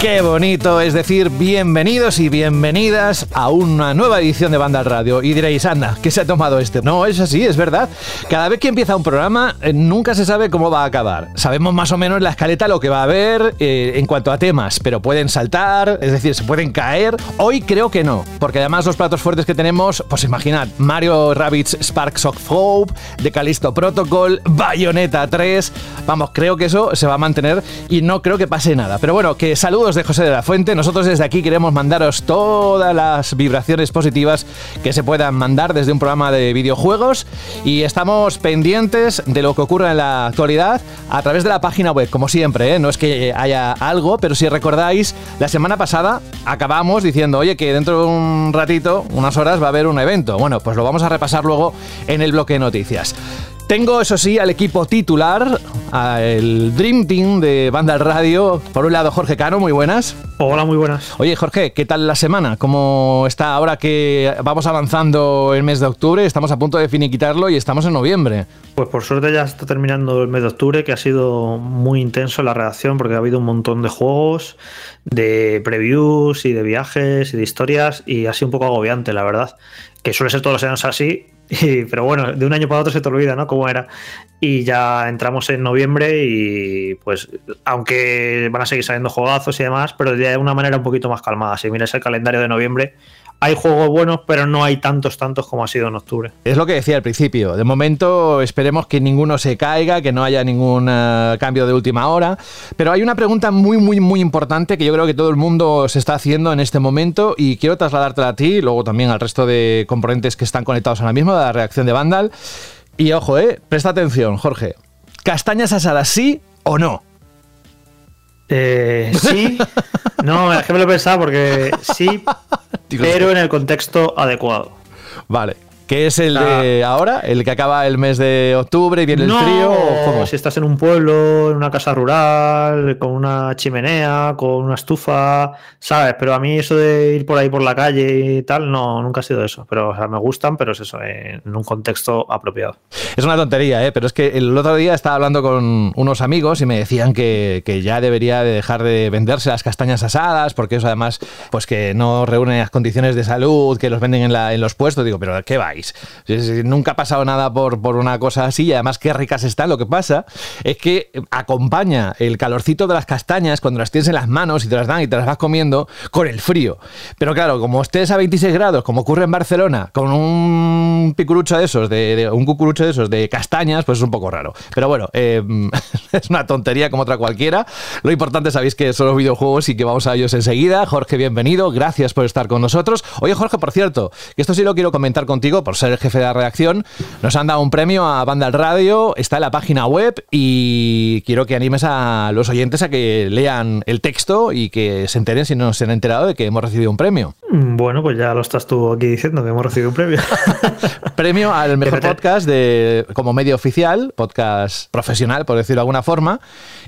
Qué bonito, es decir, bienvenidos y bienvenidas a una nueva edición de Banda Radio. Y diréis, anda, ¿qué se ha tomado este? No, es así, es verdad. Cada vez que empieza un programa, eh, nunca se sabe cómo va a acabar. Sabemos más o menos la escaleta lo que va a haber eh, en cuanto a temas, pero pueden saltar, es decir, se pueden caer. Hoy creo que no, porque además los platos fuertes que tenemos, pues imaginad, Mario Rabbids Sparks of Hope, de Callisto Protocol, Bayonetta 3. Vamos, creo que eso se va a mantener y no creo que pase nada. Pero bueno, que saludos de José de la Fuente. Nosotros desde aquí queremos mandaros todas las vibraciones positivas que se puedan mandar desde un programa de videojuegos y estamos pendientes de lo que ocurre en la actualidad a través de la página web, como siempre. ¿eh? No es que haya algo, pero si recordáis, la semana pasada acabamos diciendo, oye, que dentro de un ratito, unas horas, va a haber un evento. Bueno, pues lo vamos a repasar luego en el bloque de noticias. Tengo, eso sí, al equipo titular, al Dream Team de Banda al Radio. Por un lado, Jorge Cano, muy buenas. Hola, muy buenas. Oye, Jorge, ¿qué tal la semana? ¿Cómo está ahora que vamos avanzando el mes de octubre? Estamos a punto de finiquitarlo y estamos en noviembre. Pues por suerte ya está terminando el mes de octubre, que ha sido muy intenso la redacción porque ha habido un montón de juegos, de previews y de viajes y de historias y ha sido un poco agobiante, la verdad. Que suele ser todos los años así, pero bueno, de un año para otro se te olvida, ¿no? Cómo era. Y ya entramos en noviembre y pues, aunque van a seguir saliendo juegazos y demás, pero de una manera un poquito más calmada. Si miras el calendario de noviembre, hay juegos buenos, pero no hay tantos, tantos como ha sido en octubre. Es lo que decía al principio. De momento esperemos que ninguno se caiga, que no haya ningún uh, cambio de última hora. Pero hay una pregunta muy, muy, muy importante que yo creo que todo el mundo se está haciendo en este momento y quiero trasladártela a ti y luego también al resto de componentes que están conectados ahora mismo de la reacción de Vandal. Y ojo, eh, presta atención, Jorge. ¿Castañas asadas sí o no? Eh, sí, no, es que me lo he pensado porque sí, pero en el contexto adecuado. Vale. ¿Qué es el de ahora? ¿El que acaba el mes de octubre y viene el frío? ¿o cómo? Si estás en un pueblo, en una casa rural, con una chimenea, con una estufa, ¿sabes? Pero a mí eso de ir por ahí por la calle y tal, no, nunca ha sido eso. Pero o sea, me gustan, pero es eso, en un contexto apropiado. Es una tontería, ¿eh? Pero es que el otro día estaba hablando con unos amigos y me decían que, que ya debería de dejar de venderse las castañas asadas, porque eso además, pues que no reúne las condiciones de salud, que los venden en, la, en los puestos. Digo, pero ¿qué va? Nunca ha pasado nada por, por una cosa así y además qué ricas están. Lo que pasa es que acompaña el calorcito de las castañas cuando las tienes en las manos y te las dan y te las vas comiendo con el frío. Pero claro, como estés a 26 grados, como ocurre en Barcelona, con un picurucho de esos, de, un cucurucho de esos de castañas, pues es un poco raro. Pero bueno, eh, es una tontería como otra cualquiera. Lo importante sabéis que son los videojuegos y que vamos a ellos enseguida. Jorge, bienvenido. Gracias por estar con nosotros. Oye, Jorge, por cierto, que esto sí lo quiero comentar contigo por ser el jefe de la redacción, nos han dado un premio a Banda al Radio, está en la página web y quiero que animes a los oyentes a que lean el texto y que se enteren si no se han enterado de que hemos recibido un premio. Mm, bueno, pues ya lo estás tú aquí diciendo que hemos recibido un premio. premio al mejor podcast de como medio oficial, podcast profesional, por decirlo de alguna forma,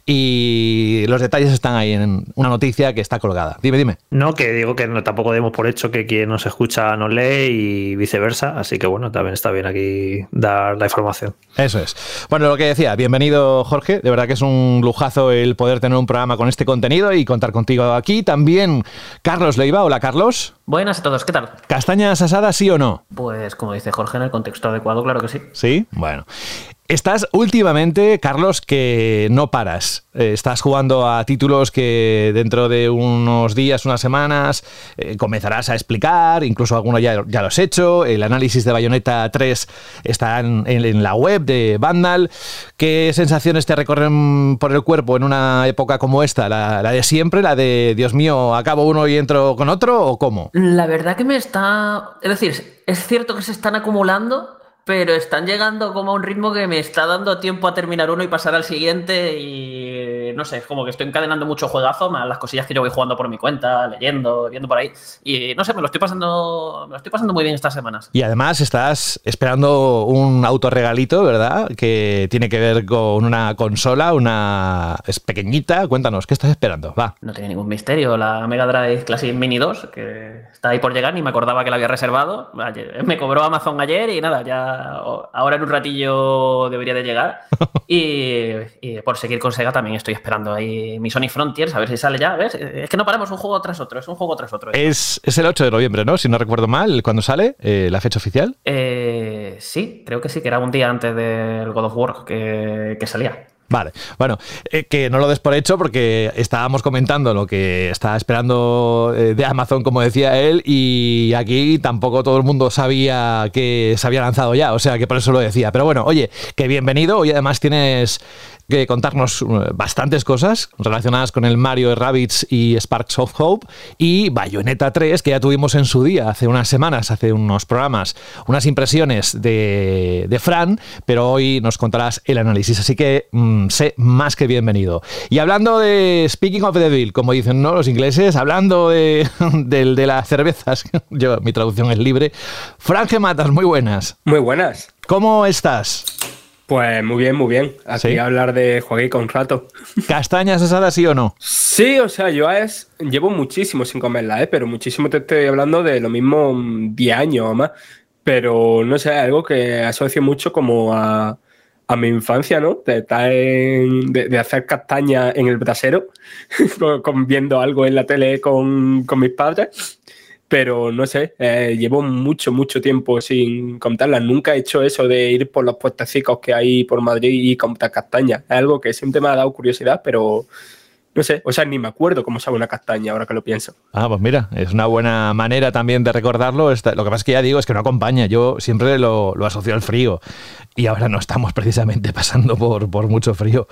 y los detalles están ahí en una noticia que está colgada. Dime, dime. No, que digo que no, tampoco demos por hecho que quien nos escucha nos lee y viceversa. Así que bueno, también está bien aquí dar la información. Eso es. Bueno, lo que decía, bienvenido Jorge, de verdad que es un lujazo el poder tener un programa con este contenido y contar contigo aquí. También Carlos Leiva, hola Carlos. Buenas a todos, ¿qué tal? ¿Castañas asadas sí o no? Pues como dice Jorge, en el contexto adecuado, claro que sí. Sí, bueno. Estás últimamente, Carlos, que no paras. Eh, estás jugando a títulos que dentro de unos días, unas semanas, eh, comenzarás a explicar, incluso algunos ya, ya lo has hecho. El análisis de Bayonetta 3 está en, en, la web de Vandal. ¿Qué sensaciones te recorren por el cuerpo en una época como esta? ¿La, la de siempre? ¿La de, Dios mío, acabo uno y entro con otro? ¿O cómo? La verdad que me está... Es decir, es cierto que se están acumulando pero están llegando como a un ritmo que me está dando tiempo a terminar uno y pasar al siguiente y no sé, como que estoy encadenando mucho juegazo, más las cosillas que yo voy jugando por mi cuenta, leyendo, viendo por ahí y no sé, me lo estoy pasando, me lo estoy pasando muy bien estas semanas. Y además estás esperando un autorregalito, ¿verdad? Que tiene que ver con una consola, una es pequeñita, cuéntanos, ¿qué estás esperando? Va. No tiene ningún misterio, la Mega Drive Classic Mini 2 que está ahí por llegar, ni me acordaba que la había reservado. Me cobró Amazon ayer y nada, ya ahora en un ratillo debería de llegar. Y, por seguir con Sega también estoy esperando ahí mi Sonic Frontiers, a ver si sale ya. ¿ves? Es que no paramos un juego tras otro, es un juego tras otro. Es, el 8 de noviembre, ¿no? Si no recuerdo mal, ¿cuándo sale eh, la fecha oficial? Eh, sí, creo que sí, que era un día antes del God of War que, que salía. Vale, bueno, eh, que no lo des por hecho porque estábamos comentando lo que estaba esperando eh, de Amazon, como decía él, y aquí tampoco todo el mundo sabía que se había lanzado ya, o sea que por eso lo decía. Pero bueno, oye, que bienvenido, y además tienes que contarnos eh, bastantes cosas relacionadas con el Mario Rabbits y Sparks of Hope y Bayonetta 3, que ya tuvimos en su día, hace unas semanas, hace unos programas, unas impresiones de, de Fran, pero hoy nos contarás el análisis, así que mm, sé más que bienvenido. Y hablando de Speaking of the Devil, como dicen ¿no? los ingleses, hablando de, de, de las cervezas, yo, mi traducción es libre, Fran Gematas, muy buenas. Muy buenas. ¿Cómo estás? Pues muy bien, muy bien. Aquí a hablar de jueguito un rato. ¿Castañas asadas sí o no? Sí, o sea, yo es, llevo muchísimo sin comerla, ¿eh? pero muchísimo te estoy hablando de lo mismo 10 años o más. Pero no sé, algo que asocio mucho como a, a mi infancia, ¿no? De, estar de, hacer castaña en el brasero, con, viendo algo en la tele con, con mis padres pero no sé, eh, llevo mucho, mucho tiempo sin contarlas. Nunca he hecho eso de ir por los puestecicos que hay por Madrid y comprar castañas. Algo que siempre me ha dado curiosidad, pero no sé, o sea, ni me acuerdo cómo sabe una castaña ahora que lo pienso. Ah, pues mira, es una buena manera también de recordarlo. Lo que pasa es que ya digo, es que no acompaña. Yo siempre lo, lo asocio al frío y ahora no estamos precisamente pasando por, por, mucho frío.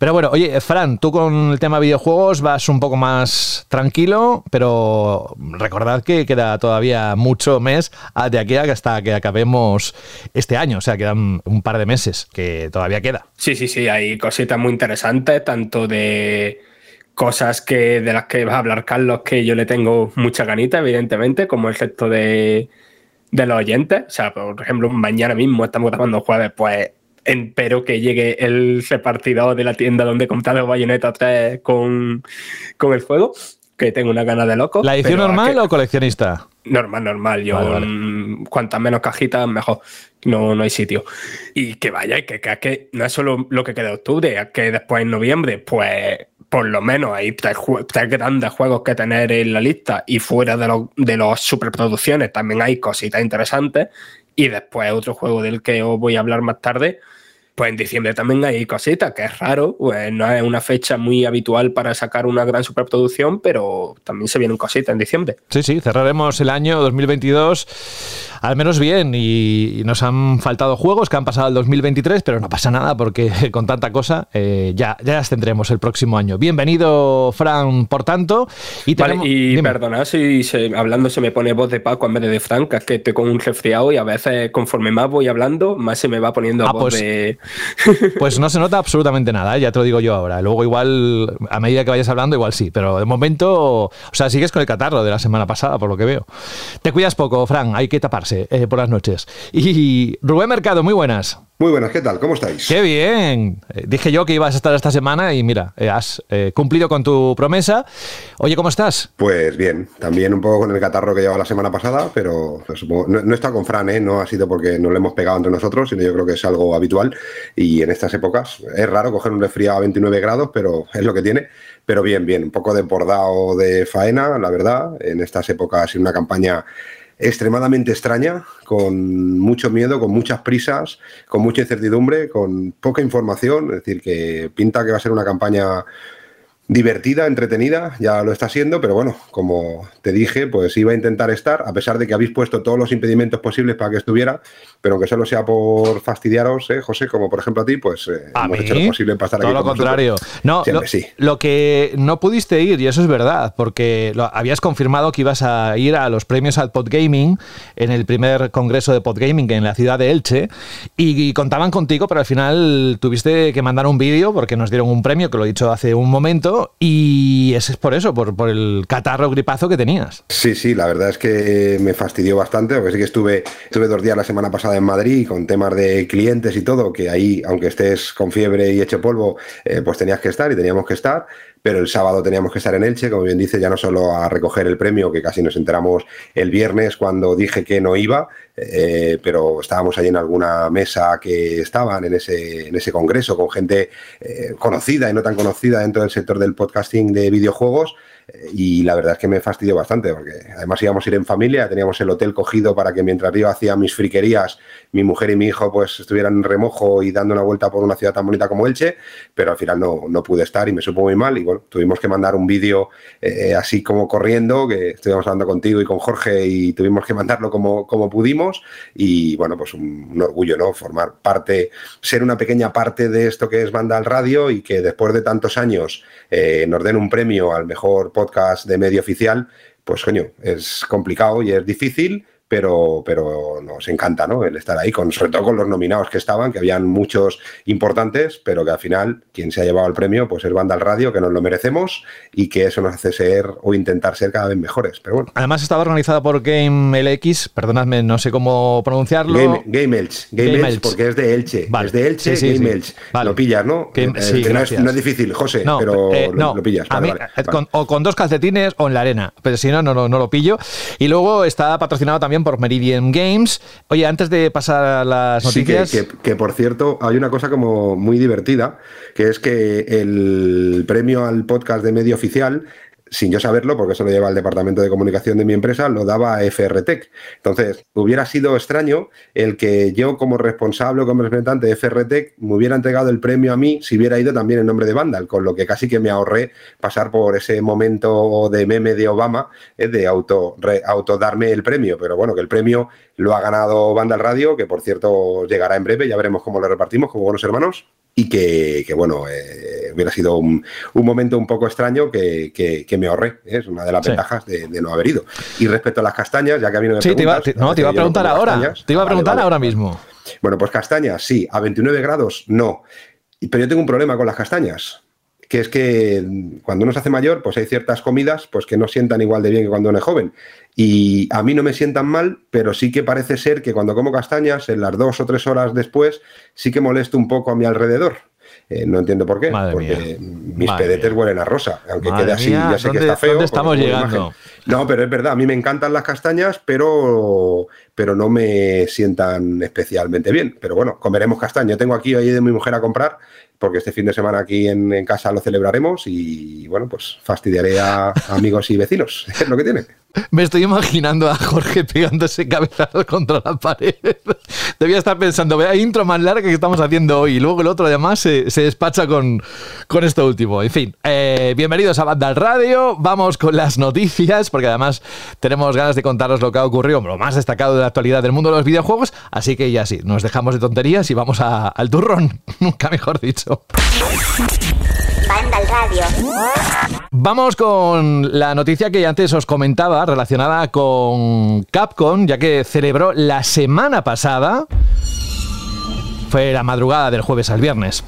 Pero bueno, oye, Fran, tú con el tema videojuegos vas un poco más tranquilo, pero recordad que queda todavía mucho mes de aquí hasta que acabemos este año, o sea, quedan un par de meses que todavía queda. Sí, sí, sí, hay cositas muy interesantes, tanto de cosas que de las que va a hablar Carlos, que yo le tengo mucha ganita, evidentemente, como el gesto de, de los oyentes. O sea, por ejemplo, mañana mismo estamos grabando jueves, pues espero que llegue el repartidor de la tienda donde he comprado Bayonetta 3 con, con el juego, que tengo una gana de loco. ¿La edición normal o coleccionista? Normal, normal. Yo, mm, cuantas menos cajitas, mejor. No, no hay sitio. Y que vaya, que, que, que no es solo lo que queda de octubre, que después en noviembre, pues por lo menos hay tres, grandes juegos que tener en la lista y fuera de, los de las superproducciones también hay cositas interesantes. Y después otro juego del que os voy a hablar más tarde, pues en diciembre también hay cositas, que es raro, pues no es una fecha muy habitual para sacar una gran superproducción, pero también se vienen cositas en diciembre. Sí, sí, cerraremos el año 2022 al menos bien y, nos han faltado juegos que han pasado el 2023, pero no pasa nada porque con tanta cosa eh, ya, ya las tendremos el próximo año. Bienvenido, Fran, por tanto. Y, y perdona si hablando se me pone voz de Paco en vez de de Fran, que es que estoy con un resfriado y a veces conforme más voy hablando, más se me va poniendo ah, voz pues, de pues no se nota absolutamente nada, ¿eh? ya te lo digo yo ahora. Luego igual, a medida que vayas hablando, igual sí. Pero de momento, o sea, sigues con el catarro de la semana pasada, por lo que veo. Te cuidas poco, Fran, hay que taparse eh, por las noches. Y Rubén Mercado, muy buenas. Muy buenas, ¿qué tal? ¿Cómo estáis? Qué bien. Eh, dije yo que ibas a estar esta semana y mira, eh, has eh, cumplido con tu promesa. Oye, ¿cómo estás? Pues bien, también un poco con el catarro que llevaba la semana pasada, pero pues, no, no, he estado con Fran, ¿eh? no ha sido porque no le hemos pegado entre nosotros, sino yo creo que es algo habitual y en estas épocas es raro coger un resfriado a 29 grados, pero es lo que tiene. Pero bien, bien, un poco de bordado de faena, la verdad, en estas épocas y una campaña extremadamente extraña, con mucho miedo, con muchas prisas, con mucha incertidumbre, con poca información. Es decir, que pinta que va a ser una campaña divertida, entretenida, ya lo está siendo, pero bueno, como te dije, pues iba a intentar estar, a pesar de que habéis puesto todos los impedimentos posibles para que estuviera, pero aunque solo sea por fastidiaros, ¿eh, José, como por ejemplo a ti, pues eh, hemos hecho lo posible para estar todo aquí. lo contrario. No, lo, sí. lo, que no pudiste ir, y eso es verdad, porque lo, habías confirmado que ibas a ir a los premios al Podgaming en el primer congreso de Podgaming en la ciudad de Elche, y, y contaban contigo, pero al final tuviste que mandar un vídeo porque nos dieron un premio, que lo he dicho hace un momento, y ese es por eso, por, por, el catarro gripazo que tenías. Sí, sí, la verdad es que me fastidió bastante, porque sí que estuve, estuve dos días la semana pasada en Madrid con temas de clientes y todo, que ahí, aunque estés con fiebre y hecho polvo, eh, pues tenías que estar y teníamos que estar pero el sábado teníamos que estar en Elche, como bien dice, ya no solo a recoger el premio, que casi nos enteramos el viernes cuando dije que no iba, eh, pero estábamos allí en alguna mesa que estaban en ese, en ese congreso con gente eh, conocida y no tan conocida dentro del sector del podcasting de videojuegos y la verdad es que me fastidió bastante porque además íbamos a ir en familia, teníamos el hotel cogido para que mientras yo hacía mis friquerías, mi mujer y mi hijo pues estuvieran remojo y dando una vuelta por una ciudad tan bonita como Elche, pero al final no, no pude estar y me supo muy mal y bueno, tuvimos que mandar un vídeo eh, así como corriendo, que estuvimos hablando contigo y con Jorge y tuvimos que mandarlo como, como pudimos y bueno, pues un, un orgullo, ¿no? Formar parte, ser una pequeña parte de esto que es Banda al Radio y que después de tantos años eh, nos den un premio al mejor podcast de medio oficial, pues coño, es complicado y es difícil, pero, pero nos encanta ¿no? el estar ahí, con, sobre todo con los nominados que estaban, que habían muchos importantes, pero que al final quien se ha llevado el premio pues es Banda al Radio, que nos lo merecemos y que eso nos hace ser o intentar ser cada vez mejores. Pero bueno. Además estaba organizada por Game LX, perdonadme, no sé cómo pronunciarlo. Game, Game Elch, Game, Game Elch, Elch, porque es de Elche. Vale. Es de Elche, Sí, sí, Game sí. Elch. Vale. Lo pillas, ¿no? Game- Eh, que no, es, gracias. no es difícil, José, No, pero eh, lo, no. lo pillas. A mí, eh, con- o con dos calcetines o en la arena. Pero si no, no, no, no lo pillo. Y luego está patrocinado también por Meridian Games. Oye, antes de pasar a las Sí, que, noticias. que- que, por cierto, hay una cosa como muy divertida, que es que el premio al podcast de medio oficial, sin yo saberlo, porque eso lo lleva el departamento de comunicación de mi empresa, lo daba a FRTech. Entonces, hubiera sido extraño el que yo, como responsable o como representante de FRTech, me hubiera entregado el premio a mí si hubiera ido también en nombre de Vandal, con lo que casi que me ahorré pasar por ese momento de meme de Obama, eh, de auto, re- auto darme el premio. Pero bueno, que el premio lo ha ganado Vandal Radio, que por cierto llegará en breve, ya veremos cómo lo repartimos como buenos hermanos. Y que, que, bueno, eh, hubiera sido un, un momento un poco extraño que, que- que me ahorré. ¿eh? Es una de las Sí. ventajas de, de no haber ido. Y respecto a las castañas, ya que a mí no me Sí, te iba, te- no, te iba a no preguntar ahora. castañas. Te iba a Ah, vale, preguntar vale. ahora mismo. Bueno, pues castañas, sí. A 29 grados, no. Pero yo tengo un problema con las castañas, que es que mm, cuando uno se hace mayor, pues hay ciertas comidas pues que no sientan igual de bien que cuando uno es joven. Y a mí no me sientan mal, pero sí que parece ser que cuando como castañas, en las dos o tres horas después, sí que molesto un poco a mi alrededor. Eh, no entiendo por qué, Madre porque mía. mis Madre pedetes mía. huelen a rosa, aunque Madre quede así, mía, ya sé que ¿dónde- está feo. dónde estamos llegando? No, pero es verdad, a mí me encantan las castañas, pero, pero no me sientan especialmente bien. Pero bueno, comeremos castaña. Yo tengo aquí hoy de mi mujer a comprar, porque este fin de semana aquí en, en casa lo celebraremos y bueno, pues fastidiaré a amigos y vecinos. Es lo que tiene. Me estoy imaginando a Jorge pegándose cabezazo contra la pared. Debía estar pensando, vea intro más larga que estamos haciendo hoy. Y luego el otro además se, se despacha con, con esto último. En fin, eh, bienvenidos a Banda al Radio. Vamos con las noticias, porque además tenemos ganas de contaros lo que ha ocurrido, lo más destacado de la actualidad del mundo de los videojuegos. Así que ya sí, nos dejamos de tonterías y vamos a- al turrón. Nunca mejor dicho. Vamos con la noticia que antes os comentaba relacionada con Capcom, ya que celebró la semana pasada, fue la madrugada del jueves al viernes,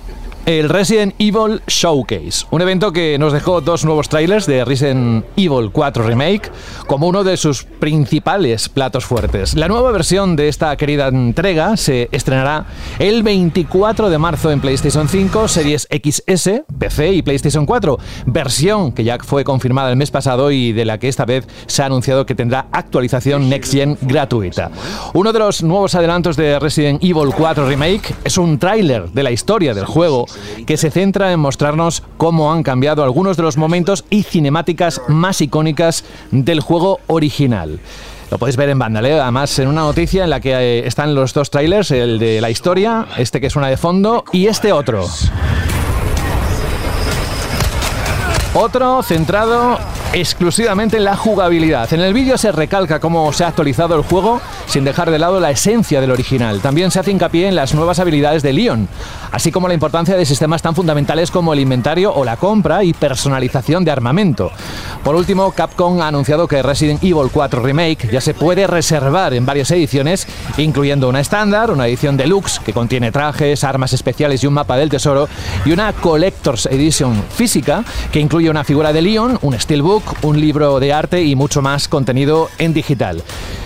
el Resident Evil Showcase, un evento que nos dejó dos nuevos trailers de Resident Evil 4 Remake como uno de sus principales platos fuertes. La nueva versión de esta querida entrega se estrenará el 24 de marzo en PlayStation 5, Series XS, PC y PlayStation 4, versión que ya fue confirmada el mes pasado y de la que esta vez se ha anunciado que tendrá actualización Next Gen gratuita. Uno de los nuevos adelantos de Resident Evil 4 Remake es un tráiler de la historia del juego que se centra en mostrarnos cómo han cambiado algunos de los momentos y cinemáticas más icónicas del juego original. Lo podéis ver en Vandaleo, además en una noticia en la que eh, están los dos trailers, el de la historia, este que suena de fondo, y este otro. Otro centrado exclusivamente en la jugabilidad. En el vídeo se recalca cómo se ha actualizado el juego sin dejar de lado la esencia del original. También se hace hincapié en las nuevas habilidades de Leon, así como la importancia de sistemas tan fundamentales como el inventario o la compra y personalización de armamento. Por último, Capcom ha anunciado que Resident Evil 4 Remake ya se puede reservar en varias ediciones, incluyendo una estándar, una edición deluxe que contiene trajes, armas especiales y un mapa del tesoro, y una Collector's Edition física que incluye una figura de Leon, un steelbook, un libro de arte y mucho más contenido en digital.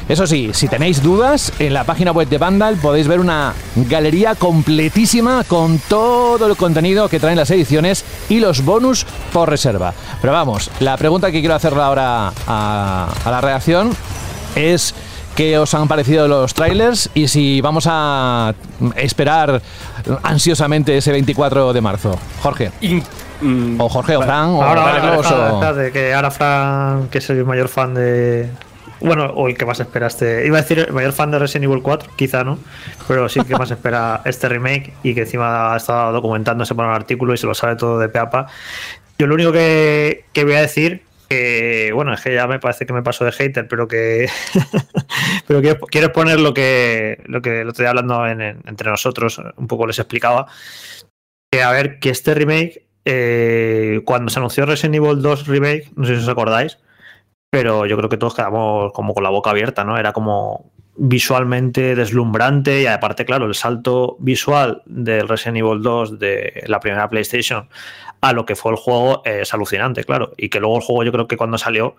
Eso sí, si tenéis dudas, en la página web de Vandal podéis ver una galería completísima con todo el contenido que traen las ediciones y los bonus por reserva. Pero vamos, la pregunta que quiero hacerle ahora a, la reacción es qué os han parecido los trailers y si vamos a esperar ansiosamente ese 24 de marzo. Jorge. Mm, O Jorge o Fran o Ahora, o- espérate, que ahora Fran, que es el mayor fan de. Bueno, o el que más esperaste. Iba a decir el mayor fan de Resident Evil 4, quizá no. Pero sí que más espera este remake y que encima ha estado documentándose para un artículo y se lo sabe todo de peapa. Yo lo único que, que voy a decir. Que, bueno, es que ya me parece que me paso de hater, pero que. pero quiero, quiero exponer lo que, lo que lo estoy hablando en- en- entre nosotros. Un poco les explicaba. Que a ver, que este remake eh, cuando se anunció Resident Evil 2 Remake, no sé si os acordáis, pero yo creo que todos quedamos como con la boca abierta, ¿no? Era como visualmente deslumbrante y aparte, claro, el salto visual del Resident Evil 2 de la primera PlayStation a lo que fue el juego es alucinante, claro. Y que luego el juego yo creo que cuando salió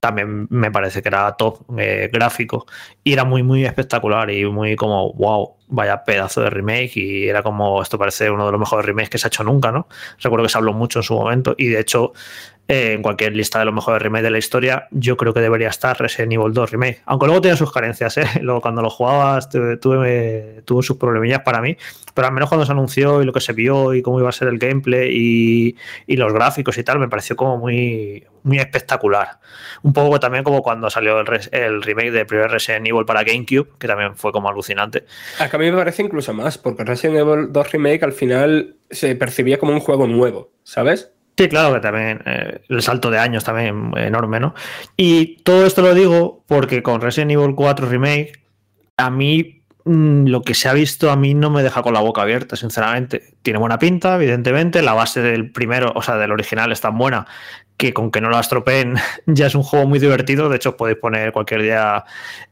también me parece que era top eh, gráfico y era muy, muy espectacular y muy como, wow, vaya pedazo de remake y era como, esto parece uno de los mejores remakes que se ha hecho nunca, ¿no? Recuerdo que se habló mucho en su momento y de hecho eh, en cualquier lista de los mejores remakes de la historia yo creo que debería estar Resident Evil 2 Remake, aunque luego tiene sus carencias, ¿eh? Luego cuando lo jugabas tuve, tuve, tuvo sus problemillas para mí, pero al menos cuando se anunció y lo que se vio y cómo iba a ser el gameplay y, y los gráficos y tal, me pareció como muy, muy espectacular. Un poco también como cuando salió el, el remake de primer Resident Evil para GameCube, que también fue como alucinante. Mí me parece incluso más, porque Resident Evil 2 Remake al final se percibía como un juego nuevo, ¿sabes? Sí, claro que también eh, el salto de años también enorme, ¿no? Y todo esto lo digo porque con Resident Evil 4 Remake, a mí mm, lo que se ha visto a mí no me deja con la boca abierta, sinceramente. Tiene buena pinta, evidentemente. La base del primero, o sea, del original es tan buena que con que no la estropeen ya es un juego muy divertido. De hecho, podéis poner cualquier día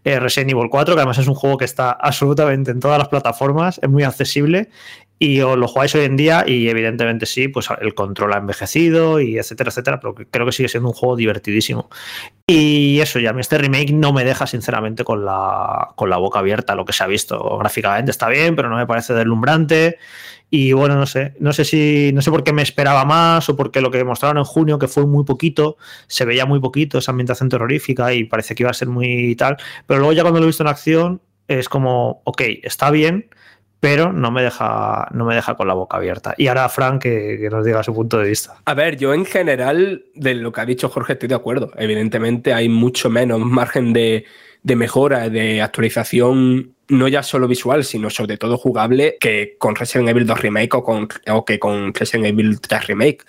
eh, Resident Evil 4, que además es un juego que está absolutamente en todas las plataformas, es muy accesible y os lo jugáis hoy en día y evidentemente sí, pues el control ha envejecido y etcétera, etcétera, pero creo que sigue siendo un juego divertidísimo. Y eso, ya mí este remake no me deja sinceramente con la, con la boca abierta lo que se ha visto. Gráficamente está bien, pero no me parece deslumbrante. Y bueno, no sé, no sé si, no sé por qué me esperaba más o porque lo que mostraron en junio, que fue muy poquito, se veía muy poquito esa ambientación terrorífica y parece que iba a ser muy tal. Pero luego ya cuando lo he visto en acción, es como, ok, está bien, pero no me deja, no me deja con la boca abierta. Y ahora Frank que, que nos diga su punto de vista. A ver, yo en general, de lo que ha dicho Jorge, estoy de acuerdo. Evidentemente hay mucho menos margen de, de mejora, de actualización, no ya solo visual, sino sobre todo jugable, que con Resident Evil 2 Remake o, con, o que con Resident Evil 3 Remake.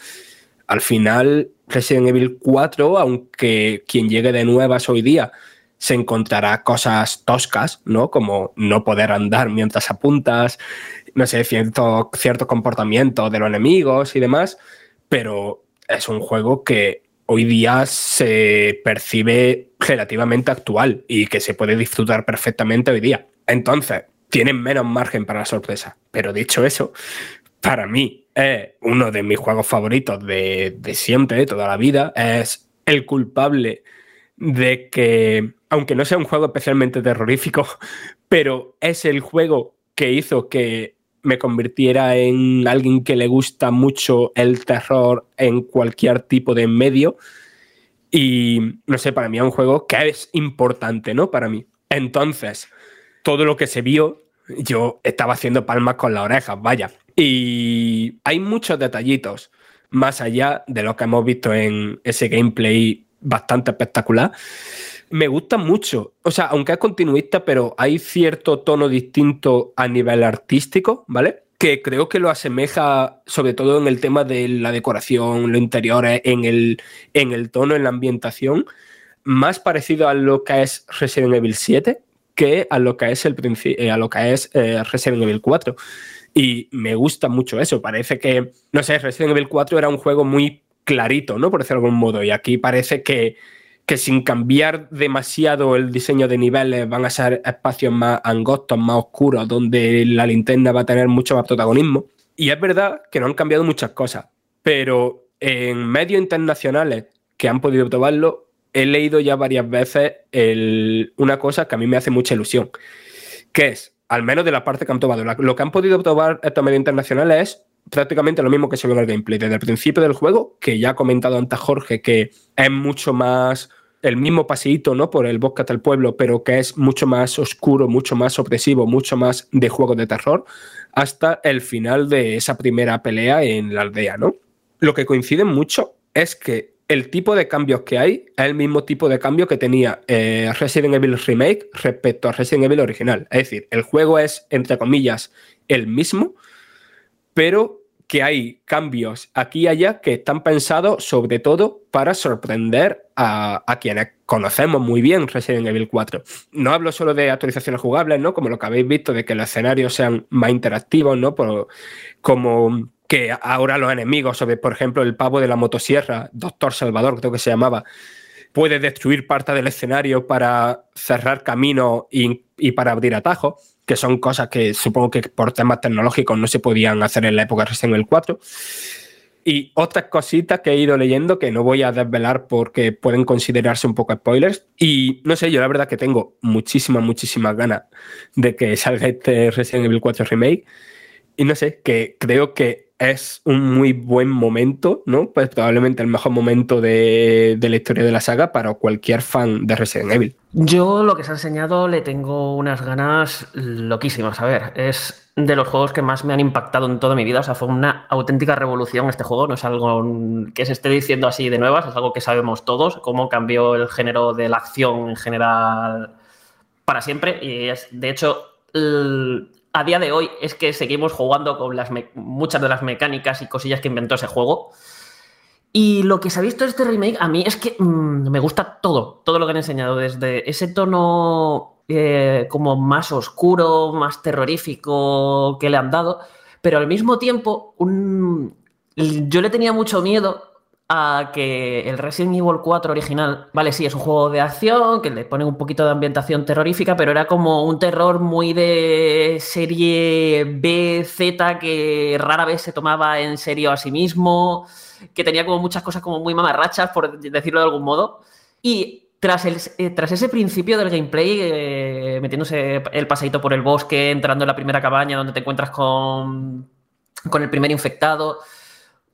Al final, Resident Evil 4, aunque quien llegue de nuevas hoy día se encontrará cosas toscas, ¿no? Como no poder andar mientras apuntas, no sé, cierto, cierto comportamiento de los enemigos y demás, pero es un juego que hoy día se percibe relativamente actual y que se puede disfrutar perfectamente hoy día. Entonces, tienen menos margen para la sorpresa. Pero dicho eso, para mí es uno de mis juegos favoritos de, de siempre, de toda la vida. Es el culpable de que, aunque no sea un juego especialmente terrorífico, pero es el juego que hizo que me convirtiera en alguien que le gusta mucho el terror en cualquier tipo de medio. Y no sé, para mí es un juego que es importante, ¿no? Para mí. Entonces, todo lo que se vio, yo estaba haciendo palmas con las orejas, vaya. Y hay muchos detallitos más allá de lo que hemos visto en ese gameplay bastante espectacular. Me gusta mucho, o sea, aunque es continuista, pero hay cierto tono distinto a nivel artístico, ¿vale? que creo que lo asemeja sobre todo en el tema de la decoración, lo interior, en el, en el tono, en la ambientación, más parecido a lo que es Resident Evil 7 que a lo que es, el a lo que es eh, Resident Evil 4. Y me gusta mucho eso. Parece que, no sé, Resident Evil 4 era un juego muy clarito, ¿no? Por decirlo de algún modo. Y aquí parece que, que sin cambiar demasiado el diseño de niveles van a ser espacios más angostos, más oscuros, donde la linterna va a tener mucho más protagonismo. Y es verdad que no han cambiado muchas cosas, pero en medios internacionales que han podido probarlo, he leído ya varias veces una cosa que a mí me hace mucha ilusión, que es, al menos de la parte que han tomado, lo que han podido probar estos medios internacionales es prácticamente lo mismo que se ve en el gameplay. Desde el principio del juego, que ya ha comentado antes Jorge, que es mucho más el mismo paseíto, ¿no? Por el bosque hasta el pueblo, pero que es mucho más oscuro, mucho más opresivo, mucho más de juego de terror, hasta el final de esa primera pelea en la aldea, ¿no? Lo que coincide mucho es que el tipo de cambios que hay es el mismo tipo de cambio que tenía eh, Resident Evil Remake respecto a Resident Evil original. Es decir, el juego es, entre comillas, el mismo, pero que hay cambios aquí y allá que están pensados sobre todo para sorprender a, quienes conocemos muy bien Resident Evil 4. No hablo solo de actualizaciones jugables, ¿no? Como lo que habéis visto, de que los escenarios sean más interactivos, ¿no? como que ahora los enemigos, sobre, por ejemplo, el pavo de la motosierra, Doctor Salvador, creo que se llamaba, puede destruir parte del escenario para cerrar camino y, para abrir atajos, que son cosas que supongo que por temas tecnológicos no se podían hacer en la época Resident Evil 4. Y otras cositas que he ido leyendo que no voy a desvelar porque pueden considerarse un poco spoilers. Y no sé, yo la verdad que tengo muchísimas, muchísimas ganas de que salga este Resident Evil 4 Remake. Y no sé, que creo que es un muy buen momento, ¿no? Pues probablemente el mejor momento de, la historia de la saga para cualquier fan de Resident Evil. Yo lo que se ha enseñado le tengo unas ganas loquísimas. A ver, es de los juegos que más me han impactado en toda mi vida. O sea, fue una auténtica revolución este juego. No es algo que se esté diciendo así de nuevas, es algo que sabemos todos, cómo cambió el género de la acción en general para siempre. Y es, de hecho, a día de hoy es que seguimos jugando con las muchas de las mecánicas y cosillas que inventó ese juego. Y lo que se ha visto de este remake a mí es que mm, me gusta todo, todo lo que han enseñado, desde ese tono eh, como más oscuro, más terrorífico que le han dado, pero al mismo tiempo yo le tenía mucho miedo a que el Resident Evil 4 original, vale, sí, es un juego de acción que le pone un poquito de ambientación terrorífica, pero era como un terror muy de serie B, Z, que rara vez se tomaba en serio a sí mismo, que tenía como muchas cosas como muy mamarrachas, por decirlo de algún modo. Y tras, el, eh, tras ese principio del gameplay, eh, metiéndose el paseito por el bosque, entrando en la primera cabaña donde te encuentras con, con el primer infectado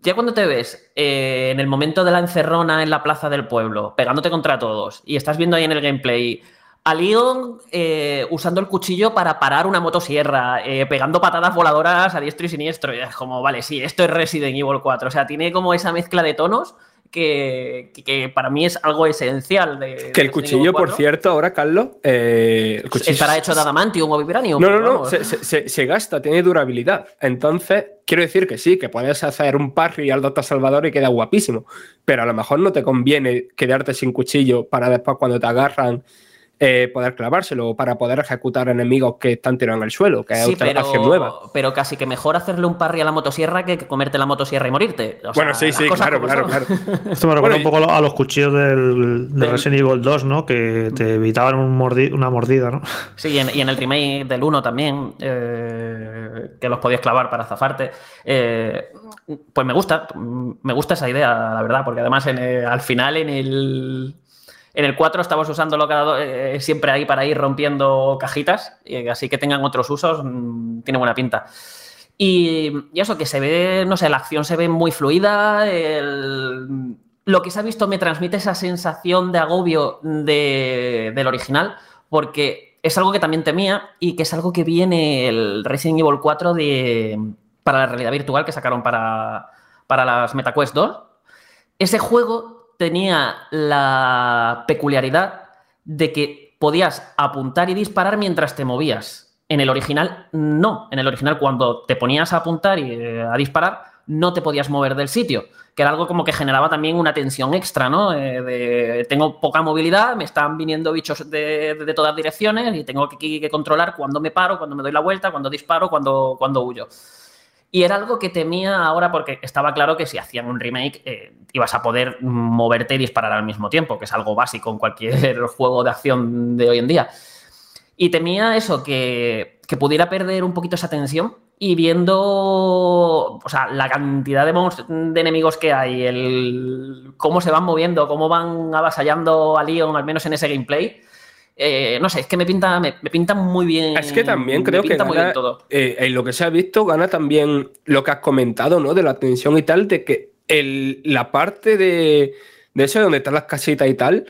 ya cuando te ves eh, en el momento de la encerrona en la plaza del pueblo, pegándote contra todos, y estás viendo ahí en el gameplay a Leon eh, usando el cuchillo para parar una motosierra, eh, pegando patadas voladoras a diestro y siniestro, y es como, vale, sí, esto es Resident Evil 4, o sea, tiene como esa mezcla de tonos que, para mí es algo esencial. De, que el cuchillo, por cierto, ahora, Carlos. Eh, ¿Estará hecho de adamantium o vibranium? No, no, no, se, gasta, tiene durabilidad. Entonces, quiero decir que sí, que puedes hacer un parry al Doctor Salvador y queda guapísimo. Pero a lo mejor no te conviene quedarte sin cuchillo para después, cuando te agarran eh, poder clavárselo para poder ejecutar enemigos que están tirados en el suelo, que es otra pero, nueva. Pero casi que mejor hacerle un parry a la motosierra que comerte la motosierra y morirte. bueno, sí, sí, claro, claro, claro. Esto me recuerda un poco a los cuchillos del, Resident Evil 2, ¿no? Que te evitaban una mordida, ¿no? Sí, y en, el remake del 1 también, eh, que los podías clavar para zafarte. Eh, pues me gusta, me gusta esa idea, la verdad, porque además al final en el en el 4 estamos usándolo cada eh, siempre ahí para ir rompiendo cajitas, y así que tengan otros usos, mm, tiene buena pinta. Y, eso, que se ve, no sé, la acción se ve muy fluida, lo que se ha visto me transmite esa sensación de agobio del original, porque es algo que también temía y que es algo que viene el Resident Evil 4 de, para la realidad virtual que sacaron para, para las MetaQuest 2. Ese juego tenía la peculiaridad de que podías apuntar y disparar mientras te movías. En el original, no. En el original, cuando te ponías a apuntar y eh, a disparar, no te podías mover del sitio, que era algo como que generaba también una tensión extra, ¿no? Eh, tengo poca movilidad, me están viniendo bichos de, de todas direcciones y tengo que, que, controlar cuándo me paro, cuándo me doy la vuelta, cuándo disparo, cuándo, cuándo huyo. Y era algo que temía ahora porque estaba claro que si hacían un remake eh, ibas a poder moverte y disparar al mismo tiempo, que es algo básico en cualquier juego de acción de hoy en día. Y temía eso, que, que pudiera perder un poquito esa tensión y viendo o sea, la cantidad de, de, enemigos que hay, el cómo se van moviendo, cómo van avasallando a Leon, al menos en ese gameplay, eh, no sé, es que me pinta, me, me, pinta muy bien. Es que también creo que gana, eh, en lo que se ha visto, gana también lo que has comentado, ¿no? De la tensión y tal, de que el, la parte de, de eso, donde están las casitas y tal,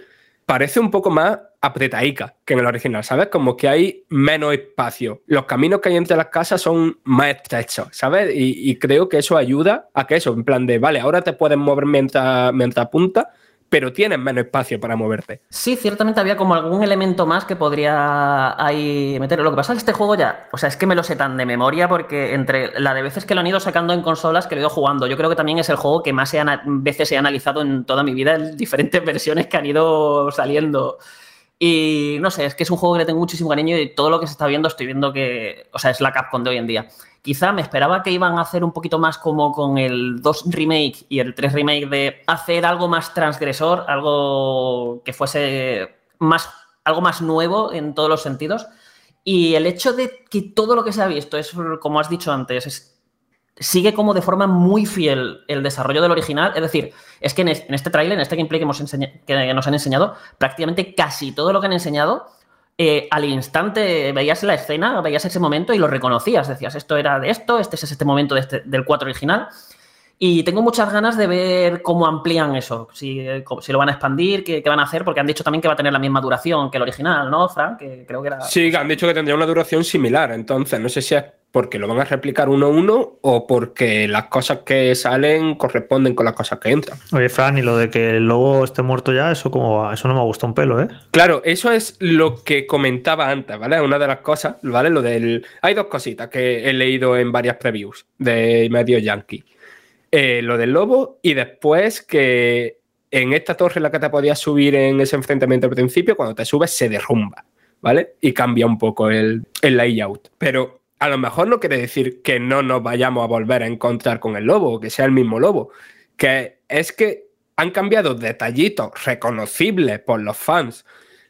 parece un poco más apretaica que en el original, ¿sabes? Como que hay menos espacio. Los caminos que hay entre las casas son más estrechos, ¿sabes? Y, y creo que eso ayuda a que eso, en plan de, vale, ahora te puedes mover mientras, mientras apuntas, pero tienes menos espacio para moverte. Sí, ciertamente había como algún elemento más que podría ahí meter. Lo que pasa es que este juego ya, o sea, es que me lo sé tan de memoria porque entre la de veces que lo han ido sacando en consolas que lo he ido jugando, yo creo que también es el juego que más he veces he analizado en toda mi vida en diferentes versiones que han ido saliendo. Y no sé, es que es un juego que le tengo muchísimo cariño y todo lo que se está viendo estoy viendo que, o sea, es la Capcom de hoy en día. Quizá me esperaba que iban a hacer un poquito más como con el 2 remake y el 3 remake de hacer algo más transgresor, algo que fuese más, algo más nuevo en todos los sentidos. Y el hecho de que todo lo que se ha visto es, como has dicho antes, es sigue como de forma muy fiel el desarrollo del original. Es decir, es que en este tráiler, en este gameplay que, hemos que nos han enseñado, prácticamente casi todo lo que han enseñado, eh, al instante veías la escena, veías ese momento y lo reconocías. Decías, esto era de esto, este es este momento este, del 4 original. Y tengo muchas ganas de ver cómo amplían eso, si, si lo van a expandir, qué, qué, van a hacer, porque han dicho también que va a tener la misma duración que el original, ¿no, Frank? Que creo que era... Sí, han dicho que tendría una duración similar, entonces no sé si es porque lo van a replicar uno a uno o porque las cosas que salen corresponden con las cosas que entran. Oye, Fran, y lo de que el lobo esté muerto ya, eso como eso no me gusta un pelo, ¿eh? Claro, eso es lo que comentaba antes, ¿vale? Una de las cosas, ¿vale? Lo del. Hay dos cositas que he leído en varias previews de medio yankee. Eh, lo del lobo y después que en esta torre la que te podías subir en ese enfrentamiento al principio, cuando te subes se derrumba, ¿vale? Y cambia un poco el, el layout. Pero a lo mejor no quiere decir que no nos vayamos a volver a encontrar con el lobo, que sea el mismo lobo, que es que han cambiado detallitos reconocibles por los fans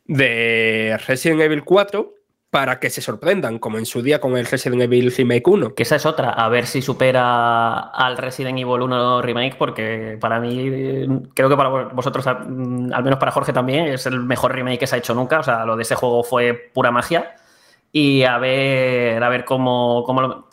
de Resident Evil 4 para que se sorprendan, como en su día con el Resident Evil Remake 1. Que esa es otra, a ver si supera al Resident Evil 1 Remake, porque para mí, creo que para vosotros, al menos para Jorge también, es el mejor remake que se ha hecho nunca. O sea, lo de ese juego fue pura magia y a ver, a ver cómo, cómo, lo,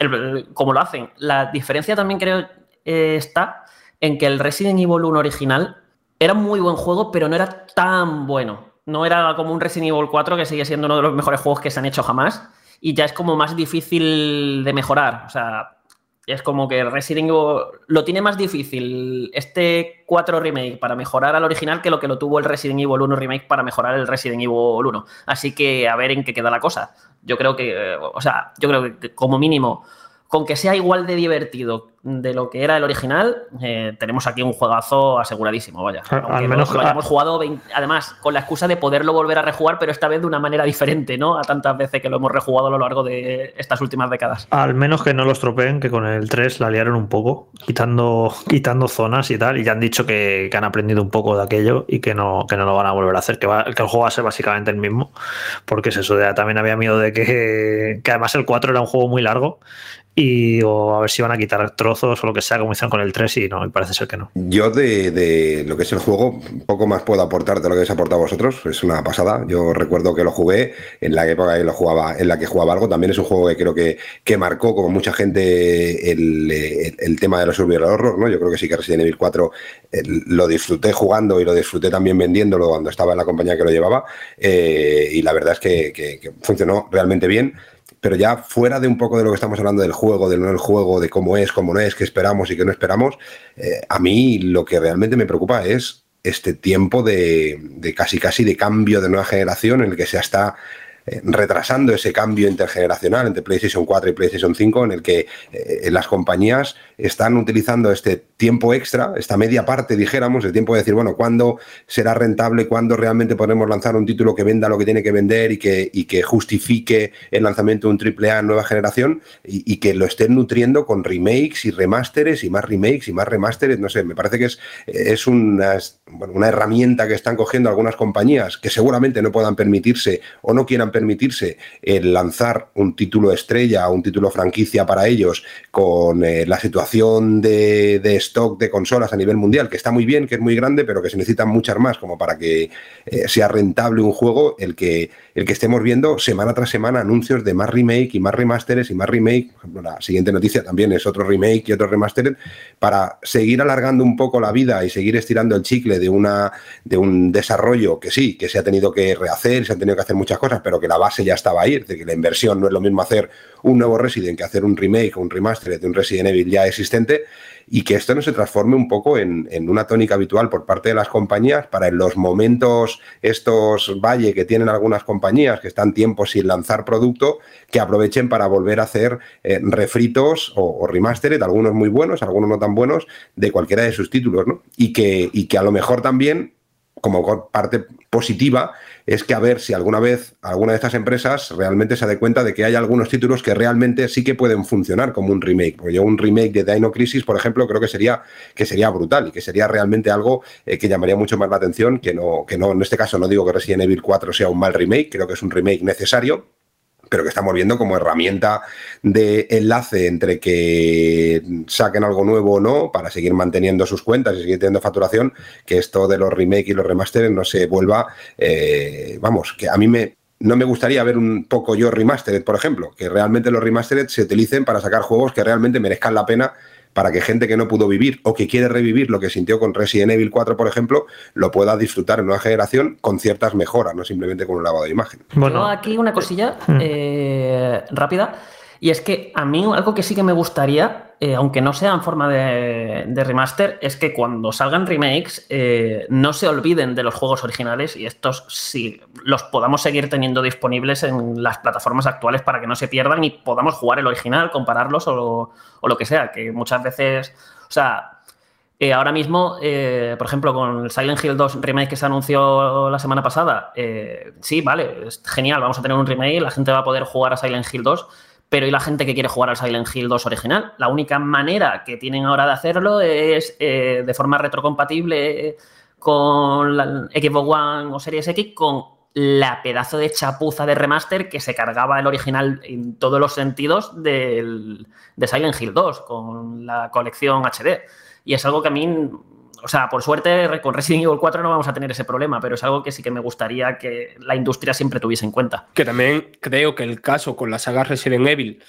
cómo lo hacen. La diferencia también creo eh, está en que el Resident Evil 1 original era muy buen juego, pero no era tan bueno. No era como un Resident Evil 4 que sigue siendo uno de los mejores juegos que se han hecho jamás y ya es como más difícil de mejorar. O sea, es como que Resident Evil lo tiene más difícil este 4 remake para mejorar al original que lo que lo tuvo el Resident Evil 1 remake para mejorar el Resident Evil 1. Así que a ver en qué queda la cosa. Yo creo que, o sea, yo creo que como mínimo, con que sea igual de divertido de lo que era el original, eh, tenemos aquí un juegazo aseguradísimo, vaya. Al menos lo, lo hayamos jugado, 20, además, con la excusa de poderlo volver a rejugar, pero esta vez de una manera diferente, ¿no? A tantas veces que lo hemos rejugado a lo largo de estas últimas décadas. Al menos que no lo estropeen, que con el 3 la liaron un poco, quitando, quitando zonas y tal, y ya han dicho que, que han aprendido un poco de aquello y que no, que no lo van a volver a hacer, que, va, que el juego va a ser básicamente el mismo, porque es eso, también había miedo de que, que además el 4 era un juego muy largo y o a ver si van a quitar trozos o lo que sea como hicieron con el 3 y no, y parece ser que no. Yo de, de, lo que es el juego, poco más puedo aportar de lo que habéis aportado vosotros, es una pasada. Yo recuerdo que lo jugué en la época que lo jugaba, en la que jugaba algo, también es un juego que creo que, que marcó como mucha gente el, el, tema de los survival horror, ¿no? Yo creo que sí que Resident Evil 4 el, lo disfruté jugando y lo disfruté también vendiéndolo cuando estaba en la compañía que lo llevaba eh, y la verdad es que funcionó realmente bien pero ya fuera de un poco de lo que estamos hablando del juego, del no del juego, de cómo es, cómo no es, qué esperamos y qué no esperamos, eh, a mí lo que realmente me preocupa es este tiempo de, de, casi casi de cambio de nueva generación en el que se está eh, retrasando ese cambio intergeneracional entre PlayStation 4 y PlayStation 5, en el que eh, las compañías están utilizando este tiempo extra, esta media parte, dijéramos, el tiempo de decir, bueno, ¿cuándo será rentable? ¿Cuándo realmente podremos lanzar un título que venda lo que tiene que vender y que, y que justifique el lanzamiento de un AAA nueva generación y, que lo estén nutriendo con remakes y remasteres y más remakes y más remasteres? No sé, me parece que es, es una, una herramienta que están cogiendo algunas compañías que seguramente no puedan permitirse o no quieran permitirse el lanzar un título estrella un título franquicia para ellos con eh, la situación de, de, stock de consolas a nivel mundial, que está muy bien, que es muy grande, pero que se necesitan muchas más como para que eh, sea rentable un juego, el que, el que estemos viendo semana tras semana anuncios de más remake y más remasteres y más remake. Por ejemplo, la siguiente noticia también es otro remake y otro remaster para seguir alargando un poco la vida y seguir estirando el chicle de, una, de un desarrollo que sí, que se ha tenido que rehacer, se han tenido que hacer muchas cosas, pero que la base ya estaba ahí, es decir, que la inversión no es lo mismo hacer un nuevo Resident que hacer un remake o un remaster de un Resident Evil ya existente y que esto no se transforme un poco en, una tónica habitual por parte de las compañías para en los momentos estos valle que tienen algunas compañías que están tiempo sin lanzar producto, que aprovechen para volver a hacer eh, refritos o, o remastered, algunos muy buenos, algunos no tan buenos, de cualquiera de sus títulos. Y que, y que a lo mejor también como parte positiva es que a ver si alguna vez alguna de estas empresas realmente se dé cuenta de que hay algunos títulos que realmente sí que pueden funcionar como un remake. Porque yo un remake de Dino Crisis, por ejemplo, creo que sería, que sería brutal y que sería realmente algo eh, que llamaría mucho más la atención que no, que no, en este caso no digo que Resident Evil 4 sea un mal remake, creo que es un remake necesario, pero que estamos viendo como herramienta de enlace entre que saquen algo nuevo o no para seguir manteniendo sus cuentas y seguir teniendo facturación, que esto de los remakes y los remasters no se vuelva, eh, vamos, que a mí me, no me gustaría ver un poco yo remastered, por ejemplo, que realmente los remastered se utilicen para sacar juegos que realmente merezcan la pena para que gente que no pudo vivir o que quiere revivir lo que sintió con Resident Evil 4, por ejemplo, lo pueda disfrutar en nueva generación con ciertas mejoras, no simplemente con un lavado de imagen. Bueno, aquí una cosilla eh, rápida. Y es que a mí algo que sí que me gustaría, eh, aunque no sea en forma de, remaster, es que cuando salgan remakes eh, no se olviden de los juegos originales y estos sí los podamos seguir teniendo disponibles en las plataformas actuales para que no se pierdan y podamos jugar el original, compararlos o, o lo que sea, que muchas veces, o sea, eh, ahora mismo, por ejemplo, con el Silent Hill 2 remake que se anunció la semana pasada, sí, vale, es genial, vamos a tener un remake, la gente va a poder jugar a Silent Hill 2, pero ¿y la gente que quiere jugar al Silent Hill 2 original? La única manera que tienen ahora de hacerlo es eh, de forma retrocompatible con la Xbox One o Series X con la pedazo de chapuza de remaster que se cargaba el original en todos los sentidos del, de Silent Hill 2 con la colección HD. Y es algo que a mí o sea, por suerte con Resident Evil 4 no vamos a tener ese problema, pero es algo que sí que me gustaría que la industria siempre tuviese en cuenta. Que también creo que el caso con la saga Resident Evil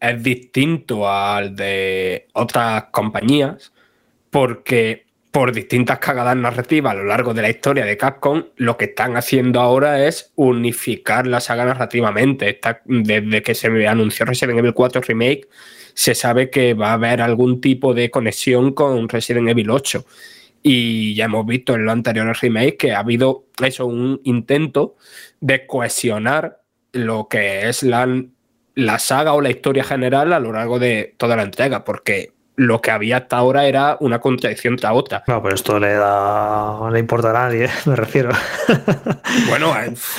es distinto al de otras compañías, porque por distintas cagadas narrativas a lo largo de la historia de Capcom, lo que están haciendo ahora es unificar la saga narrativamente. Desde que se anunció Resident Evil 4 Remake, se sabe que va a haber algún tipo de conexión con Resident Evil 8. Y ya hemos visto en los anteriores remakes que ha habido eso, un intento de cohesionar lo que es la, la saga o la historia general a lo largo de toda la entrega, porque lo que había hasta ahora era una contradicción tras otra. No, pero esto le da. No le importa a nadie, me refiero. Bueno,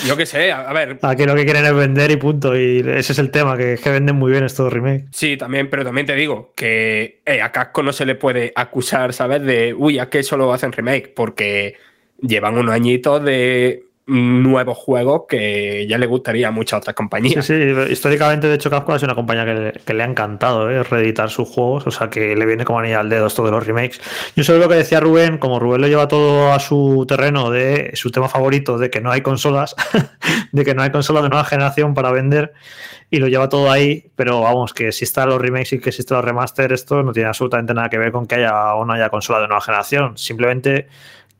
yo qué sé, a ver. Aquí lo que quieren es vender y punto. Y ese es el tema, que, que venden muy bien estos remakes. Sí, también, pero también te digo que eh, a Casco no se le puede acusar, ¿sabes? De, uy, ¿a qué solo hacen remake? Porque llevan unos añitos de nuevos juegos que ya le gustaría a muchas otras compañías. Sí, sí, históricamente, de hecho, Capcom es una compañía que le, ha encantado ¿eh? reeditar sus juegos, o sea que le viene como anilla al dedo esto de los remakes. Yo solo lo que decía Rubén, como Rubén lo lleva todo a su terreno de su tema favorito, de que no hay consolas, de que no hay consolas de nueva generación para vender, y lo lleva todo ahí, pero vamos, que están los remakes y que existen los remaster, esto no tiene absolutamente nada que ver con que haya o no haya consola de nueva generación. Simplemente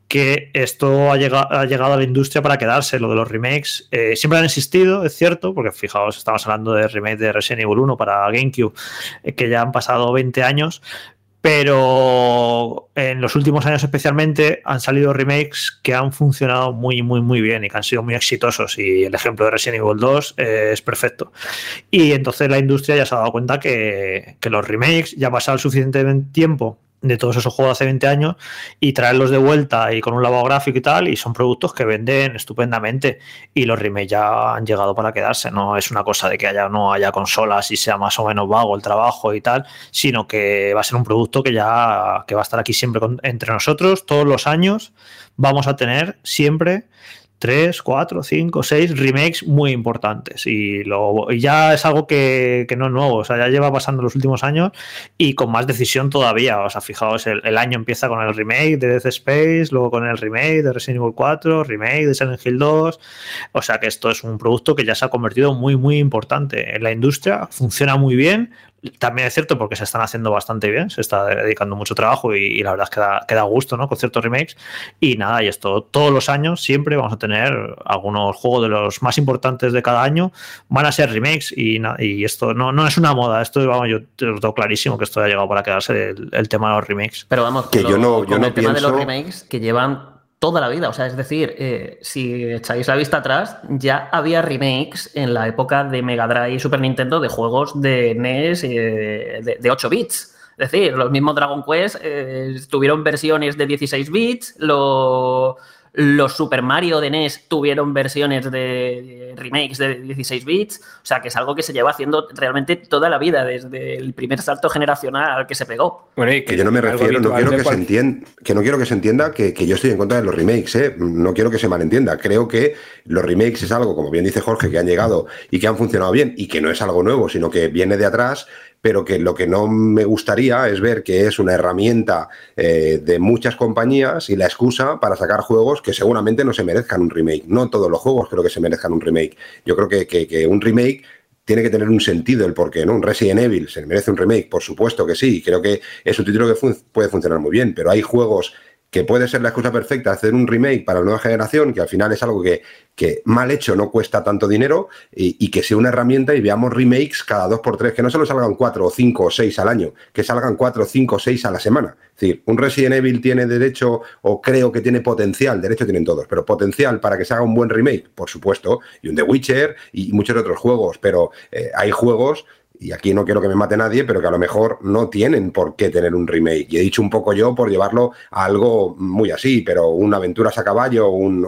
que esto ha llegado, a la industria para quedarse, lo de los remakes. Eh, siempre han existido, es cierto, porque fijaos, estamos hablando de remake de Resident Evil 1 para GameCube, eh, que ya han pasado 20 años, Pero en los últimos años especialmente han salido remakes que han funcionado muy, muy, muy bien y que han sido muy exitosos. Y el ejemplo de Resident Evil 2 eh, es perfecto. Y entonces la industria ya se ha dado cuenta que, que los remakes ya ha pasado el suficiente tiempo de todos esos juegos de hace 20 años y traerlos de vuelta y con un lavado gráfico y tal, y son productos que venden estupendamente. Y los remakes ya han llegado para quedarse, no es una cosa de que haya no haya consolas y sea más o menos vago el trabajo y tal, sino que va a ser un producto que ya que va a estar aquí siempre entre nosotros todos los años, vamos a tener siempre tres, cuatro, cinco, seis remakes muy importantes. Y, lo, ya es algo que, no es nuevo, o sea, ya lleva pasando los últimos años y con más decisión todavía. O sea, fijaos, el, año empieza con el remake de Death Space, luego con el remake de Resident Evil 4, remake de Silent Hill 2. O sea, que esto es un producto que ya se ha convertido muy, muy importante en la industria, funciona muy bien, también es cierto porque se están haciendo bastante bien, se está dedicando mucho trabajo y, la verdad es que da, que da, gusto, ¿no? Con ciertos remakes. Y nada, y esto todos los años siempre vamos a tener algunos juegos de los más importantes de cada año, van a ser remakes y, y esto no, no es una moda, esto vamos, yo te lo tengo clarísimo que esto ha llegado para quedarse el, tema de los remakes. Pero vamos, que yo no, yo no el tema de los remakes que llevan toda la vida. O sea, es decir, eh, si echáis la vista atrás, ya había remakes en la época de Mega Drive y Super Nintendo de juegos de NES de, de, 8 bits. Es decir, los mismos Dragon Quest eh, tuvieron versiones de 16 bits, lo, los Super Mario de NES tuvieron versiones de remakes de 16 bits, o sea que es algo que se lleva haciendo realmente toda la vida, desde el primer salto generacional que se pegó. que, yo no me refiero, no quiero que, se entienda, que no quiero que se entienda que, yo estoy en contra de los remakes, ¿eh? no quiero que se malentienda. Creo que los remakes es algo, como bien dice Jorge, que han llegado y que han funcionado bien y que no es algo nuevo, sino que viene de atrás pero que lo que no me gustaría es ver que es una herramienta eh, de muchas compañías y la excusa para sacar juegos que seguramente no se merezcan un remake. No todos los juegos creo que se merezcan un remake. Yo creo que, un remake tiene que tener un sentido el porqué, ¿no? Un Resident Evil se merece un remake, por supuesto que sí, creo que es un título que puede funcionar muy bien, pero hay juegos que puede ser la excusa perfecta hacer un remake para la nueva generación, que al final es algo que, que mal hecho no cuesta tanto dinero y, que sea una herramienta y veamos remakes cada dos por tres, que no solo salgan cuatro o cinco o seis al año, que salgan cuatro, cinco o seis a la semana. Es decir, un Resident Evil tiene derecho, o creo que tiene potencial, derecho tienen todos, pero potencial para que se haga un buen remake, por supuesto, y un The Witcher y muchos otros juegos, pero eh, hay juegos y aquí no quiero que me mate nadie, pero que a lo mejor no tienen por qué tener un remake. Y he dicho un poco yo por llevarlo a algo muy así, pero una aventuras a caballo un,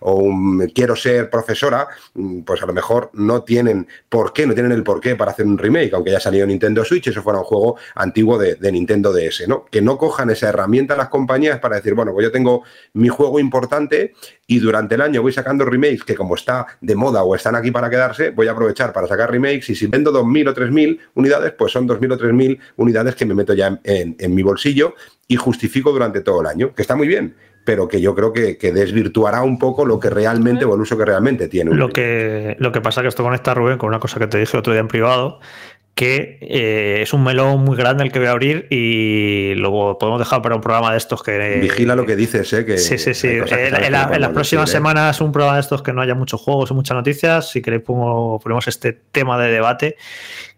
o un quiero ser profesora, mm, pues a lo mejor no tienen por qué, no tienen el por qué para hacer un remake, aunque ya salió Nintendo Switch, eso fuera un juego antiguo de, de Nintendo DS, ¿no? Que no cojan esa herramienta las compañías para decir, bueno, pues yo tengo mi juego importante y durante el año voy sacando remakes que como está de moda o están aquí para quedarse, voy a aprovechar para sacar remakes y si vendo 2.000 o 3.000 unidades, pues son 2.000 o 3.000 unidades que me meto ya en, mi bolsillo y justifico durante todo el año, que está muy bien, pero que yo creo que, desvirtuará un poco lo que realmente o el uso que realmente tiene. Lo que, lo que pasa que esto conecta, Rubén, con una cosa que te dije otro día en privado, que eh, es un melón muy grande el que voy a abrir y luego podemos dejar para un programa de estos que... Vigila lo que dices, ¿eh? Que sí, sí, sí. En, las próximas ¿eh? semanas un programa de estos que no haya muchos juegos y muchas noticias. Si queréis ponemos este tema de debate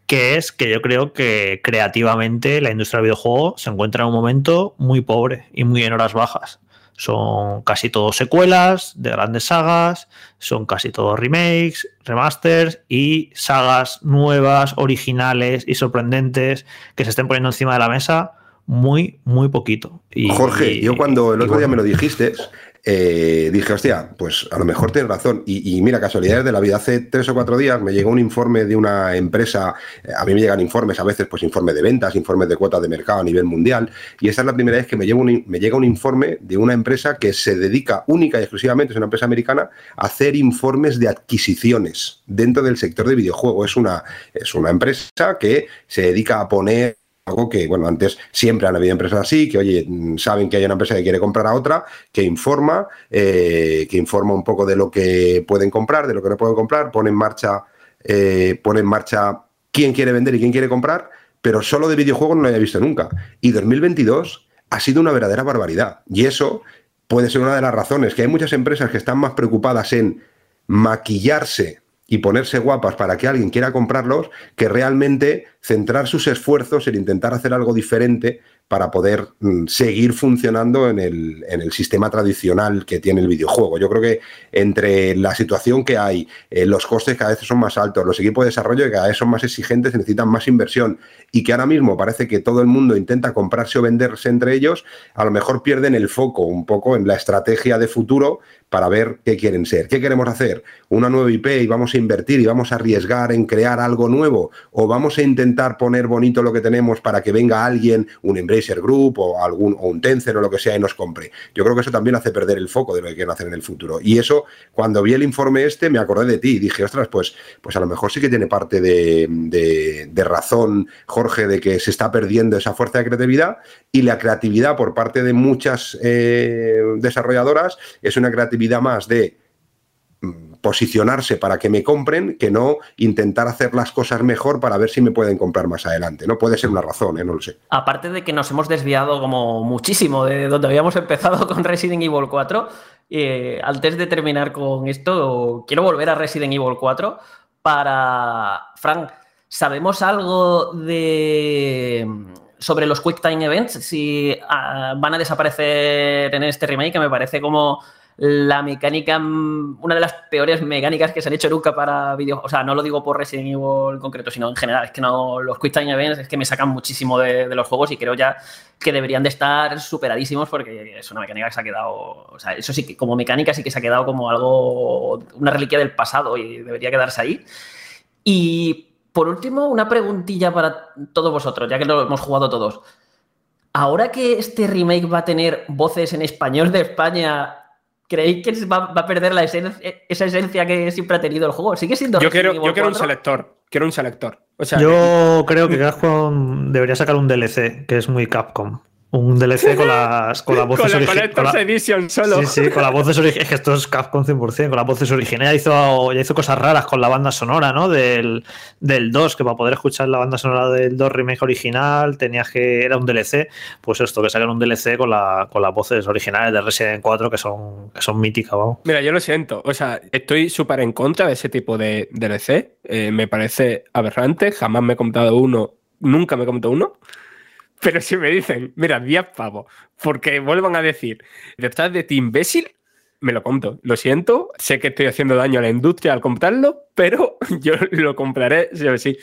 que es que yo creo que creativamente la industria del videojuego se encuentra en un momento muy pobre y muy en horas bajas. Son casi todos secuelas de grandes sagas, son casi todos remakes, remasters y sagas nuevas, originales y sorprendentes que se estén poniendo encima de la mesa muy, muy poquito. Y, Jorge, yo cuando el otro día me lo dijiste, eh, dije, hostia, pues a lo mejor tienes razón. Y, mira, casualidades de la vida. Hace tres o cuatro días me llegó un informe de una empresa. Eh, a mí me llegan informes a veces, pues informes de ventas, informes de cuotas de mercado a nivel mundial. Y esa es la primera vez que me, me llega un informe de una empresa que se dedica única y exclusivamente, es una empresa americana, a hacer informes de adquisiciones dentro del sector de videojuego. Es una, es una empresa que se dedica a poner algo que, bueno, antes siempre han habido empresas así, que, oye, saben que hay una empresa que quiere comprar a otra, que informa, eh, que informa un poco de lo que pueden comprar, de lo que no pueden comprar, pone en marcha, eh, pone en marcha quién quiere vender y quién quiere comprar, pero solo de videojuegos no lo había visto nunca. Y 2022 ha sido una verdadera barbaridad. Y eso puede ser una de las razones, que hay muchas empresas que están más preocupadas en maquillarse y ponerse guapas para que alguien quiera comprarlos, que realmente centrar sus esfuerzos en intentar hacer algo diferente para poder mm, seguir funcionando en el, en el, sistema tradicional que tiene el videojuego. Yo creo que entre la situación que hay, eh, los costes cada vez son más altos, los equipos de desarrollo que cada vez son más exigentes, necesitan más inversión y que ahora mismo parece que todo el mundo intenta comprarse o venderse entre ellos, a lo mejor pierden el foco un poco en la estrategia de futuro para ver qué quieren ser. ¿Qué queremos hacer? ¿Una nueva IP y vamos a invertir y vamos a arriesgar en crear algo nuevo? ¿O vamos a intentar poner bonito lo que tenemos para que venga alguien, un Embracer Group o, algún, o un Tencent o lo que sea y nos compre? Yo creo que eso también hace perder el foco de lo que quieren hacer en el futuro. Y eso, cuando vi el informe este, me acordé de ti y dije, ostras, pues, pues a lo mejor sí que tiene parte de, de razón, Jorge, de que se está perdiendo esa fuerza de creatividad y la creatividad por parte de muchas eh, desarrolladoras es una creatividad más de posicionarse para que me compren que no intentar hacer las cosas mejor para ver si me pueden comprar más adelante. No puede ser una razón, ¿eh? no lo sé. Aparte de que nos hemos desviado como muchísimo de donde habíamos empezado con Resident Evil 4, eh, antes de terminar con esto, quiero volver a Resident Evil 4 para... Frank, ¿sabemos algo de sobre los Quick Time Events, si ah, van a desaparecer en este remake, que me parece como la mecánica, mm, una de las peores mecánicas que se han hecho nunca para videojuegos. O sea, no lo digo por Resident Evil en concreto, sino en general. Es que no, los Quick Time Events es que me sacan muchísimo de, los juegos y creo ya que deberían de estar superadísimos porque es una mecánica que se ha quedado. O sea, eso sí que como mecánica sí que se ha quedado como algo, una reliquia del pasado y debería quedarse ahí. Y por último, una preguntilla para todos vosotros, ya que lo hemos jugado todos. Ahora que este remake va a tener voces en español de España, ¿creéis que va, a perder la esa esencia que siempre ha tenido el juego? Sigue siendo. Yo quiero, yo quiero un selector. Quiero un selector. yo creo que Capcom debería sacar un DLC, que es muy Capcom un DLC con las, con las voces originales. Edition solo. Sí, sí, con las voces originales. Es que esto es Capcom 100%, con las voces originales. Ya hizo, ya hizo cosas raras con la banda sonora, ¿no? Del, del 2, que para poder escuchar la banda sonora del 2 remake original tenías que. Era un DLC. Pues esto, que sacan un DLC con, la, con las voces originales de Resident 4 que son, que son míticas, vamos. Mira, yo lo siento. O sea, estoy súper en contra de ese tipo de DLC. Eh, me parece aberrante. Jamás me he comprado uno. Nunca me he comprado uno. Pero si me dicen, mira, 10 pavos, porque vuelvan a decir, detrás de ti imbécil, me lo compro. Lo siento, sé que estoy haciendo daño a la industria al comprarlo, pero yo lo compraré sí o sí.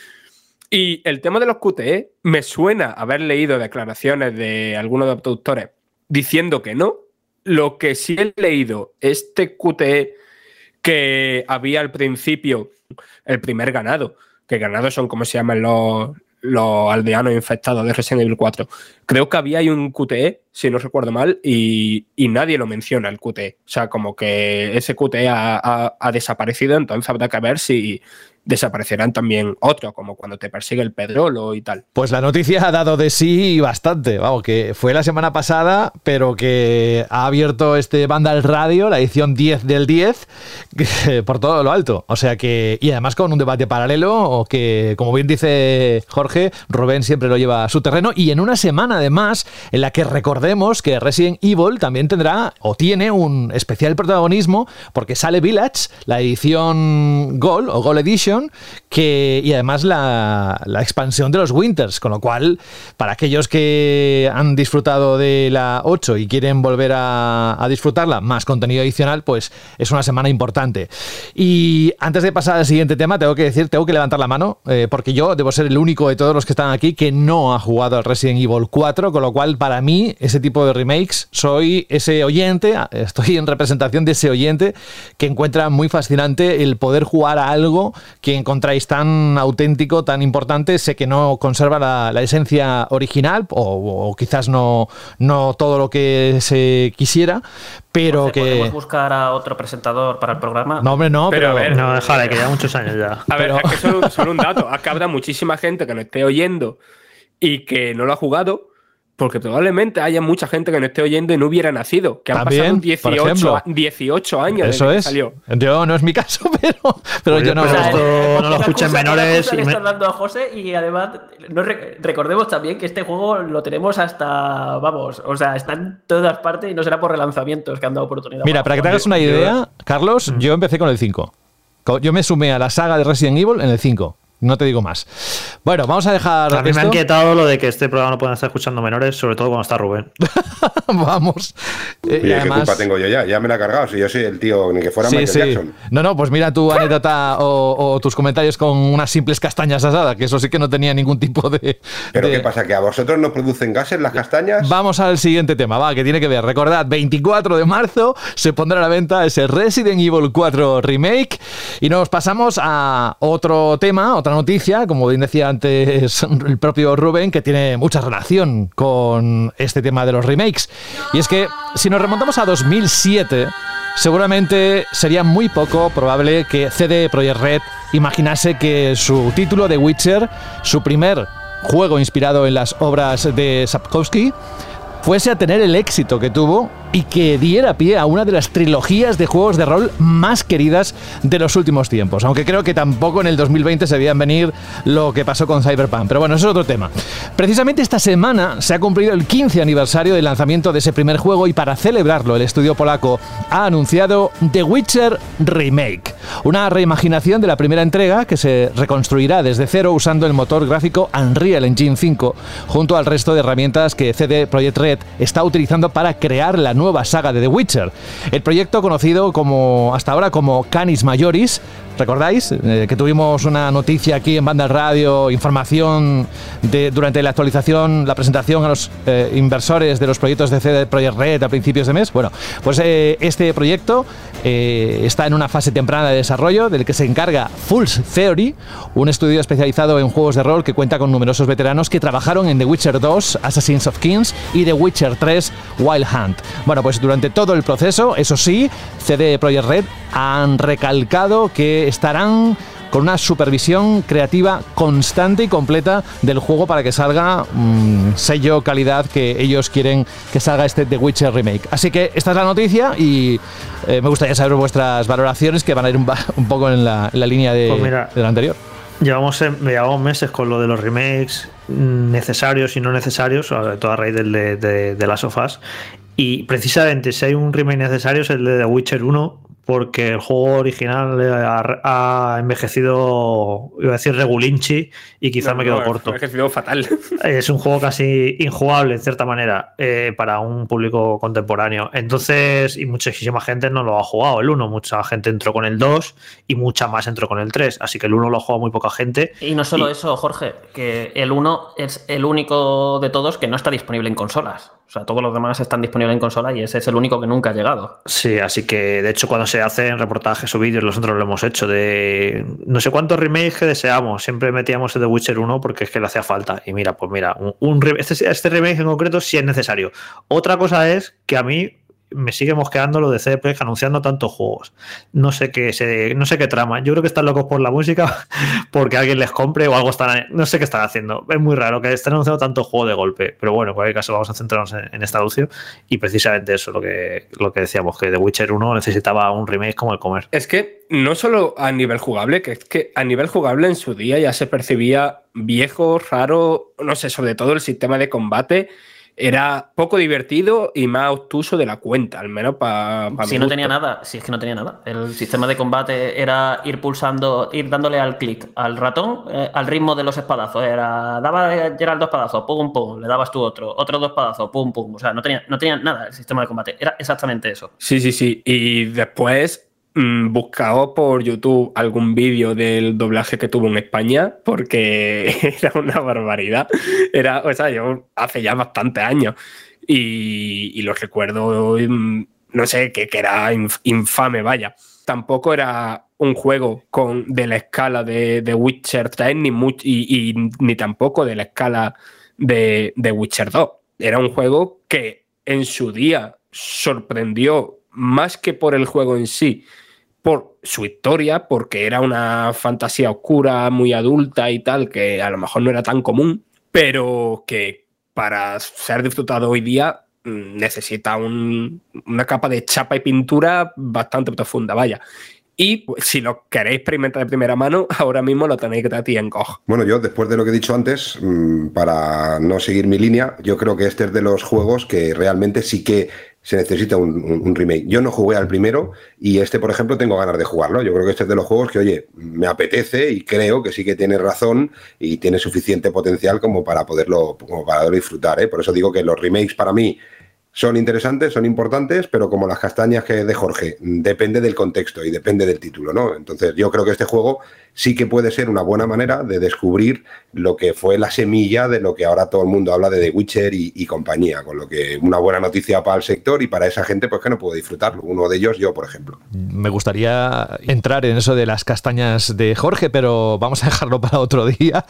Y el tema de los QTE, me suena haber leído declaraciones de algunos de los productores diciendo que no. Lo que sí he leído, este QTE que había al principio, el primer ganado, que ganados son como se llaman los, los aldeanos infectados de Resident Evil 4. Creo que había un QTE, si no recuerdo mal, y, nadie lo menciona el QTE. O sea, como que ese QTE ha desaparecido, entonces habrá que ver si, desaparecerán también otros, como cuando te persigue el pedrolo y tal. Pues la noticia ha dado de sí bastante, vamos, que fue la semana pasada, pero que ha abierto este Vandal Radio, la edición 10 del 10, por todo lo alto. O sea que, y además con un debate paralelo, o que, como bien dice Jorge, Rubén siempre lo lleva a su terreno, y en una semana además, en la que recordemos que Resident Evil también tendrá, o tiene un especial protagonismo, porque sale Village, la edición Gold o Gold Edition, que, y además la, expansión de los Winters, con lo cual, para aquellos que han disfrutado de la 8 y quieren volver a, disfrutarla, más contenido adicional, pues es una semana importante. Y antes de pasar al siguiente tema, tengo que decir, tengo que levantar la mano, eh, porque yo debo ser el único de todos los que están aquí que no ha jugado al Resident Evil 4, con lo cual, para mí, ese tipo de remakes, soy ese oyente, estoy en representación de ese oyente que encuentra muy fascinante el poder jugar a algo que encontráis tan auténtico, tan importante, sé que no conserva la, esencia original o, quizás no, no todo lo que se quisiera, pero que... ¿Podemos buscar a otro presentador para el programa? No, hombre, no, pero... no, déjale, que ya muchos años ya. A ver, es que solo, solo un dato. Acá habrá muchísima gente que nos esté oyendo y que no lo ha jugado porque probablemente haya mucha gente que no esté oyendo y no hubiera nacido, que han pasado 18, 18 años Eso es. salió. Yo no es mi caso, pero, pero yo no. Pues esto no lo escuchen menores. Y están dando a José y además recordemos también que este juego lo tenemos hasta, vamos, o sea, está en todas partes y no será por relanzamientos que han dado oportunidad. Mira, para que te hagas una idea, Carlos, mm. yo empecé con el 5. Yo me sumé a la saga de Resident Evil en el 5. No te digo más. Bueno, vamos a dejar. A mí me ha inquietado lo de que este programa no pueden estar escuchando menores, sobre todo cuando está Rubén. vamos. Eh, y Oye, ¿qué además- culpa tengo yo ya? Ya me la he cargado. Si yo soy el tío, ni que fuera Sí, Michael sí. Jackson. No, no, pues mira tu anécdota o, o tus comentarios con unas simples castañas asadas, que eso sí que no tenía ningún tipo de. ¿Pero de- qué pasa? ¿Que a vosotros no producen gases las castañas? Vamos al siguiente tema, va, que tiene que ver. Recordad, 24 de marzo se pondrá a la venta ese Resident Evil 4 Remake. Y nos pasamos a otro tema, otra noticia, como bien decía antes el propio Rubén, que tiene mucha relación con este tema de los remakes. Y es que si nos remontamos a 2007, seguramente sería muy poco probable que CD Projekt Red imaginase que su título de Witcher, su primer juego inspirado en las obras de Sapkowski, fuese a tener el éxito que tuvo y que diera pie a una de las trilogías de juegos de rol más queridas de los últimos tiempos. Aunque creo que tampoco en el 2020 se veían venir lo que pasó con Cyberpunk. Pero bueno, eso es otro tema. Precisamente esta semana se ha cumplido el 15 aniversario del lanzamiento de ese primer juego y para celebrarlo el estudio polaco ha anunciado The Witcher Remake. Una reimaginación de la primera entrega que se reconstruirá desde cero usando el motor gráfico Unreal Engine 5 junto al resto de herramientas que CD Projekt Red está utilizando para crear la nueva saga de The Witcher. El proyecto conocido como hasta ahora como Canis Majoris ¿Recordáis eh, que tuvimos una noticia aquí en Banda Radio, información de, durante la actualización, la presentación a los eh, inversores de los proyectos de CD Projekt Red a principios de mes? Bueno, pues eh, este proyecto eh, está en una fase temprana de desarrollo del que se encarga Fools Theory, un estudio especializado en juegos de rol que cuenta con numerosos veteranos que trabajaron en The Witcher 2, Assassins of Kings y The Witcher 3, Wild Hunt. Bueno, pues durante todo el proceso, eso sí, CD Projekt Red han recalcado que estarán con una supervisión creativa constante y completa del juego para que salga mm, sello calidad que ellos quieren que salga este The Witcher Remake. Así que esta es la noticia y eh, me gustaría saber vuestras valoraciones que van a ir un, poco en la, en la línea de, Pues mira. de la anterior. Llevamos, em- llevamos meses con lo de los remakes mm, necesarios y no necesarios, sobre todo a raíz del de, de, de Last of Us. Y precisamente si hay un remake necesario es el de The Witcher 1, porque el juego original ha, ha envejecido, iba a decir regulinchi, y quizás me quedo No, corto. Ha envejecido fatal. Es un juego casi injugable, en cierta manera, eh, para un público contemporáneo. Entonces, y muchísima gente no lo ha jugado el 1. Mucha gente entró con el 2 y mucha más entró con el 3. Así que el 1 lo ha jugado muy poca gente. Y no solo Y- eso, Jorge, que el 1 es el único de todos que no está disponible en consolas. O sea, todos los demás están disponibles en consola y ese es el único que nunca ha llegado. Sí, así que de hecho cuando se hacen reportajes o vídeos, nosotros lo hemos hecho de no sé cuántos remakes que deseamos. Siempre metíamos el de Witcher 1 porque es que le hacía falta. Y mira, pues mira, un, este, este remake en concreto sí es necesario. Otra cosa es que a mí me sigue mosqueando lo de CD Projekt anunciando tantos juegos. No sé qué no sé qué trama. Yo creo que están locos por la música porque alguien les compre o algo están no sé qué están haciendo. Es muy raro que estén anunciando tantos juegos de golpe. Pero bueno, en cualquier caso vamos a centrarnos en, en esta anuncio y precisamente eso lo que lo que decíamos que The Witcher 1 necesitaba un remake como el comer. Es que no solo a nivel jugable, que es que a nivel jugable en su día ya se percibía viejo, raro, no sé, sobre todo el sistema de combate era poco divertido y más obtuso de la cuenta, al menos para si no tenía nada, si es que no tenía nada. El sistema de combate era ir pulsando, ir dándole al clic al ratón eh, al ritmo de los espadazos. Era, daba eh, Gerald dos espadazos, pum, pum, le dabas tú otro, otros dos espadazos, pum, pum. O sea, no tenía, no tenía nada el sistema de combate. Era exactamente eso. Sí, sí, sí. Y después mm, buscado por YouTube algún vídeo del doblaje que tuvo en España, porque era una barbaridad. Era, o sea, yo hace ya bastantes años. Y, y lo recuerdo, mm, no sé, que, que era inf- infame, vaya. Tampoco era un juego con, de la escala de, de Witcher 3, ni, much- y, y ni tampoco de la escala de, de Witcher 2. Era un juego que en su día sorprendió más que por el juego en sí, por su historia, porque era una fantasía oscura, muy adulta y tal, que a lo mejor no era tan común, pero que para ser disfrutado hoy día mm, necesita un- una capa de chapa y pintura bastante profunda, vaya. Y pues, si lo queréis experimentar de primera mano, ahora mismo lo tenéis gratis en GOG. Bueno, yo después de lo que he dicho antes, mm, para no seguir mi línea, yo creo que este es de los juegos que realmente sí que se necesita un, un, remake. Yo no jugué al primero y este, por ejemplo, tengo ganas de jugarlo. Yo creo que este es de los juegos que, oye, me apetece y creo que sí que tiene razón y tiene suficiente potencial como para poderlo, como para disfrutar. ¿eh? Por eso digo que los remakes para mí son interesantes, son importantes, pero como las castañas que de Jorge, depende del contexto y depende del título, ¿no? Entonces yo creo que este juego sí que puede ser una buena manera de descubrir lo que fue la semilla de lo que ahora todo el mundo habla de The Witcher y, compañía, con lo que una buena noticia para el sector y para esa gente pues que no puedo disfrutarlo. Uno de ellos yo, por ejemplo. Me gustaría entrar en eso de las castañas de Jorge, pero vamos a dejarlo para otro día.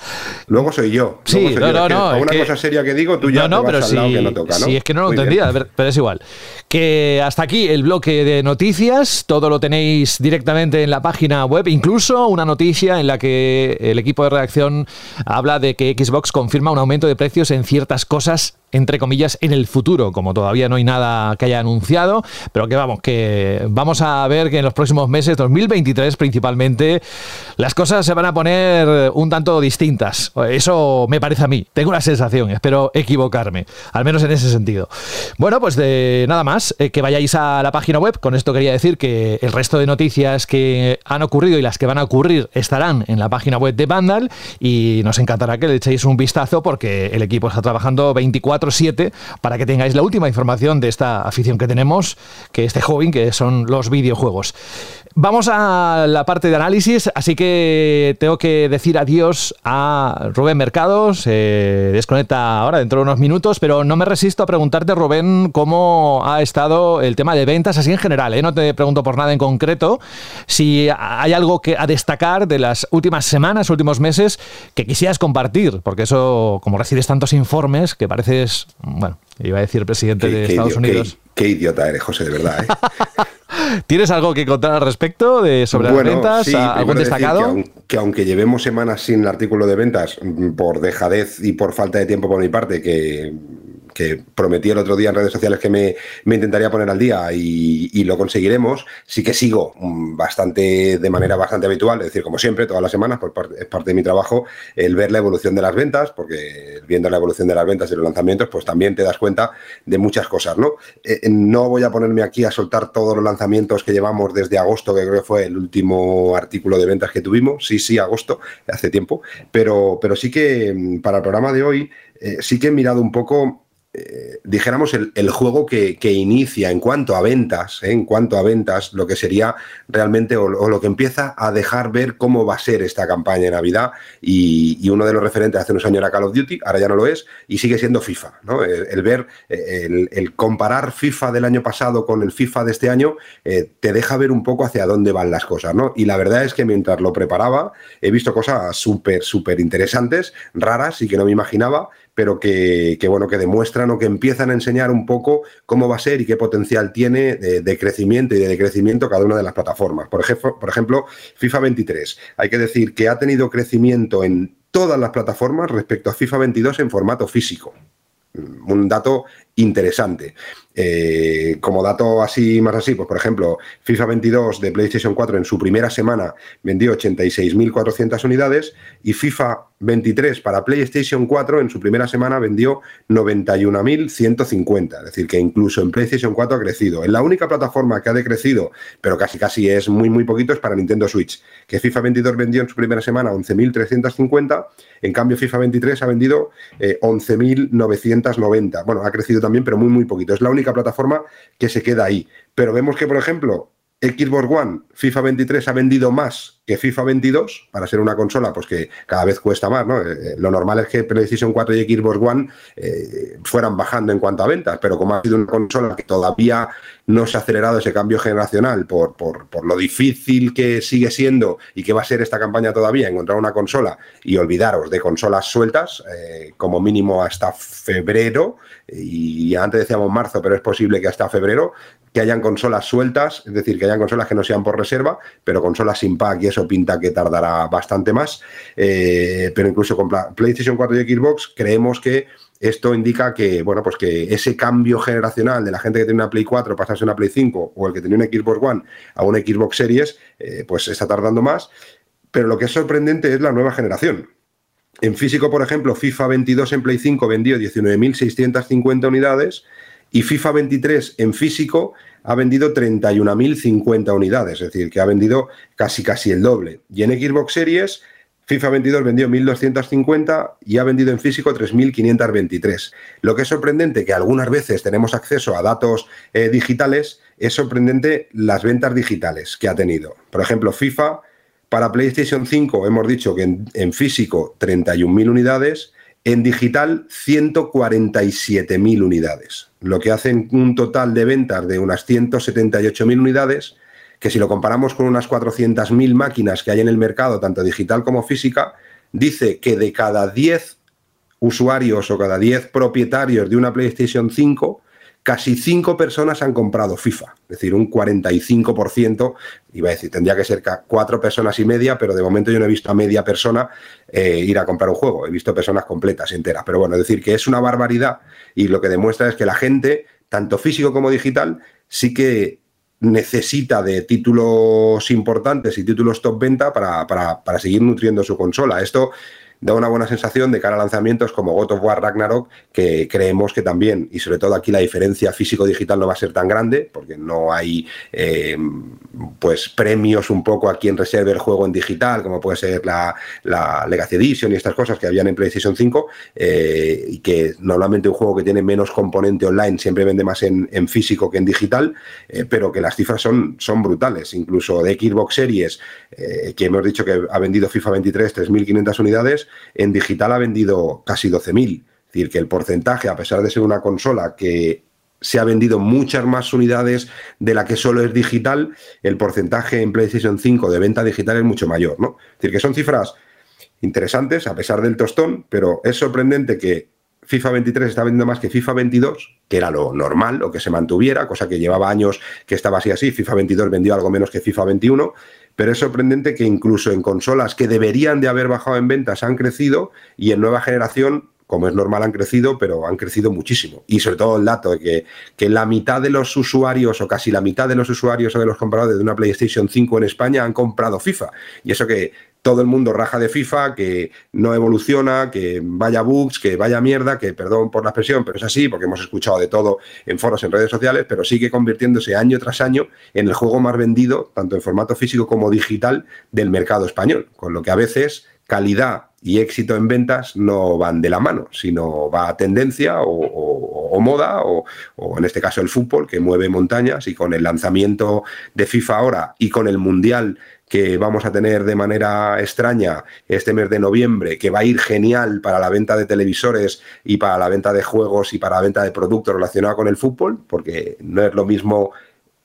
Luego soy yo. sí, no, no, no. Una cosa seria que digo, tú ya no, pero al lado que no toca, ¿no? Sí, es que no lo entendía, pero es igual. Que hasta aquí el bloque de noticias, todo lo tenéis directamente en la página web, incluso una noticia en la que el equipo de redacción habla de que Xbox confirma un aumento de precios en ciertas cosas entre comillas, en el futuro, como todavía no hay nada que haya anunciado, pero que vamos, que vamos a ver que en los próximos meses, 2023 principalmente, las cosas se van a poner un tanto distintas. Eso me parece a mí. Tengo una sensación, espero equivocarme, al menos en ese sentido. Bueno, pues nada más, eh, que vayáis a la página web. Con esto quería decir que el resto de noticias que han ocurrido y las que van a ocurrir estarán en la página web de Vandal y nos encantará que le echéis un vistazo porque el equipo está trabajando 24 7 para que tengáis la última información de esta afición que tenemos, que este joven, que son los videojuegos. Vamos a la parte de análisis, así que tengo que decir adiós a Rubén Mercado, se desconecta ahora dentro de unos minutos, pero no me resisto a preguntarte, Rubén, cómo ha estado el tema de ventas así en general, ¿eh? no te pregunto por nada en concreto, si hay algo que a destacar de las últimas semanas, últimos meses, que quisieras compartir, porque eso, como recibes tantos informes, que pareces, bueno, iba a decir presidente de Estados Unidos. Qué, idiota eres, José, de verdad. ¿eh? ¿Tienes algo que contar al respecto de, sobre las ventas? ¿Algún destacado? Que, aunque llevemos semanas sin el artículo de ventas, mm, por dejadez y por falta de tiempo por mi parte, que que prometí el otro día en redes sociales que me, intentaría poner al día y, lo conseguiremos, sí que sigo mm, bastante, de manera bastante habitual, es decir, como siempre, todas las semanas, es parte de mi trabajo, el ver la evolución de las ventas, porque viendo la evolución de las ventas y los lanzamientos, pues también te das cuenta de muchas cosas, ¿no? Eh, eh, no voy a ponerme aquí a soltar todos los lanzamientos que llevamos desde agosto, que creo que fue el último artículo de ventas que tuvimos, sí, sí, agosto, hace tiempo, pero, pero sí que mm, para el programa de hoy, eh, sí que he mirado un poco eh, dijéramos, el, juego que, inicia en cuanto a ventas, ¿eh? en cuanto a ventas, lo que sería realmente o, lo que empieza a dejar ver cómo va a ser esta campaña de Navidad. Y, uno de los referentes hace unos años era Call of Duty, ahora ya no lo es, y sigue siendo FIFA. El, ver, eh, el, comparar FIFA del año pasado con el FIFA de este año, te deja ver un poco hacia dónde van las cosas. ¿no? Y la verdad es que mientras lo preparaba, he visto cosas súper, súper interesantes, raras y que no me imaginaba pero que, bueno, que demuestran o que empiezan a enseñar un poco cómo va a ser y qué potencial tiene de, crecimiento y de decrecimiento cada una de las plataformas. Por ejemplo, por ejemplo, FIFA 23. Hay que decir que ha tenido crecimiento en todas las plataformas respecto a FIFA 22 en formato físico. Un dato interesante. Eh, como dato así, más así, pues por ejemplo, FIFA 22 de PlayStation 4 en su primera semana vendió 86.400 unidades y FIFA 23 para PlayStation 4 en su primera semana vendió 91.150. Es decir, que incluso en PlayStation 4 ha crecido. En la única plataforma que ha decrecido, pero casi casi es muy muy poquito, es para Nintendo Switch, que FIFA 22 vendió en su primera semana 11.350, en cambio FIFA 23 ha vendido 11.990. Eh, bueno, ha crecido también, pero muy muy poquito. Es la única plataforma que se queda ahí. Pero vemos que, por ejemplo, Xbox One, FIFA 23 ha vendido más que FIFA 22 para ser una consola pues que cada vez cuesta más, ¿no? Eh, lo normal es que PlayStation 4 y Xbox One eh, fueran bajando en cuanto a ventas, pero como ha sido una consola que todavía no se ha acelerado ese cambio generacional por, por, por, lo difícil que sigue siendo y que va a ser esta campaña todavía, encontrar una consola y olvidaros de consolas sueltas, eh, como mínimo hasta febrero, y antes decíamos marzo, pero es posible que hasta febrero, que hayan consolas sueltas, es decir, que hayan consolas que no sean por reserva, pero consolas sin pack y eso pinta que tardará bastante más. Eh, pero incluso con PlayStation 4 y Xbox creemos que esto indica que, bueno, pues que ese cambio generacional de la gente que tiene una Play 4 pasarse a una Play 5 o el que tenía una Xbox One a una Xbox Series, eh, pues está tardando más. Pero lo que es sorprendente es la nueva generación. En físico, por ejemplo, FIFA 22 en Play 5 vendió 19.650 unidades Y FIFA 23 en físico ha vendido 31.050 unidades, es decir, que ha vendido casi casi el doble. Y en Xbox Series, FIFA 22 vendió 1.250 y ha vendido en físico 3.523. Lo que es sorprendente, que algunas veces tenemos acceso a datos eh, digitales, es sorprendente las ventas digitales que ha tenido. Por ejemplo, FIFA para PlayStation 5 hemos dicho que en, en físico 31.000 unidades, en digital 147.000 unidades, lo que hace un total de ventas de unas 178.000 unidades, que si lo comparamos con unas 400.000 máquinas que hay en el mercado, tanto digital como física, dice que de cada 10 usuarios o cada 10 propietarios de una PlayStation 5, casi 5 personas han comprado FIFA, es decir, un 45%, iba a decir, tendría que ser 4 personas y media, pero de momento yo no he visto a media persona eh, ir a comprar un juego, he visto personas completas, enteras, pero bueno, es decir, que es una barbaridad y lo que demuestra es que la gente, tanto físico como digital, sí que necesita de títulos importantes y títulos top venta para, para, para seguir nutriendo su consola. Esto da una buena sensación de cara a lanzamientos como God of War Ragnarok, que creemos que también, y sobre todo aquí la diferencia físico-digital no va a ser tan grande, porque no hay eh, pues premios un poco a quien reserve el juego en digital, como puede ser la, la Legacy Edition y estas cosas que habían en PlayStation 5, eh, y que normalmente un juego que tiene menos componente online siempre vende más en, físico que en digital, eh, pero que las cifras son, son brutales, incluso de Xbox Series, que hemos dicho que ha vendido FIFA 23 3.500 unidades, en digital ha vendido casi 12.000. Es decir, que el porcentaje, a pesar de ser una consola que se ha vendido muchas más unidades de la que solo es digital, el porcentaje en PlayStation 5 de venta digital es mucho mayor, ¿no? Es decir, que son cifras interesantes a pesar del tostón, pero es sorprendente que FIFA 23 está vendiendo más que FIFA 22, que era lo normal, o que se mantuviera, cosa que llevaba años que estaba así así. FIFA 22 vendió algo menos que FIFA 21, pero es sorprendente que incluso en consolas que deberían de haber bajado en ventas han crecido y en nueva generación como es normal, han crecido, pero han crecido muchísimo. Y sobre todo el dato de que, que, la mitad de los usuarios, o casi la mitad de los usuarios o de los compradores de una PlayStation 5 en España han comprado FIFA. Y eso que todo el mundo raja de FIFA, que no evoluciona, que vaya bugs, que vaya mierda, que perdón por la expresión, pero es así, porque hemos escuchado de todo en foros, en redes sociales, pero sigue convirtiéndose año tras año en el juego más vendido, tanto en formato físico como digital, del mercado español. Con lo que a veces calidad y éxito en ventas no van de la mano, sino va a tendencia o, moda, o, o, en este caso el fútbol, que mueve montañas, y con el lanzamiento de FIFA ahora y con el Mundial que vamos a tener de manera extraña este mes de noviembre, que va a ir genial para la venta de televisores y para la venta de juegos y para la venta de productos relacionados con el fútbol, porque no es lo mismo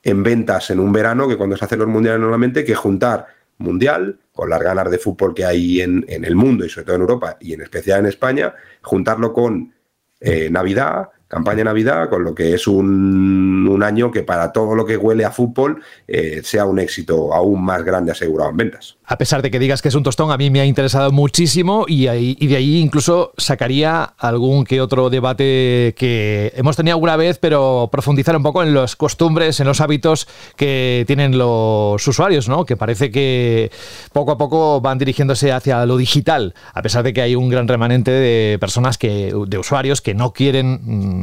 en ventas en un verano que cuando se hacen los mundiales normalmente, que juntar mundial, con las ganas de fútbol que hay en, en, el mundo y sobre todo en Europa y en especial en España, juntarlo con eh, Navidad, campaña Navidad, con lo que es un, un, año que para todo lo que huele a fútbol eh, sea un éxito aún más grande asegurado en ventas. A pesar de que digas que es un tostón, a mí me ha interesado muchísimo y, ahí, y de ahí incluso sacaría algún que otro debate que hemos tenido alguna vez, pero profundizar un poco en las costumbres, en los hábitos que tienen los usuarios, ¿no? Que parece que poco a poco van dirigiéndose hacia lo digital, a pesar de que hay un gran remanente de personas que, de usuarios que no quieren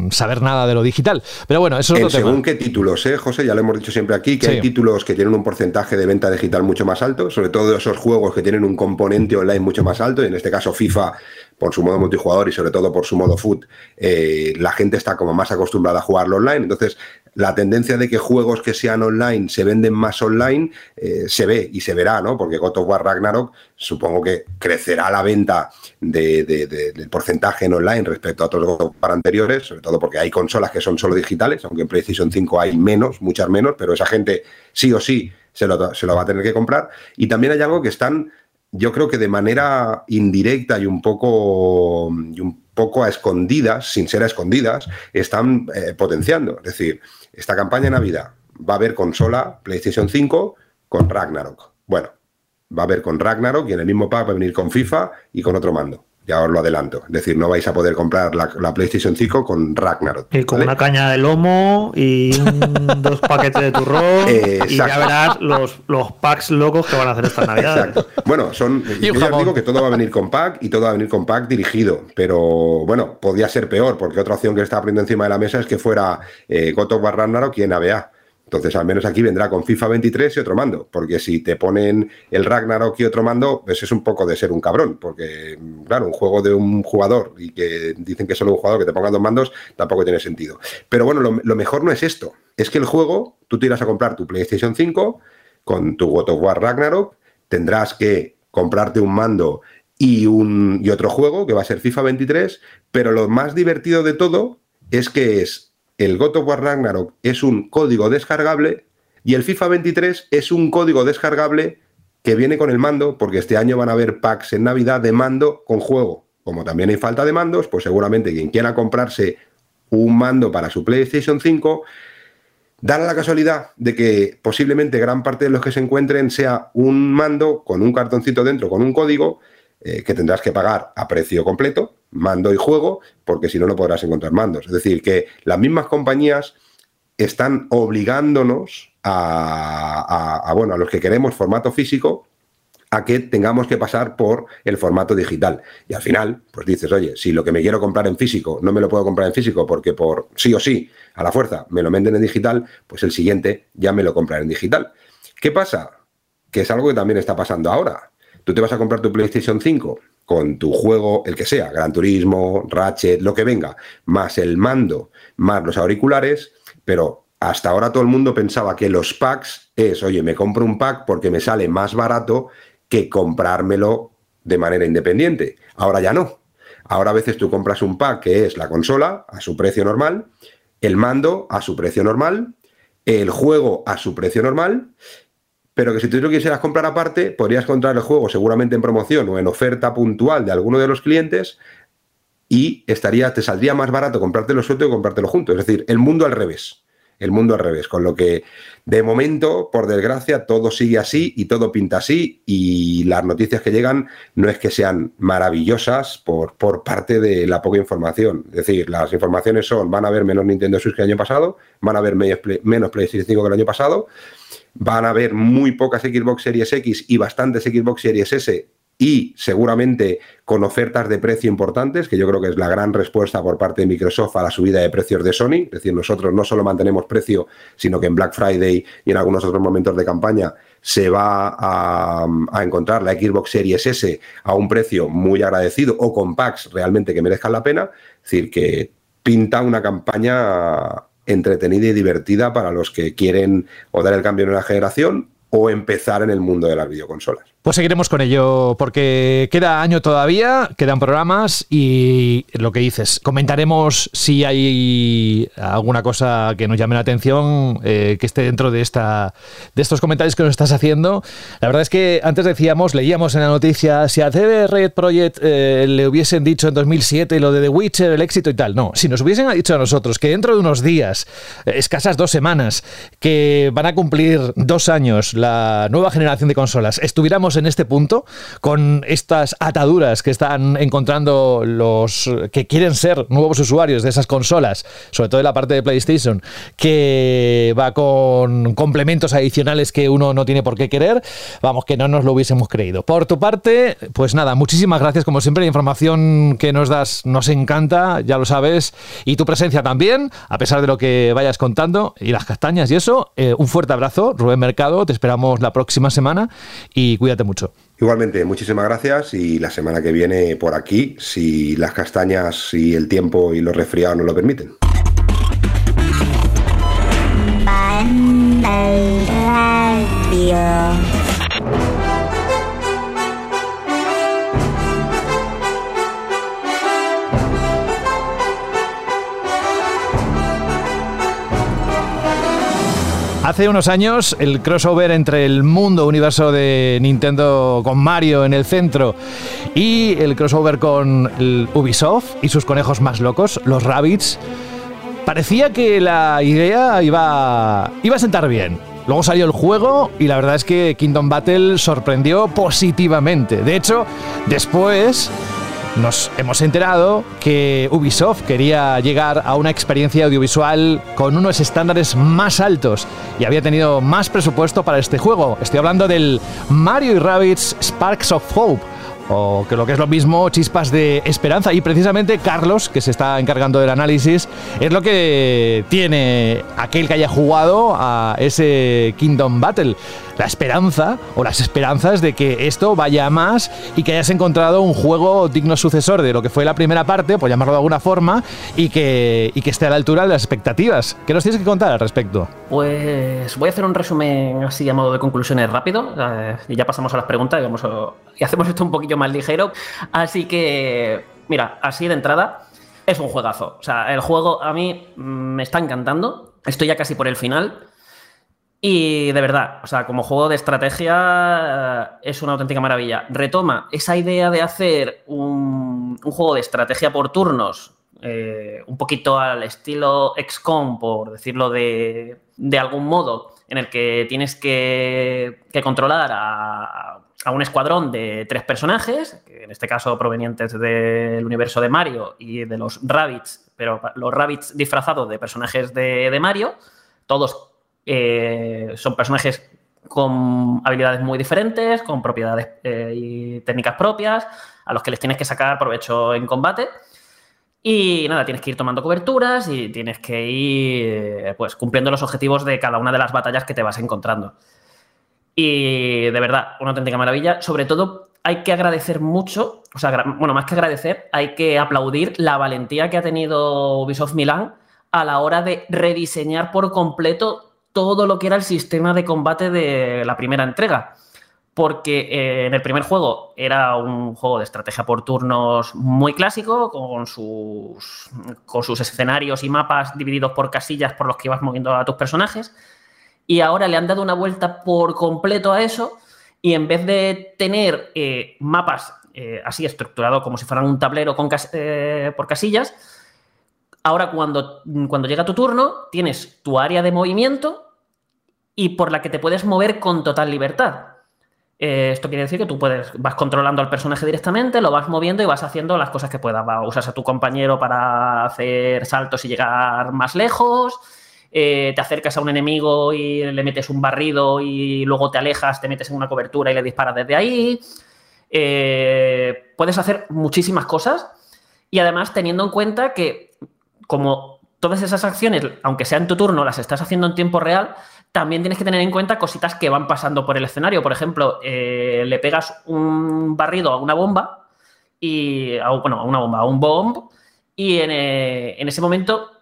mmm, saber nada de lo digital. Pero bueno, eso es otro tema. Según qué títulos, ¿eh, José? Ya lo hemos dicho siempre aquí, que sí. hay títulos que tienen un porcentaje de venta digital mucho más alto, sobre todo esos juegos que tienen un componente online mucho más alto, y en este caso FIFA por su modo multijugador y sobre todo por su modo foot, eh, la gente está como más acostumbrada a jugarlo online. Entonces, la tendencia de que juegos que sean online se venden más online eh, se ve y se verá, ¿no? Porque God of War Ragnarok supongo que crecerá la venta de, de, de, del porcentaje en online respecto a otros God of War anteriores, sobre todo porque hay consolas que son solo digitales, aunque en PlayStation 5 hay menos, muchas menos, pero esa gente sí o sí se lo, se lo va a tener que comprar. Y también hay algo que están yo creo que de manera indirecta y un poco, y un poco a escondidas, sin ser a escondidas, están eh, potenciando. Es decir, esta campaña de Navidad va a haber consola PlayStation 5 con Ragnarok. Bueno, va a haber con Ragnarok y en el mismo pack va a venir con FIFA y con otro mando. Ya os lo adelanto. Es decir, no vais a poder comprar la, la PlayStation 5 con Ragnarok. Y con ¿vale? una caña de lomo y un- dos paquetes de turrón. Eh, y ya verás los, los packs locos que van a hacer estas navidades. Exacto. Bueno, son. Y Yo ya os digo que todo va a venir con pack y todo va a venir con pack dirigido. Pero bueno, podía ser peor, porque otra opción que está poniendo encima de la mesa es que fuera eh, God of War Ragnarok y NBA. Entonces, al menos aquí vendrá con FIFA 23 y otro mando. Porque si te ponen el Ragnarok y otro mando, pues es un poco de ser un cabrón. Porque, claro, un juego de un jugador y que dicen que es solo un jugador que te pongan dos mandos, tampoco tiene sentido. Pero bueno, lo, lo mejor no es esto. Es que el juego, tú te irás a comprar tu PlayStation 5 con tu God of War Ragnarok, tendrás que comprarte un mando y, un, y otro juego, que va a ser FIFA 23, pero lo más divertido de todo es que es el God of War Ragnarok es un código descargable y el FIFA 23 es un código descargable que viene con el mando, porque este año van a haber packs en Navidad de mando con juego. Como también hay falta de mandos, pues seguramente quien quiera comprarse un mando para su PlayStation 5 Da la casualidad de que posiblemente gran parte de los que se encuentren sea un mando con un cartoncito dentro, con un código eh, que tendrás que pagar a precio completo, mando y juego, porque si no, no podrás encontrar mandos. Es decir, que las mismas compañías están obligándonos a, a- bueno, a los que queremos formato físico a que tengamos que pasar por el formato digital. Y al final, pues dices, oye, si lo que me quiero comprar en físico no me lo puedo comprar en físico porque por sí o sí, a la fuerza, me lo venden en digital, pues el siguiente ya me lo compraré en digital. ¿Qué pasa? Que es algo que también está pasando ahora. Tú te vas a comprar tu PlayStation 5 con tu juego, el que sea, Gran Turismo, Ratchet, lo que venga, más el mando, más los auriculares, pero hasta ahora todo el mundo pensaba que los packs es, oye, me compro un pack porque me sale más barato que comprármelo de manera independiente. Ahora ya no. Ahora a veces tú compras un pack que es la consola a su precio normal, el mando a su precio normal, el juego a su precio normal, pero que si tú lo quisieras comprar aparte, podrías comprar el juego seguramente en promoción o en oferta puntual de alguno de los clientes y estaría, te saldría más barato comprártelo suelto que comprártelo junto. Es decir, el mundo al revés. El mundo al revés. Con lo que, de momento, por desgracia, todo sigue así y todo pinta así. Y las noticias que llegan no es que sean maravillosas por, por parte de la poca información. Es decir, las informaciones son: van a haber menos Nintendo Switch que el año pasado, van a haber menos, Play- menos PlayStation 5 que el año pasado, van a haber muy pocas Xbox Series X y bastantes Xbox Series S y seguramente con ofertas de precio importantes, que yo creo que es la gran respuesta por parte de Microsoft a la subida de precios de Sony. Es decir, nosotros no solo mantenemos precio, sino que en Black Friday y en algunos otros momentos de campaña se va a, a encontrar la Xbox Series S a un precio muy agradecido o con packs realmente que merezcan la pena. Es decir, que pinta una campaña entretenida y divertida para los que quieren o dar el cambio en una generación o empezar en el mundo de las videoconsolas. Pues seguiremos con ello porque queda año todavía, quedan programas y lo que dices, comentaremos si hay alguna cosa que nos llame la atención, eh, que esté dentro de, esta, de estos comentarios que nos estás haciendo. La verdad es que antes decíamos, leíamos en la noticia, si a CD Red Project eh, le hubiesen dicho en 2007 lo de The Witcher, el éxito y tal, no, si nos hubiesen dicho a nosotros que dentro de unos días, eh, escasas dos semanas, que van a cumplir dos años la nueva generación de consolas, estuviéramos en este punto con estas ataduras que están encontrando los que quieren ser nuevos usuarios de esas consolas, sobre todo de la parte de PlayStation, que va con complementos adicionales que uno no tiene por qué querer, vamos, que no nos lo hubiésemos creído. Por tu parte, pues nada, muchísimas gracias como siempre, la información que nos das nos encanta, ya lo sabes, y tu presencia también, a pesar de lo que vayas contando, y las castañas y eso, eh, un fuerte abrazo, Rubén Mercado, te esperamos la próxima semana y cuídate mucho. Igualmente, muchísimas gracias y la semana que viene por aquí, si las castañas y el tiempo y los resfriados nos lo permiten. Radio. Hace unos años el crossover entre el mundo universo de Nintendo con Mario en el centro y el crossover con Ubisoft y sus conejos más locos, los Rabbits, parecía que la idea iba, iba a sentar bien. Luego salió el juego y la verdad es que Kingdom Battle sorprendió positivamente. De hecho, después nos hemos enterado que Ubisoft quería llegar a una experiencia audiovisual con unos estándares más altos y había tenido más presupuesto para este juego. Estoy hablando del Mario y Rabbids Sparks of Hope o que lo que es lo mismo, chispas de esperanza. Y precisamente Carlos, que se está encargando del análisis, es lo que tiene aquel que haya jugado a ese Kingdom Battle. La esperanza o las esperanzas de que esto vaya a más y que hayas encontrado un juego digno sucesor de lo que fue la primera parte, por llamarlo de alguna forma, y que, y que esté a la altura de las expectativas. ¿Qué nos tienes que contar al respecto? Pues voy a hacer un resumen así a modo de conclusiones rápido eh, y ya pasamos a las preguntas digamos, y hacemos esto un poquillo más ligero. Así que, mira, así de entrada, es un juegazo. O sea, el juego a mí me está encantando. Estoy ya casi por el final. Y de verdad, o sea, como juego de estrategia eh, es una auténtica maravilla. Retoma esa idea de hacer un, juego de estrategia por turnos, eh, un poquito al estilo XCOM, por decirlo de, de algún modo, en el que tienes que, que controlar a, a un escuadrón de tres personajes, que en este caso provenientes del universo de Mario y de los Rabbits, pero los Rabbits disfrazados de personajes de, Mario, todos eh, son personajes con habilidades muy diferentes, con propiedades eh, y técnicas propias, a los que les tienes que sacar provecho en combate. Y nada, tienes que ir tomando coberturas y tienes que ir eh, pues, cumpliendo los objetivos de cada una de las batallas que te vas encontrando. Y de verdad, una auténtica maravilla. Sobre todo, hay que agradecer mucho, o sea, bueno, más que agradecer, hay que aplaudir la valentía que ha tenido Ubisoft Milán a la hora de rediseñar por completo todo lo que era el sistema de combate de la primera entrega. Porque eh, en el primer juego era un juego de estrategia por turnos muy clásico, con sus, con sus escenarios y mapas divididos por casillas por los que ibas moviendo a tus personajes y ahora le han dado una vuelta por completo a eso y en vez de tener eh, mapas eh, así estructurados como si fueran un tablero con eh, por casillas, ahora cuando, cuando llega tu turno tienes tu área de movimiento y por la que te puedes mover con total libertad. esto quiere decir que tú puedes, vas controlando al personaje directamente, lo vas moviendo y vas haciendo las cosas que puedas. Usas a tu compañero para hacer saltos y llegar más lejos. Eh, te acercas a un enemigo y le metes un barrido y luego te alejas, te metes en una cobertura y le disparas desde ahí. Eh, puedes hacer muchísimas cosas y además teniendo en cuenta que como todas esas acciones, aunque sea en tu turno, las estás haciendo en tiempo real, también tienes que tener en cuenta cositas que van pasando por el escenario. Por ejemplo, eh, le pegas un barrido a una bomba y bueno, a una bomba, a un bomb, y en ese momento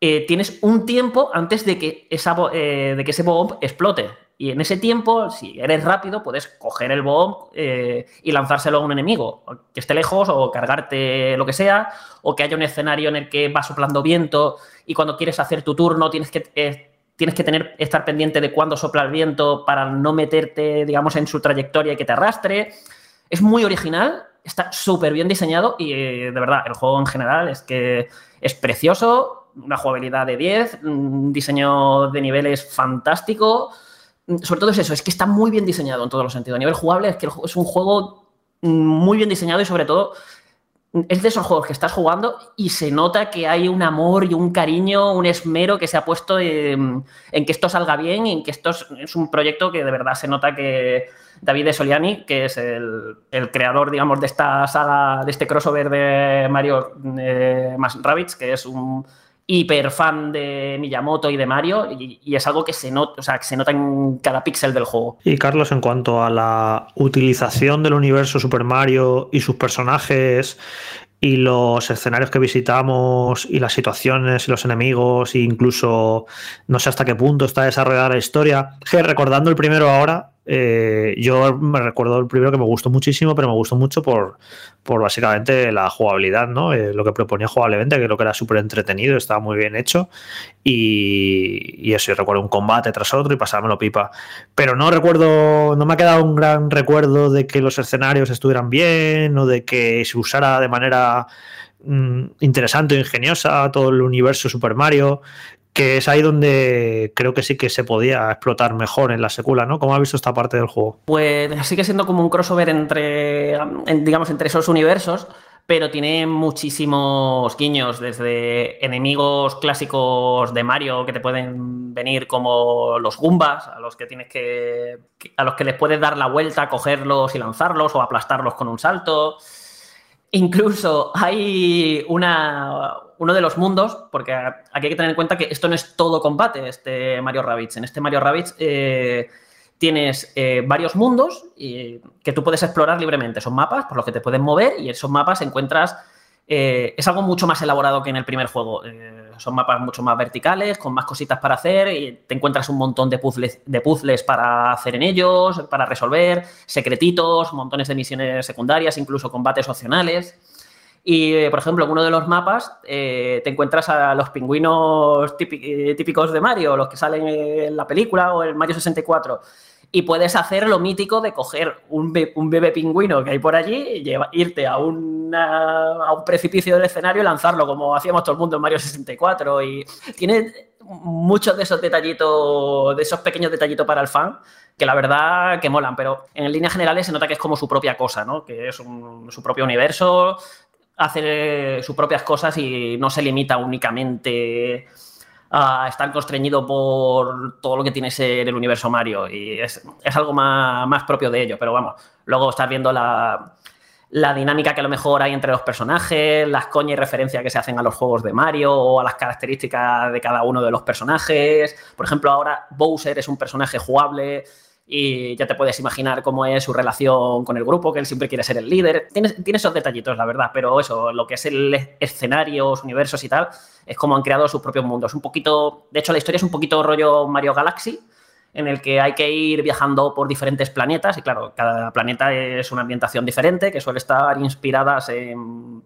eh, tienes un tiempo antes de que, esa, eh, de que ese bomb explote. Y en ese tiempo, si eres rápido, puedes coger el bomb eh, y lanzárselo a un enemigo, que esté lejos o cargarte lo que sea, o que haya un escenario en el que va soplando viento y cuando quieres hacer tu turno tienes que, tienes que tener, estar pendiente de cuándo sopla el viento para no meterte, digamos, en su trayectoria y que te arrastre. Es muy original, está súper bien diseñado y de verdad, el juego en general es que es precioso, una jugabilidad de 10, un diseño de niveles fantástico. Sobre todo es eso, es que está muy bien diseñado en todos los sentidos. A nivel jugable es que es un juego muy bien diseñado y sobre todo es de esos juegos que estás jugando y se nota que hay un amor y un cariño, un esmero que se ha puesto en, que esto salga bien y en que esto es, un proyecto que de verdad se nota que David Soliani, que es el, creador, digamos, de esta saga, de este crossover de Mario eh, más que es un hiper fan de Miyamoto y de Mario y, es algo que se, nota, o sea, que se nota en cada píxel del juego. Y Carlos, en cuanto a la utilización del universo Super Mario y sus personajes y los escenarios que visitamos y las situaciones y los enemigos e incluso no sé hasta qué punto está desarrollada la historia. Recordando el primero ahora, eh, yo me recuerdo el primero que me gustó muchísimo, pero me gustó mucho por, por básicamente la jugabilidad, ¿no? Eh, lo que proponía jugablemente, que creo que era súper entretenido, estaba muy bien hecho. Y, eso, yo recuerdo un combate tras otro y pasármelo pipa. Pero no recuerdo, no me ha quedado un gran recuerdo de que los escenarios estuvieran bien o de que se usara de manera mm, interesante o ingeniosa todo el universo Super Mario que es ahí donde creo que sí que se podía explotar mejor en la secuela, ¿no? ¿Cómo ha visto esta parte del juego? Pues sigue siendo como un crossover entre, digamos, entre esos universos, pero tiene muchísimos guiños, desde enemigos clásicos de Mario que te pueden venir como los Goombas, a los que tienes que. a los que les puedes dar la vuelta, cogerlos y lanzarlos, o aplastarlos con un salto. Incluso hay una, uno de los mundos, porque aquí hay que tener en cuenta que esto no es todo combate, este Mario Rabbids. En este Mario Rabbids eh, tienes eh, varios mundos que tú puedes explorar libremente. Son mapas por los que te puedes mover y esos mapas encuentras... Eh, es algo mucho más elaborado que en el primer juego. Eh, son mapas mucho más verticales, con más cositas para hacer y te encuentras un montón de puzzles, de puzzles para hacer en ellos, para resolver, secretitos, montones de misiones secundarias, incluso combates opcionales. Y, por ejemplo, en uno de los mapas te encuentras a los pingüinos típicos de Mario, los que salen en la película o en Mario 64 y puedes hacer lo mítico de coger un, bebé pingüino que hay por allí, y irte a, un precipicio del escenario y lanzarlo, como hacíamos todo el mundo en Mario 64. Y tiene muchos de esos detallitos, de esos pequeños detallitos para el fan, que la verdad que molan, pero en líneas generales se nota que es como su propia cosa, ¿no? Que es su propio universo, hace sus propias cosas y no se limita únicamente a estar constreñido por todo lo que tiene ser el universo Mario y es, algo más, propio de ello, pero vamos, luego estás viendo la, dinámica que a lo mejor hay entre los personajes, las coñas y referencias que se hacen a los juegos de Mario o a las características de cada uno de los personajes. Por ejemplo, ahora Bowser es un personaje jugable y ya te puedes imaginar cómo es su relación con el grupo, que él siempre quiere ser el líder. Tiene, tiene esos detallitos, la verdad, pero eso, lo que es el escenario, los universos y tal, es como han creado sus propios mundos. Un poquito, de hecho, la historia es un poquito rollo Mario Galaxy, en el que hay que ir viajando por diferentes planetas y claro, cada planeta es una ambientación diferente que suele estar inspiradas en,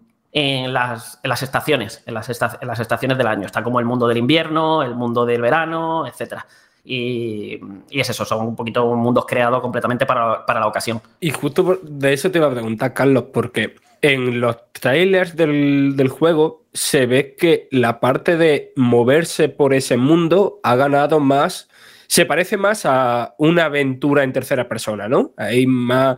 las, estaciones, en las, en las estaciones del año. Está como el mundo del invierno, el mundo del verano, etcétera. Y, es eso, son un poquito mundos creados completamente para, la ocasión. Y justo de eso te iba a preguntar, Carlos, porque en los trailers del, juego se ve que la parte de moverse por ese mundo ha ganado más, se parece más a una aventura en tercera persona, ¿no? Hay más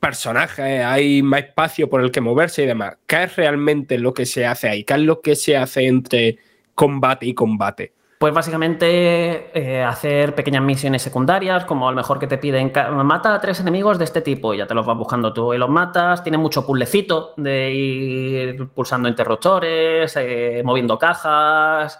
personajes, hay más espacio por el que moverse y demás. ¿Qué es realmente lo que se hace ahí? ¿Qué es lo que se hace entre combate y combate? Pues básicamente eh, hacer pequeñas misiones secundarias, como a lo mejor que te piden mata a tres enemigos de este tipo y ya te los vas buscando tú y los matas. Tiene mucho puzzlecito de ir pulsando interruptores, eh, moviendo cajas.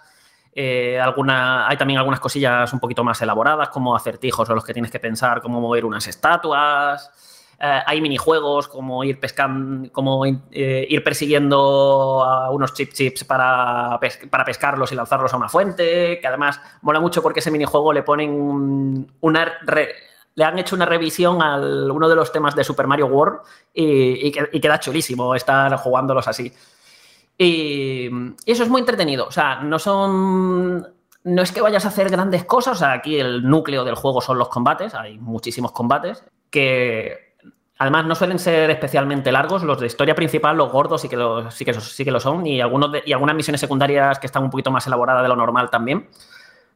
Eh, alguna, hay también algunas cosillas un poquito más elaboradas, como acertijos o los que tienes que pensar cómo mover unas estatuas. Eh, hay minijuegos como ir pescando, como eh, ir persiguiendo a unos chip chips para, para pescarlos y lanzarlos a una fuente, que además mola mucho porque ese minijuego le ponen una le han hecho una revisión a uno de los temas de Super Mario World y, queda chulísimo estar jugándolos así. Y, eso es muy entretenido. O sea, no son. No es que vayas a hacer grandes cosas. O sea, aquí el núcleo del juego son los combates. Hay muchísimos combates que Además, no suelen ser especialmente largos. Los de historia principal, los gordos, sí que lo, sí que, sí que lo son. Y, algunos y algunas misiones secundarias que están un poquito más elaboradas de lo normal también.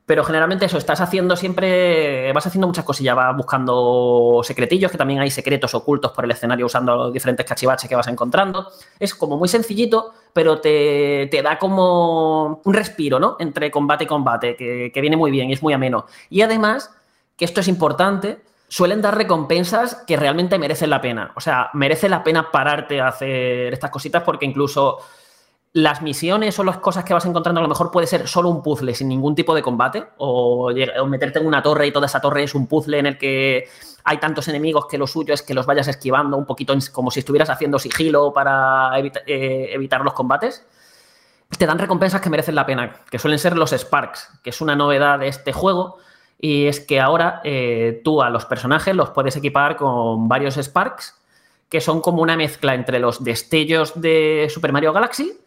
Pero generalmente eso, estás haciendo siempre, vas haciendo muchas cosillas, vas buscando secretillos, que también hay secretos ocultos por el escenario usando los diferentes cachivaches que vas encontrando. Es como muy sencillito, pero te, da como un respiro, ¿no? Entre combate y combate, que, que viene muy bien y es muy ameno. Y además, que esto es importante, suelen dar recompensas que realmente merecen la pena. O sea, merece la pena pararte a hacer estas cositas porque incluso las misiones o las cosas que vas encontrando a lo mejor puede ser solo un puzzle sin ningún tipo de combate o, meterte en una torre y toda esa torre es un puzzle en el que hay tantos enemigos que lo suyo es que los vayas esquivando un poquito como si estuvieras haciendo sigilo para eh, evitar los combates. Te dan recompensas que merecen la pena, que suelen ser los Sparks, que es una novedad de este juego y es que ahora eh, tú a los personajes los puedes equipar con varios Sparks, que son como una mezcla entre los destellos de Super Mario Galaxy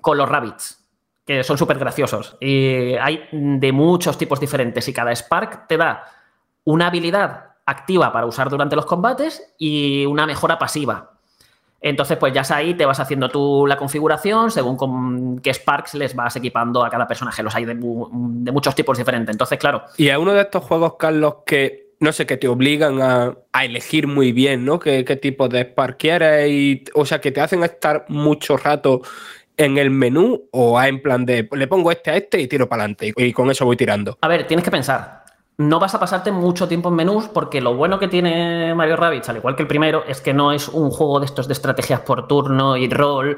con los Rabbits, que son súper graciosos. Y hay de muchos tipos diferentes y cada Spark te da una habilidad activa para usar durante los combates y una mejora pasiva. Entonces, pues ya ahí te vas haciendo tú la configuración según con qué Sparks les vas equipando a cada personaje. Los hay de, muchos tipos diferentes. Entonces, claro. Y a uno de estos juegos, Carlos, que no sé, que te obligan a, a elegir muy bien, ¿no? ¿Qué, qué tipo de Spark quieres? Y, o sea, que te hacen estar mucho rato en el menú o en plan de le pongo este a este y tiro para adelante y con eso voy tirando. A ver, tienes que pensar. No vas a pasarte mucho tiempo en menús porque lo bueno que tiene Mario Rabbids, al igual que el primero, es que no es un juego de estos de estrategias por turno y rol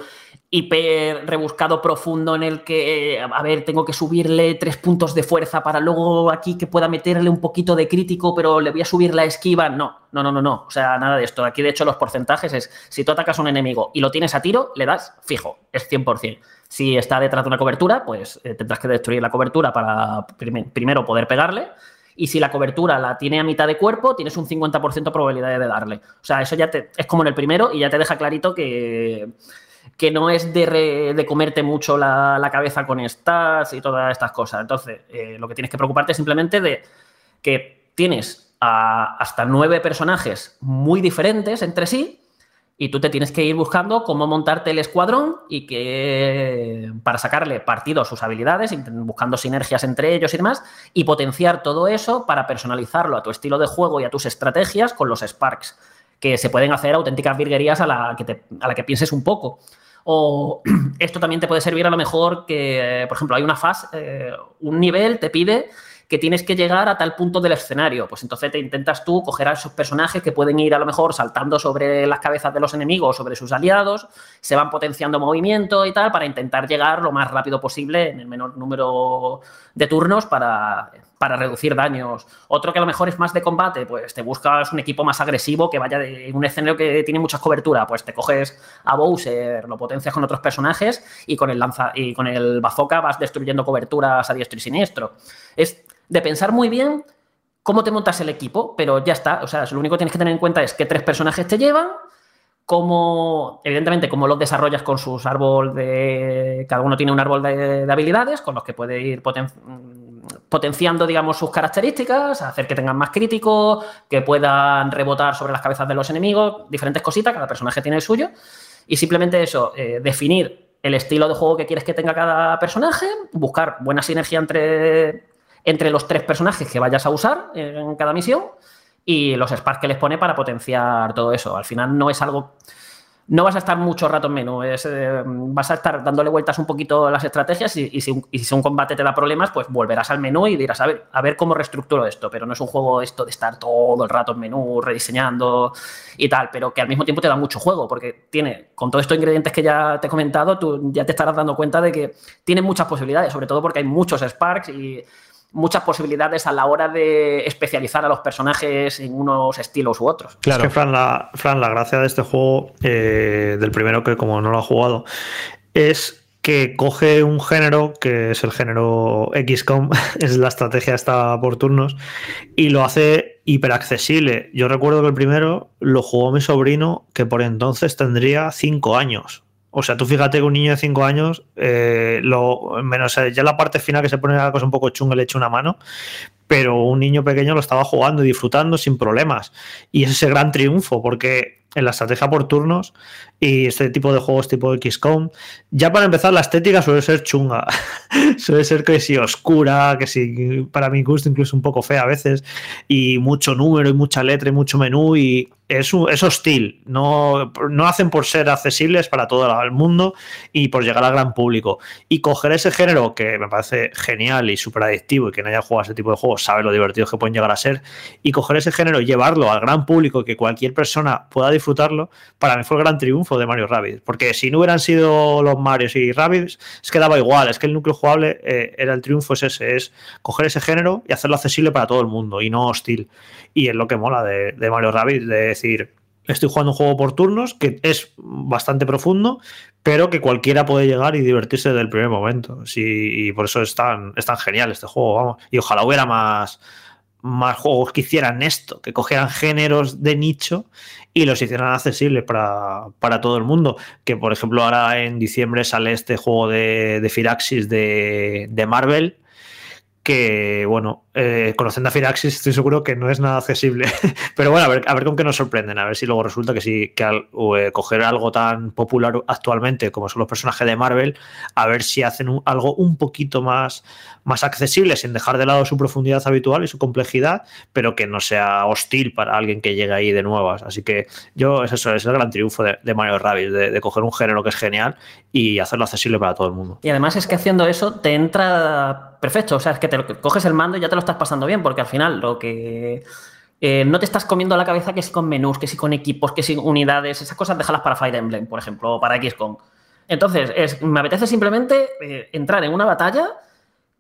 hiper rebuscado profundo en el que, a ver, tengo que subirle tres puntos de fuerza para luego aquí que pueda meterle un poquito de crítico, pero le voy a subir la esquiva. No, no, no, no, no. O sea, nada de esto. Aquí, de hecho, los porcentajes es, si tú atacas a un enemigo y lo tienes a tiro, le das fijo, es 100%. Si está detrás de una cobertura, pues eh, tendrás que destruir la cobertura para prim- primero poder pegarle. Y si la cobertura la tiene a mitad de cuerpo, tienes un 50% de probabilidad de darle. O sea, eso ya te, es como en el primero y ya te deja clarito que, que no es de, re- de comerte mucho la, la cabeza con stats y todas estas cosas. Entonces, eh, lo que tienes que preocuparte es simplemente de que tienes hasta nueve personajes muy diferentes entre sí y tú te tienes que ir buscando cómo montarte el escuadrón y que para sacarle partido a sus habilidades, buscando sinergias entre ellos y demás, y potenciar todo eso para personalizarlo a tu estilo de juego y a tus estrategias con los Sparks, que se pueden hacer auténticas virguerías a la que, a la que pienses un poco. O esto también te puede servir a lo mejor que, por ejemplo, hay una fase, eh, un nivel te pide que tienes que llegar a tal punto del escenario. Pues entonces te intentas tú coger a esos personajes que pueden ir a lo mejor saltando sobre las cabezas de los enemigos, sobre sus aliados, se van potenciando movimiento y tal, para intentar llegar lo más rápido posible en el menor número de turnos para, para reducir daños. Otro que a lo mejor es más de combate, pues te buscas un equipo más agresivo que vaya en un escenario que tiene mucha cobertura, pues te coges a Bowser, lo potencias con otros personajes y con el lanza y con el bazooka vas destruyendo coberturas a diestro y siniestro. Es de pensar muy bien cómo te montas el equipo, pero ya está. O sea, lo único que tienes que tener en cuenta es qué tres personajes te llevan, cómo, evidentemente, cómo los desarrollas con sus árbol de. Cada uno tiene un árbol de, de habilidades con los que puede ir poten- potenciando, digamos, sus características, hacer que tengan más crítico, que puedan rebotar sobre las cabezas de los enemigos, diferentes cositas, cada personaje tiene el suyo. Y simplemente eso, eh, definir el estilo de juego que quieres que tenga cada personaje, buscar buena sinergia entre, entre los tres personajes que vayas a usar en cada misión y los sparks que les pone para potenciar todo eso. Al final no es algo... No vas a estar mucho rato en menú, es, eh, vas a estar dándole vueltas un poquito a las estrategias y, si un combate te da problemas, pues volverás al menú y dirás, a ver, a ver cómo reestructuro esto, pero no es un juego esto de estar todo el rato en menú, rediseñando y tal, pero que al mismo tiempo te da mucho juego, porque tiene, con todos estos ingredientes que ya te he comentado, tú ya te estarás dando cuenta de que tiene muchas posibilidades, sobre todo porque hay muchos Sparks y muchas posibilidades a la hora de especializar a los personajes en unos estilos u otros. Claro. Es que, Fran, la, Fran, la gracia de este juego, eh, del primero que como no lo ha jugado, es que coge un género que es el género XCOM, es la estrategia esta por turnos, y lo hace hiperaccesible. Yo recuerdo que el primero lo jugó mi sobrino, que por entonces tendría 5 años. O sea, tú fíjate que un niño de 5 años, eh, lo, menos eh, ya la parte final que se pone la cosa un poco chunga, le echa una mano, pero un niño pequeño lo estaba jugando y disfrutando sin problemas. Y es ese gran triunfo, porque en la estrategia por turnos y este tipo de juegos tipo XCOM, ya para empezar la estética suele ser chunga, suele ser que si oscura, que si para mi gusto incluso un poco fea a veces, y mucho número y mucha letra y mucho menú y es, es hostil, no, no hacen por ser accesibles para todo el mundo y por llegar al gran público. Y coger ese género que me parece genial y súper adictivo y quien haya jugado ese tipo de juegos sabe lo divertidos que pueden llegar a ser, y coger ese género y llevarlo al gran público, que cualquier persona pueda disfrutarlo, para mí fue el gran triunfo de Mario Rabbids. Porque si no hubieran sido los Marios y Rabbids, es que daba igual, es que el núcleo jugable eh, era el triunfo, es ese, es coger ese género y hacerlo accesible para todo el mundo y no hostil. Y es lo que mola de, Mario Rabbids, de decir, estoy jugando un juego por turnos que es bastante profundo, pero que cualquiera puede llegar y divertirse desde el primer momento. Sí, y por eso es tan, es tan genial este juego, vamos. Y ojalá hubiera más, más juegos que hicieran esto, que cogieran géneros de nicho y los hicieran accesibles para, para todo el mundo. Que por ejemplo ahora en diciembre sale este juego de, de Firaxis de, de Marvel que, bueno, eh, conociendo a Firaxis estoy seguro que no es nada accesible. Pero bueno, a ver, a ver con qué nos sorprenden, a ver si luego resulta que sí, que al eh, coger algo tan popular actualmente como son los personajes de Marvel, a ver si hacen algo un poquito más, más accesible, sin dejar de lado su profundidad habitual y su complejidad, pero que no sea hostil para alguien que llegue ahí de nuevas. Así que yo, es eso, es el gran triunfo de, Mario Rabbids, de, coger un género que es genial y hacerlo accesible para todo el mundo. Y además es que haciendo eso te entra perfecto. O sea, es que te coges el mando y ya te lo estás pasando bien, porque al final lo que. eh, no te estás comiendo la cabeza que si con menús, que si con equipos, que si unidades, esas cosas déjalas para Fire Emblem, por ejemplo, o para XCOM. Entonces, es, me apetece simplemente eh, entrar en una batalla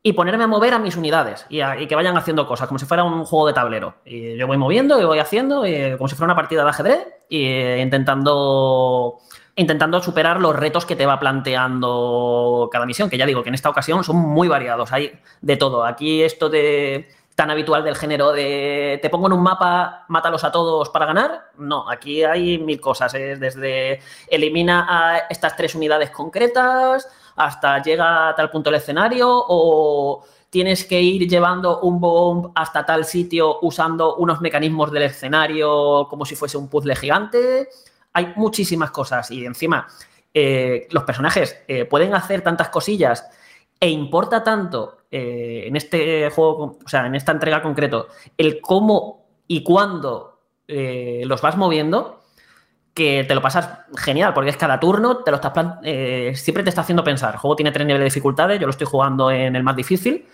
y ponerme a mover a mis unidades y, a- y que vayan haciendo cosas, como si fuera un juego de tablero. Y yo voy moviendo y voy haciendo, eh, como si fuera una partida de ajedrez, y eh, intentando, intentando superar los retos que te va planteando cada misión, que ya digo que en esta ocasión son muy variados, hay de todo. Aquí esto de tan habitual del género de te pongo en un mapa, mátalos a todos para ganar. No, aquí hay mil cosas, es desde elimina a estas tres unidades concretas hasta llega a tal punto el escenario o tienes que ir llevando un bomb hasta tal sitio usando unos mecanismos del escenario como si fuese un puzzle gigante. Hay muchísimas cosas y encima eh, los personajes eh, pueden hacer tantas cosillas e importa tanto eh, en este juego, o sea, en esta entrega concreto, el cómo y cuándo los vas moviendo, que te lo pasas genial, porque es cada turno, te lo estás eh, siempre te está haciendo pensar. El juego tiene tres niveles de dificultades, yo lo estoy jugando en el más difícil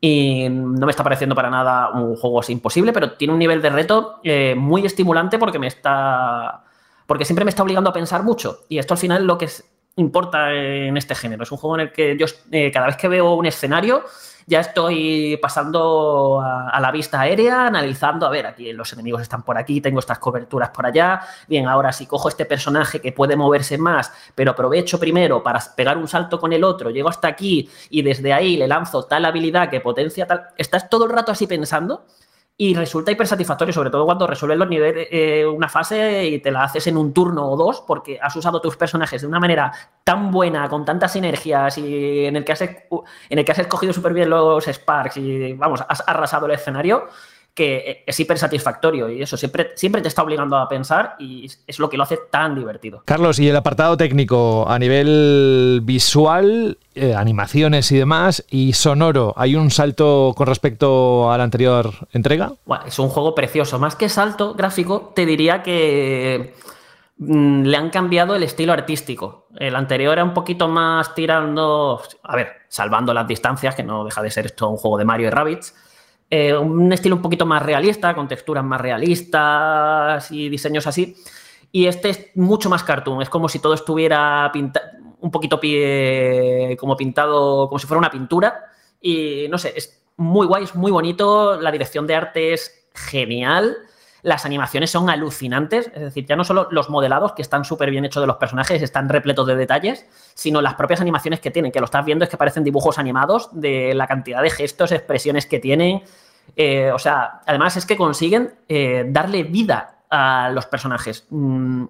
y no me está pareciendo para nada un juego imposible, pero tiene un nivel de reto eh, muy estimulante porque me está porque siempre me está obligando a pensar mucho y esto al final lo que es- importa en este género. Es un juego en el que yo eh, cada vez que veo un escenario ya estoy pasando a, a la vista aérea, analizando, a ver, aquí los enemigos están por aquí, tengo estas coberturas por allá, bien, ahora si cojo este personaje que puede moverse más, pero aprovecho primero para pegar un salto con el otro, llego hasta aquí y desde ahí le lanzo tal habilidad que potencia tal, estás todo el rato así pensando y resulta hipersatisfactorio, sobre todo cuando resuelves los niveles, eh, una fase y te la haces en un turno o dos, porque has usado tus personajes de una manera tan buena, con tantas sinergias y en el que has, en el que has escogido súper bien los Sparks y, vamos, has arrasado el escenario, que es hiper satisfactorio y eso siempre, siempre te está obligando a pensar y es lo que lo hace tan divertido. Carlos, y el apartado técnico a nivel visual, eh, animaciones y demás, y sonoro, ¿hay un salto con respecto a la anterior entrega? Bueno, es un juego precioso. Más que salto gráfico, te diría que mm, le han cambiado el estilo artístico. El anterior era un poquito más tirando, a ver, salvando las distancias, que no deja de ser esto un juego de Mario y Rabbids. Eh, un estilo un poquito más realista, con texturas más realistas y diseños así. Y este es mucho más cartoon, es como si todo estuviera pintado, un poquito pie, como pintado, como si fuera una pintura. Y no sé, es muy guay, es muy bonito, la dirección de arte es genial, las animaciones son alucinantes, es decir, ya no solo los modelados que están súper bien hechos de los personajes, están repletos de detalles, sino las propias animaciones que tienen, que lo estás viendo es que parecen dibujos animados de la cantidad de gestos, expresiones que tienen. Eh, o sea, además es que consiguen eh, darle vida a los personajes. Mm,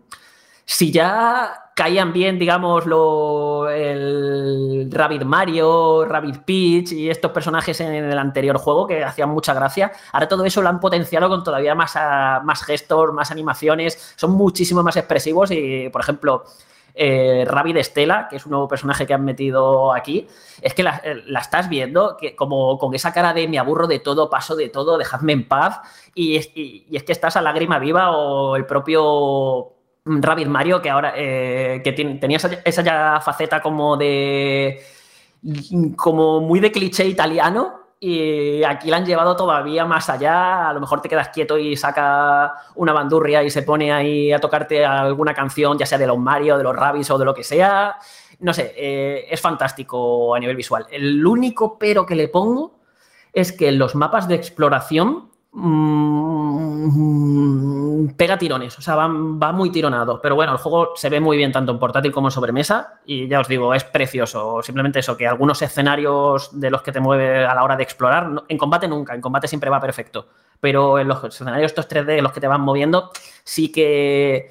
si ya caían bien, digamos, lo, el Rabbit Mario, Rabbit Peach y estos personajes en el anterior juego que hacían mucha gracia, ahora todo eso lo han potenciado con todavía más, a, más gestos, más animaciones, son muchísimo más expresivos y, por ejemplo, eh, Rabbit Estela, que es un nuevo personaje que han metido aquí, es que la, estás viendo que como con esa cara de me aburro de todo, paso de todo, dejadme en paz, y es que estás a lágrima viva o el propio Rabbit Mario, que ahora eh, que tenía esa, ya faceta como de. como muy de cliché italiano. Y aquí la han llevado todavía más allá. A lo mejor te quedas quieto y saca una bandurria y se pone ahí a tocarte alguna canción, ya sea de los Mario, de los Rabbids o de lo que sea. No sé, eh, es fantástico a nivel visual. El único pero que le pongo es que los mapas de exploración mmm, pega tirones, o sea, va, muy tironado. Pero bueno, el juego se ve muy bien tanto en portátil como en sobremesa y ya os digo, es precioso. Simplemente eso, que algunos escenarios de los que te mueve a la hora de explorar, en combate nunca, en combate siempre va perfecto. Pero en los escenarios estos 3D, en los que te van moviendo, sí que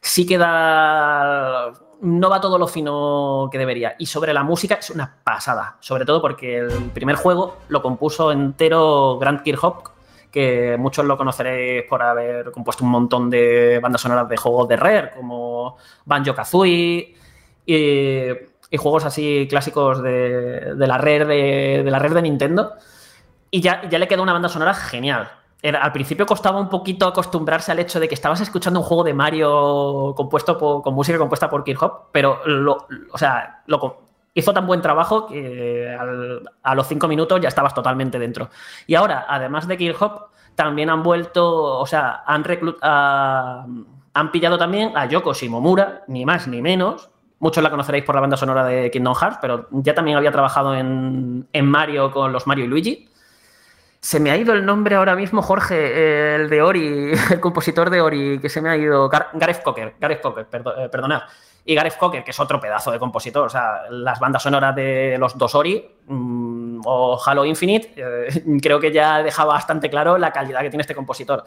sí que da no va todo lo fino que debería. Y sobre la música es una pasada, sobre todo porque el primer juego lo compuso entero Grant Kirchhoff, que muchos lo conoceréis por haber compuesto un montón de bandas sonoras de juegos de Rare, como Banjo Kazooie y, y juegos así clásicos de, la Rare de, la Rare de Nintendo. Y ya, ya le quedó una banda sonora genial. Era- al principio costaba un poquito acostumbrarse al hecho de que estabas escuchando un juego de Mario compuesto por- con música compuesta por Kirchhoff, pero o sea, lo hizo tan buen trabajo que a los cinco minutos ya estabas totalmente dentro. Y ahora, además de Kirchhoff, también han vuelto, o sea, han, a- han pillado también a Yoko Shimomura, ni más ni menos. Muchos la conoceréis por la banda sonora de Kingdom Hearts, pero ya también había trabajado en, en Mario con los Mario y Luigi. Se me ha ido el nombre ahora mismo, Jorge, el de Ori, el compositor de Ori, que se me ha ido. Gar- Gareth Cocker, Gareth Cocker, eh, perdonad. Y Gareth Cocker, que es otro pedazo de compositor. O sea, las bandas sonoras de los dos Ori mm, o Halo Infinite, eh, creo que ya deja bastante claro la calidad que tiene este compositor.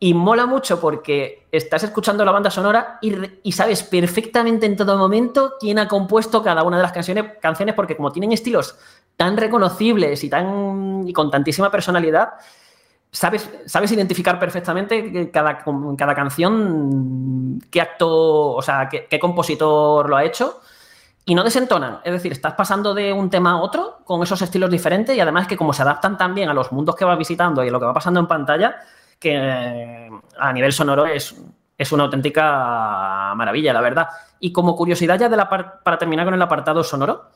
Y mola mucho porque estás escuchando la banda sonora y sabes perfectamente en todo momento quién ha compuesto cada una de las canciones, canciones porque como tienen estilos tan reconocibles y, tan, y con tantísima personalidad, sabes, sabes identificar perfectamente cada, cada canción qué acto, o sea, qué, compositor lo ha hecho. Y no desentonan, es decir, estás pasando de un tema a otro con esos estilos diferentes y además que como se adaptan también a los mundos que vas visitando y a lo que va pasando en pantalla, que eh, a nivel sonoro es, es una auténtica maravilla, la verdad. Y como curiosidad ya de la par- para terminar con el apartado sonoro,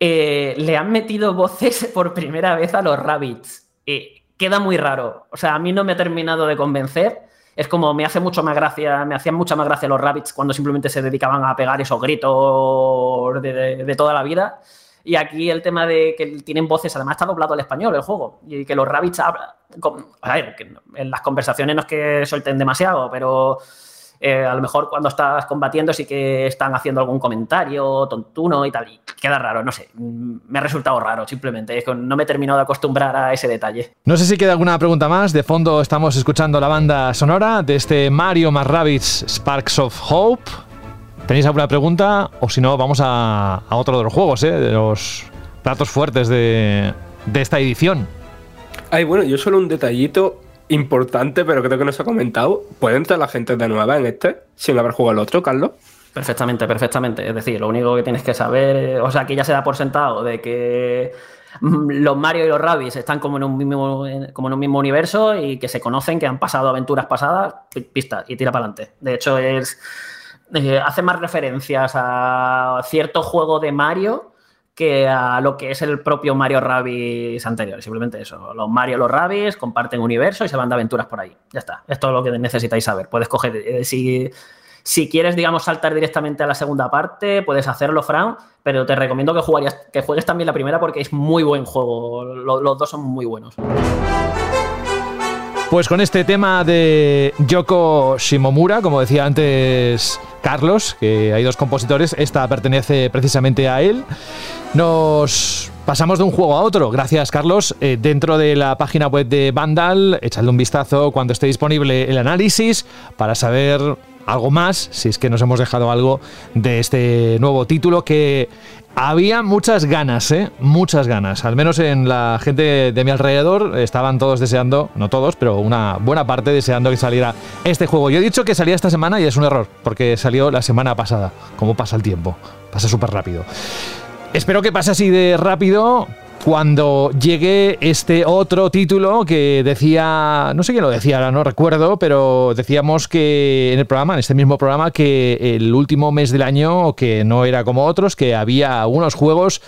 eh, le han metido voces por primera vez a los Rabbits. Eh, queda muy raro. O sea, a mí no me ha terminado de convencer. Es como me hace mucho más gracia, me hacían mucha más gracia los Rabbits cuando simplemente se dedicaban a pegar esos gritos de, de- de toda la vida. Y aquí el tema de que tienen voces, además está doblado al español el juego. Y que los Rabbits hablan. con- A ver, que en las conversaciones no es que suelten demasiado, pero eh, a lo mejor cuando estás combatiendo sí que están haciendo algún comentario tontuno y tal. Y queda raro, no sé. mm, Me ha resultado raro, simplemente. Es que no me he terminado de acostumbrar a ese detalle. No sé si queda alguna pregunta más. De fondo estamos escuchando la banda sonora de este Mario más Rabbids Sparks of Hope. ¿Tenéis alguna pregunta? O si no, vamos a, a otro de los juegos, ¿eh? de los platos fuertes de, de esta edición. Ay, bueno, yo solo un detallito importante, pero creo que no se ha comentado. ¿Puede entrar la gente de nueva en este sin haber jugado el otro, Carlos? Perfectamente, perfectamente. Es decir, lo único que tienes que saber, o sea, que ya se da por sentado de que mm, los Mario y los Rabbids están como en un mismo, como en un mismo universo y que se conocen, que han pasado aventuras pasadas, pi- pista, y tira para adelante. De hecho, es eh, hace más referencias a cierto juego de Mario que a lo que es el propio Mario Rabbids anterior. Simplemente eso. Los Mario los Rabbids comparten universo y se van de aventuras por ahí. Ya está. Es todo lo que necesitáis saber. Puedes coger, eh, si, si quieres, digamos, saltar directamente a la segunda parte, puedes hacerlo, Fran, pero te recomiendo que, jugarías, que juegues también la primera porque es muy buen juego. Lo- los dos son muy buenos. Pues con este tema de Yoko Shimomura, como decía antes Carlos, que hay dos compositores, esta pertenece precisamente a él, nos pasamos de un juego a otro. Gracias, Carlos. Eh, dentro de la página web de Vandal, echadle un vistazo cuando esté disponible el análisis para saber algo más, si es que nos hemos dejado algo de este nuevo título que había muchas ganas, ¿eh? Muchas ganas. Al menos en la gente de mi alrededor estaban todos deseando, no todos, pero una buena parte deseando que saliera este juego. Yo he dicho que salía esta semana y es un error, porque salió la semana pasada. ¿Cómo pasa el tiempo? Pasa súper rápido. Espero que pase así de rápido cuando llegue este otro título que decía, no sé quién lo decía, ahora no recuerdo, pero decíamos que en el programa, en este mismo programa, que el último mes del año, que no era como otros, que había algunos juegos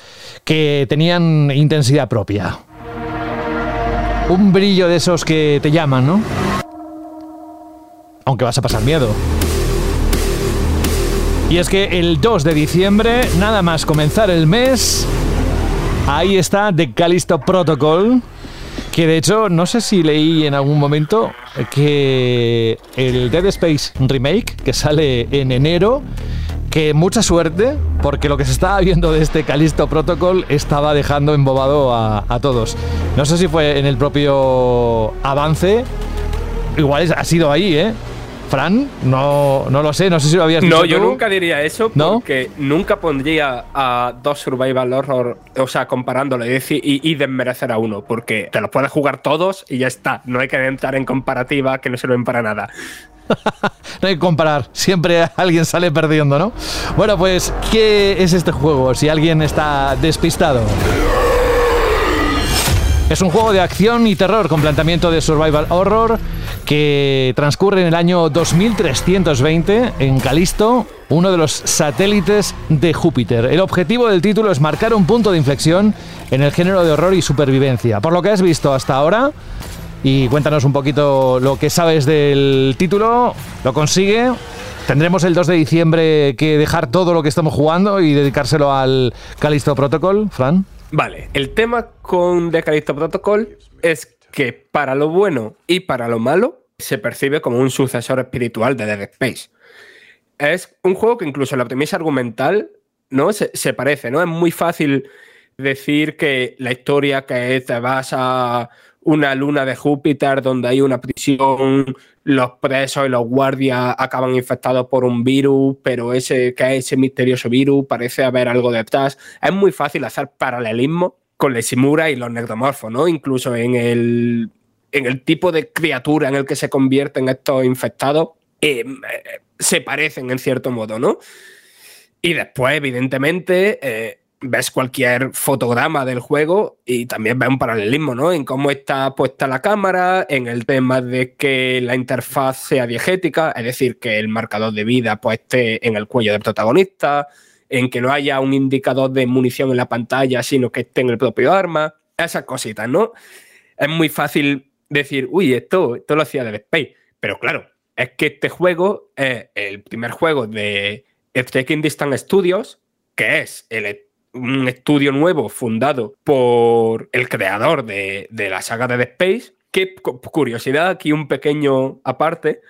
que tenían intensidad propia. Un brillo de esos que te llaman, ¿no? Aunque vas a pasar miedo. Y es que el 2 de diciembre, nada más comenzar el mes, ahí está The Callisto Protocol. Que de hecho, no sé si leí en algún momento que el Dead Space Remake, que sale en enero, que mucha suerte, porque lo que se estaba viendo de este Callisto Protocol estaba dejando embobado a, a todos. No sé si fue en el propio avance, igual ha sido ahí, ¿eh? Fran, no, no lo sé, no sé si lo habías No, dicho yo tú. nunca diría eso ¿No? porque nunca pondría a dos survival horror, o sea, comparándolo y, y desmerecer a uno, porque te los puedes jugar todos y ya está. No hay que entrar en comparativa que no sirven para nada. No hay que comparar, siempre alguien sale perdiendo, ¿no? Bueno, pues, ¿qué es este juego? Si alguien está despistado. Es un juego de acción y terror con planteamiento de survival horror que transcurre en el año 2320 en Calisto, uno de los satélites de Júpiter. El objetivo del título es marcar un punto de inflexión en el género de horror y supervivencia. Por lo que has visto hasta ahora, y cuéntanos un poquito lo que sabes del título, lo consigue. Tendremos el 2 de diciembre que dejar todo lo que estamos jugando y dedicárselo al Calisto Protocol, Fran. Vale, el tema con The Protocol es que para lo bueno y para lo malo se percibe como un sucesor espiritual de Dead Space. Es un juego que incluso en la premisa argumental ¿no? se, se parece, ¿no? Es muy fácil decir que la historia que te vas a una luna de Júpiter donde hay una prisión, los presos y los guardias acaban infectados por un virus, pero ese que es ese misterioso virus parece haber algo detrás. Es muy fácil hacer paralelismo con la Simura y los necromorfos, ¿no? Incluso en el, en el tipo de criatura en el que se convierten estos infectados, eh, eh, se parecen en cierto modo, ¿no? Y después, evidentemente, eh, ves cualquier fotograma del juego y también ves un paralelismo, ¿no? En cómo está puesta la cámara, en el tema de que la interfaz sea diegética, es decir, que el marcador de vida pues, esté en el cuello del protagonista, en que no haya un indicador de munición en la pantalla, sino que esté en el propio arma, esas cositas, ¿no? Es muy fácil decir, uy, esto, esto lo hacía Dead Space, pero claro, es que este juego es el primer juego de Striking Distance Studios, que es el un estudio nuevo fundado por el creador de, de la saga de Dead Space. Cu- curiosidad, aquí un pequeño aparte.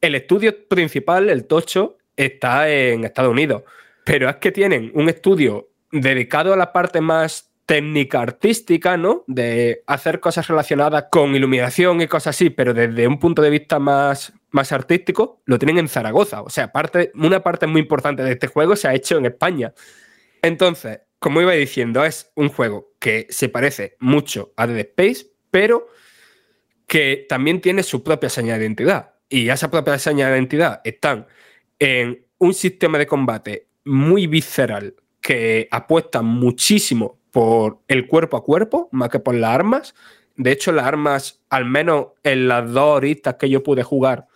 El estudio principal, el Tocho, está en Estados Unidos. Pero es que tienen un estudio dedicado a la parte más técnica artística, ¿no? De hacer cosas relacionadas con iluminación y cosas así, pero desde un punto de vista más, más artístico, lo tienen en Zaragoza. O sea, parte, una parte muy importante de este juego se ha hecho en España. Entonces, como iba diciendo, es un juego que se parece mucho a Dead Space, pero que también tiene su propia señal de identidad. Y esa propia señal de identidad están en un sistema de combate muy visceral que apuesta muchísimo por el cuerpo a cuerpo, más que por las armas. De hecho, las armas, al menos en las dos horitas que yo pude jugar,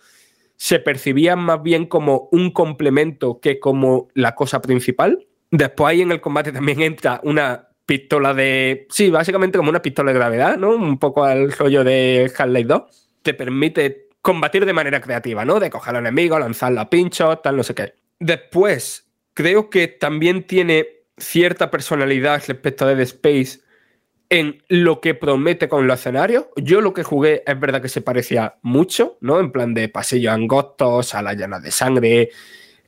se percibían más bien como un complemento que como la cosa principal. Después ahí en el combate también entra una pistola de... Sí, básicamente como una pistola de gravedad, ¿no? Un poco al rollo de Half-Life 2. Te permite combatir de manera creativa, ¿no? De coger al enemigo, lanzarlo a pinchos, tal, no sé qué. Después, creo que también tiene cierta personalidad respecto a Dead Space en lo que promete con los escenarios. Yo lo que jugué es verdad que se parecía mucho, ¿no? En plan de pasillos angostos, salas llenas de sangre,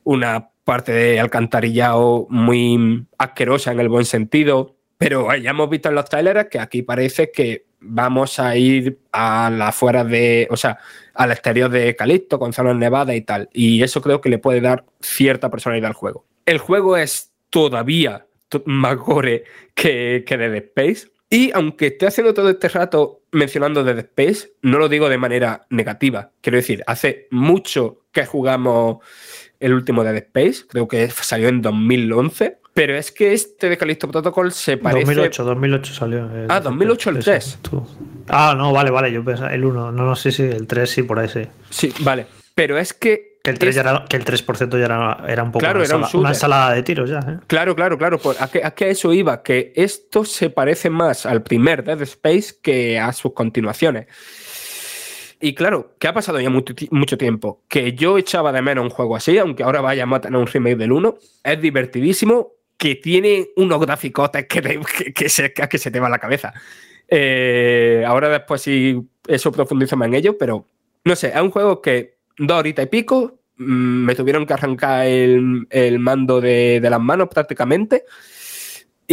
una parte de alcantarillado muy asquerosa en el buen sentido. Pero ya hemos visto en los trailers que aquí parece que vamos a ir a la afuera de, o sea, al exterior de Calixto, con zonas nevadas y tal. Y eso creo que le puede dar cierta personalidad al juego. El juego es todavía to- más gore que, que Dead Space. Y aunque esté haciendo todo este rato mencionando Dead Space, no lo digo de manera negativa. Quiero decir, hace mucho que jugamos el último Dead Space, creo que salió en 2011, pero es que este de Callisto Protocol se parece... 2008, 2008 salió. el- Ah, 2008 el ese, 3. tú. Ah, no, vale, vale, yo pensaba el 1. No, no sé si el 3 sí, por ahí sí. Sí, vale. Pero es que... Que el 3, es- ya era, que el 3% ya era, era un poco Claro, una, era un shooter. una ensalada de tiros ya. ¿eh? Claro, claro, claro. Por, a, que, a que a eso iba, que esto se parece más al primer Dead Space que a sus continuaciones. Y claro, que ha pasado ya mucho, ti- mucho tiempo, que yo echaba de menos un juego así, aunque ahora vayamos a tener un remake del 1, es divertidísimo, que tiene unos graficotes que, se, que se te va la cabeza. Eh, ahora después sí, eso profundizamos en ello, pero no sé, es un juego que dos horitas y pico, mm, me tuvieron que arrancar el, el mando de, de las manos prácticamente.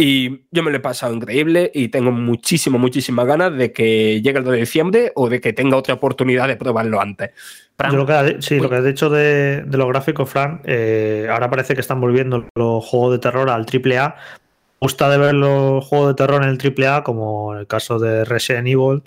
Y yo me lo he pasado increíble y tengo muchísimo, muchísimas ganas de que llegue el 2 de diciembre o de que tenga otra oportunidad de probarlo antes. Yo lo que, ha- sí, lo que has dicho de, de los gráficos, Fran, eh, ahora parece que están volviendo los juegos de terror al AAA. Me gusta de ver los juegos de terror en el AAA, como en el caso de Resident Evil,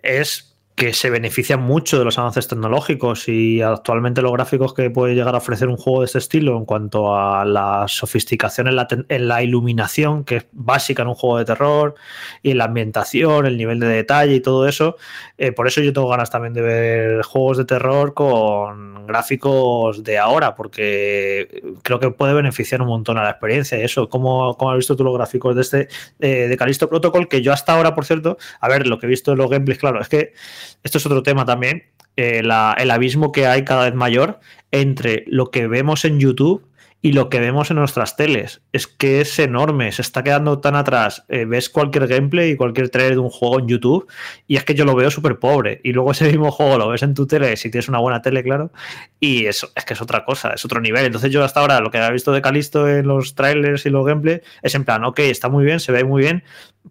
es que se benefician mucho de los avances tecnológicos y actualmente los gráficos que puede llegar a ofrecer un juego de este estilo en cuanto a la sofisticación en la, en la iluminación, que es básica en un juego de terror, y en la ambientación, el nivel de detalle y todo eso, eh, por eso yo tengo ganas también de ver juegos de terror con gráficos de ahora, porque creo que puede beneficiar un montón a la experiencia. Eso, ¿cómo, cómo has visto tú los gráficos de este eh, de Callisto Protocol? Que yo hasta ahora, por cierto, a ver, lo que he visto en los gameplays, claro, es que esto es otro tema también. eh, la- el abismo que hay cada vez mayor entre lo que vemos en YouTube y lo que vemos en nuestras teles. Es que es enorme, se está quedando tan atrás. Eh, ves cualquier gameplay y cualquier trailer de un juego en YouTube y es que yo lo veo súper pobre. Y luego ese mismo juego lo ves en tu tele, si tienes una buena tele, claro, y eso es que es otra cosa, es otro nivel. Entonces yo hasta ahora lo que he visto de Calisto en los trailers y los gameplays es en plan, ok, está muy bien, se ve muy bien,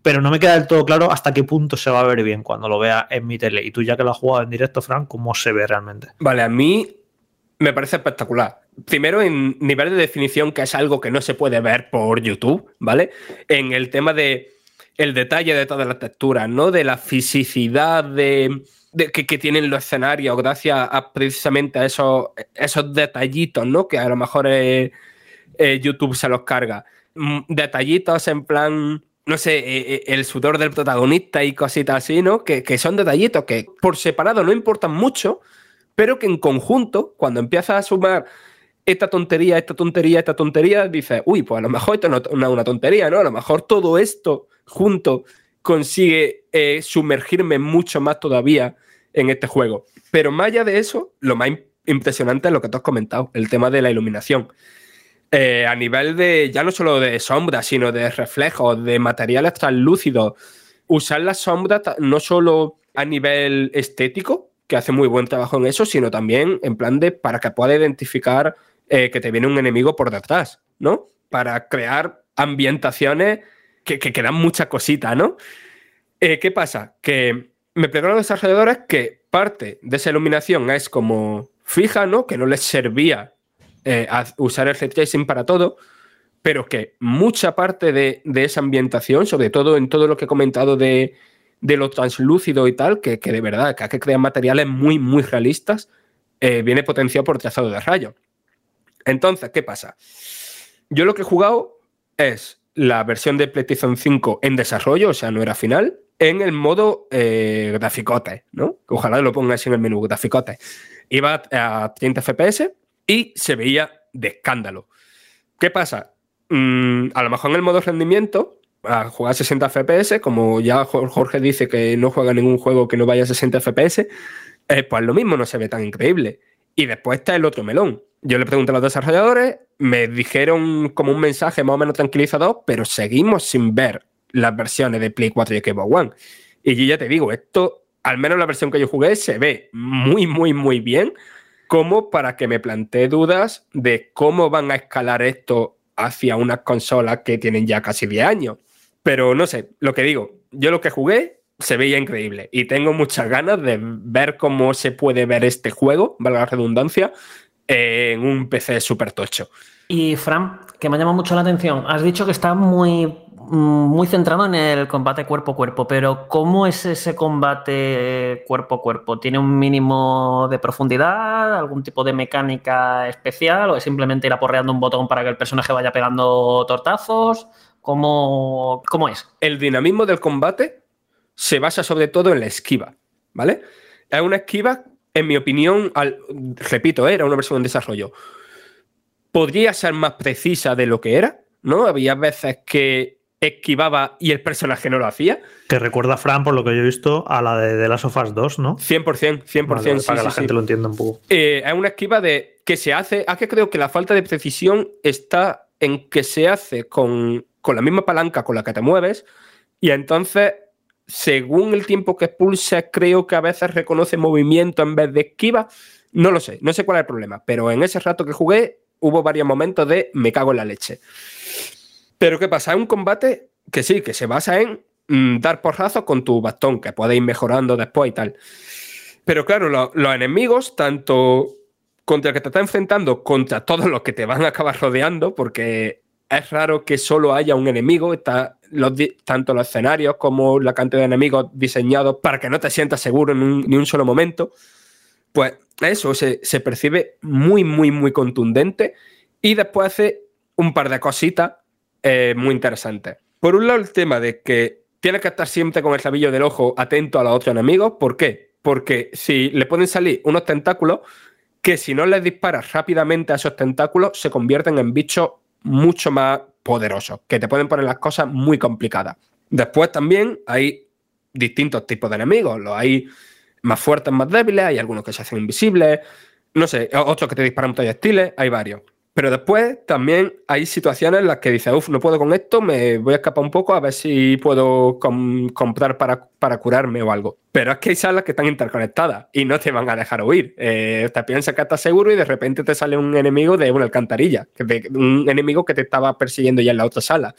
pero no me queda del todo claro hasta qué punto se va a ver bien cuando lo vea en mi tele. Y tú ya que lo has jugado en directo, Frank, ¿cómo se ve realmente? Vale, a mí me parece espectacular. Primero, en nivel de definición, que es algo que no se puede ver por YouTube, ¿vale? En el tema de el detalle de todas las texturas, ¿no? De la fisicidad de, que, tienen los escenarios, gracias a precisamente a esos, esos detallitos, ¿no? Que a lo mejor eh, eh, YouTube se los carga. Mm, Detallitos en plan, no sé, eh, el sudor del protagonista y cositas así, ¿no? Que, que son detallitos que por separado no importan mucho, pero que en conjunto, cuando empiezas a sumar esta tontería, esta tontería, esta tontería, dices, uy, pues a lo mejor esto no es una, tontería, ¿no? A lo mejor todo esto junto consigue eh, sumergirme mucho más todavía en este juego. Pero más allá de eso, lo más im- impresionante es lo que tú has comentado, el tema de la iluminación. Eh, a nivel de, ya no solo de sombras, sino de reflejos, de materiales translúcidos, usar las sombras no solo a nivel estético, que hace muy buen trabajo en eso, sino también en plan de para que pueda identificar eh, que te viene un enemigo por detrás, ¿no? Para crear ambientaciones que, que, dan mucha cosita, ¿no? Eh, ¿Qué pasa? Que me preguntan los desarrolladores que parte de esa iluminación es como fija, ¿no? Que no les servía eh, a usar el ray tracing para todo, pero que mucha parte de, de esa ambientación, sobre todo en todo lo que he comentado de, de lo translúcido y tal, que, que de verdad, que hay que crear materiales muy, muy realistas, viene potenciado por trazado de rayos. Entonces, ¿qué pasa? Yo lo que he jugado es la versión de PlayStation 5 en desarrollo, o sea, no era final, en el modo eh, graficote, ¿no? Ojalá lo pongáis en el menú graficote. Iba a 30 FPS y se veía de escándalo. ¿Qué pasa? Mm, a lo mejor en el modo rendimiento, a jugar a 60 FPS, como ya Jo- Jorge dice que no juega ningún juego que no vaya a 60 FPS, eh, pues lo mismo no se ve tan increíble. Y después está el otro melón. Yo le pregunté a los desarrolladores, me dijeron como un mensaje más o menos tranquilizador, pero seguimos sin ver las versiones de Play 4 y Xbox One. Y yo ya te digo, esto, al menos la versión que yo jugué, se ve muy, muy, muy bien, como para que me plantee dudas de cómo van a escalar esto hacia unas consolas que tienen ya casi 10 años. Pero no sé, lo que digo, yo lo que jugué se veía increíble y tengo muchas ganas de ver cómo se puede ver este juego, valga la redundancia, en un PC súper tocho. Y Fran, que me ha llamado mucho la atención, has dicho que está muy, mm, muy centrado en el combate cuerpo a cuerpo, pero ¿cómo es ese combate cuerpo a cuerpo? ¿Tiene un mínimo de profundidad, algún tipo de mecánica especial o es simplemente ir aporreando un botón para que el personaje vaya pegando tortazos? ¿Cómo, cómo es? El dinamismo del combate se basa sobre todo en la esquiva, ¿vale? Es una esquiva, en mi opinión, al- repito, ¿eh? era una versión en desarrollo. Podría ser más precisa de lo que era, ¿no? Había veces que esquivaba y el personaje no lo hacía. Que recuerda, Fran, por lo que yo he visto, a la de The Last of Us 2, ¿no? 100%, 100%, Vale, sí, para que sí, la sí. gente lo entienda un poco. Eh, es una esquiva de que se hace. Es que creo que la falta de precisión está en que se hace con, con la misma palanca con la que te mueves. Y entonces, según el tiempo que expulses, creo que a veces reconoce movimiento en vez de esquiva. No lo sé, no sé cuál es el problema. Pero en ese rato que jugué, hubo varios momentos de me cago en la leche. Pero ¿qué pasa? Es un combate que sí, que se basa en mm, dar porrazos con tu bastón, que puedes ir mejorando después y tal. Pero claro, lo- los enemigos, tanto contra el que te estás enfrentando, contra todos los que te van a acabar rodeando, porque es raro que solo haya un enemigo, está los tanto los escenarios como la cantidad de enemigos diseñados para que no te sientas seguro en ni un solo momento. Pues eso se, se percibe muy, muy, muy contundente y después hace un par de cositas eh, muy interesantes. Por un lado, el tema de que tienes que estar siempre con el rabillo del ojo atento a los otros enemigos. ¿Por qué? Porque si le pueden salir unos tentáculos que si no les disparas rápidamente a esos tentáculos se convierten en bichos mucho más poderosos, que te pueden poner las cosas muy complicadas. Después también hay distintos tipos de enemigos. Los hay más fuertes, más débiles, hay algunos que se hacen invisibles, no sé, otros que te disparan proyectiles, hay varios. Pero después también hay situaciones en las que dices, uff, no puedo con esto, me voy a escapar un poco a ver si puedo com- comprar para, para curarme o algo. Pero es que hay salas que están interconectadas y no te van a dejar huir. Eh, te piensas que estás seguro y de repente te sale un enemigo de una alcantarilla, un enemigo que te estaba persiguiendo ya en la otra sala.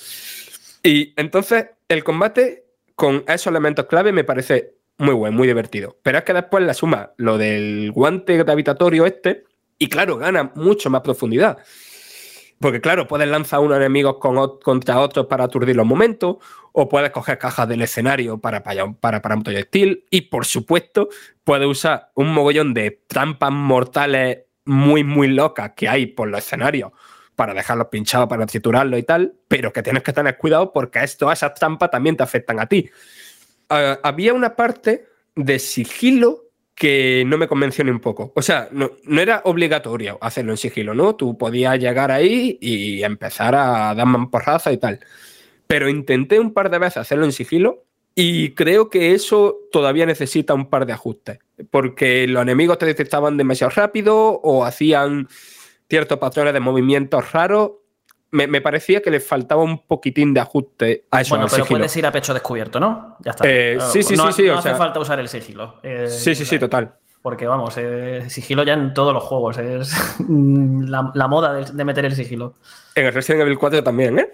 Y entonces el combate con esos elementos clave me parece muy bueno, muy divertido. Pero es que después le suma lo del guante gravitatorio este y claro, gana mucho más profundidad. Porque claro, puedes lanzar unos enemigos contra otros para aturdir los momentos, o puedes coger cajas del escenario para, para, para, para un proyectil, y por supuesto, puedes usar un mogollón de trampas mortales muy, muy locas que hay por los escenarios para dejarlos pinchados, para triturarlos y tal, pero que tienes que tener cuidado porque esto, esas trampas también te afectan a ti. Ah, había una parte de sigilo que no me convenció ni un poco. O sea, no, no era obligatorio hacerlo en sigilo, ¿no? Tú podías llegar ahí y empezar a dar porraza y tal. Pero intenté un par de veces hacerlo en sigilo y creo que eso todavía necesita un par de ajustes. Porque los enemigos te detectaban demasiado rápido o hacían ciertos patrones de movimientos raros. Me, me parecía que le faltaba un poquitín de ajuste a eso. Bueno, pero sigilo. puedes ir a pecho descubierto, ¿no? Ya está. Eh, sí, sí, no, sí, sí, no o hace sea- falta usar el sigilo. Eh, Sí, sí, sí, total. Porque vamos, eh, sigilo ya en todos los juegos. Es la, la moda de, de meter el sigilo. En el Resident Evil 4 también, ¿eh?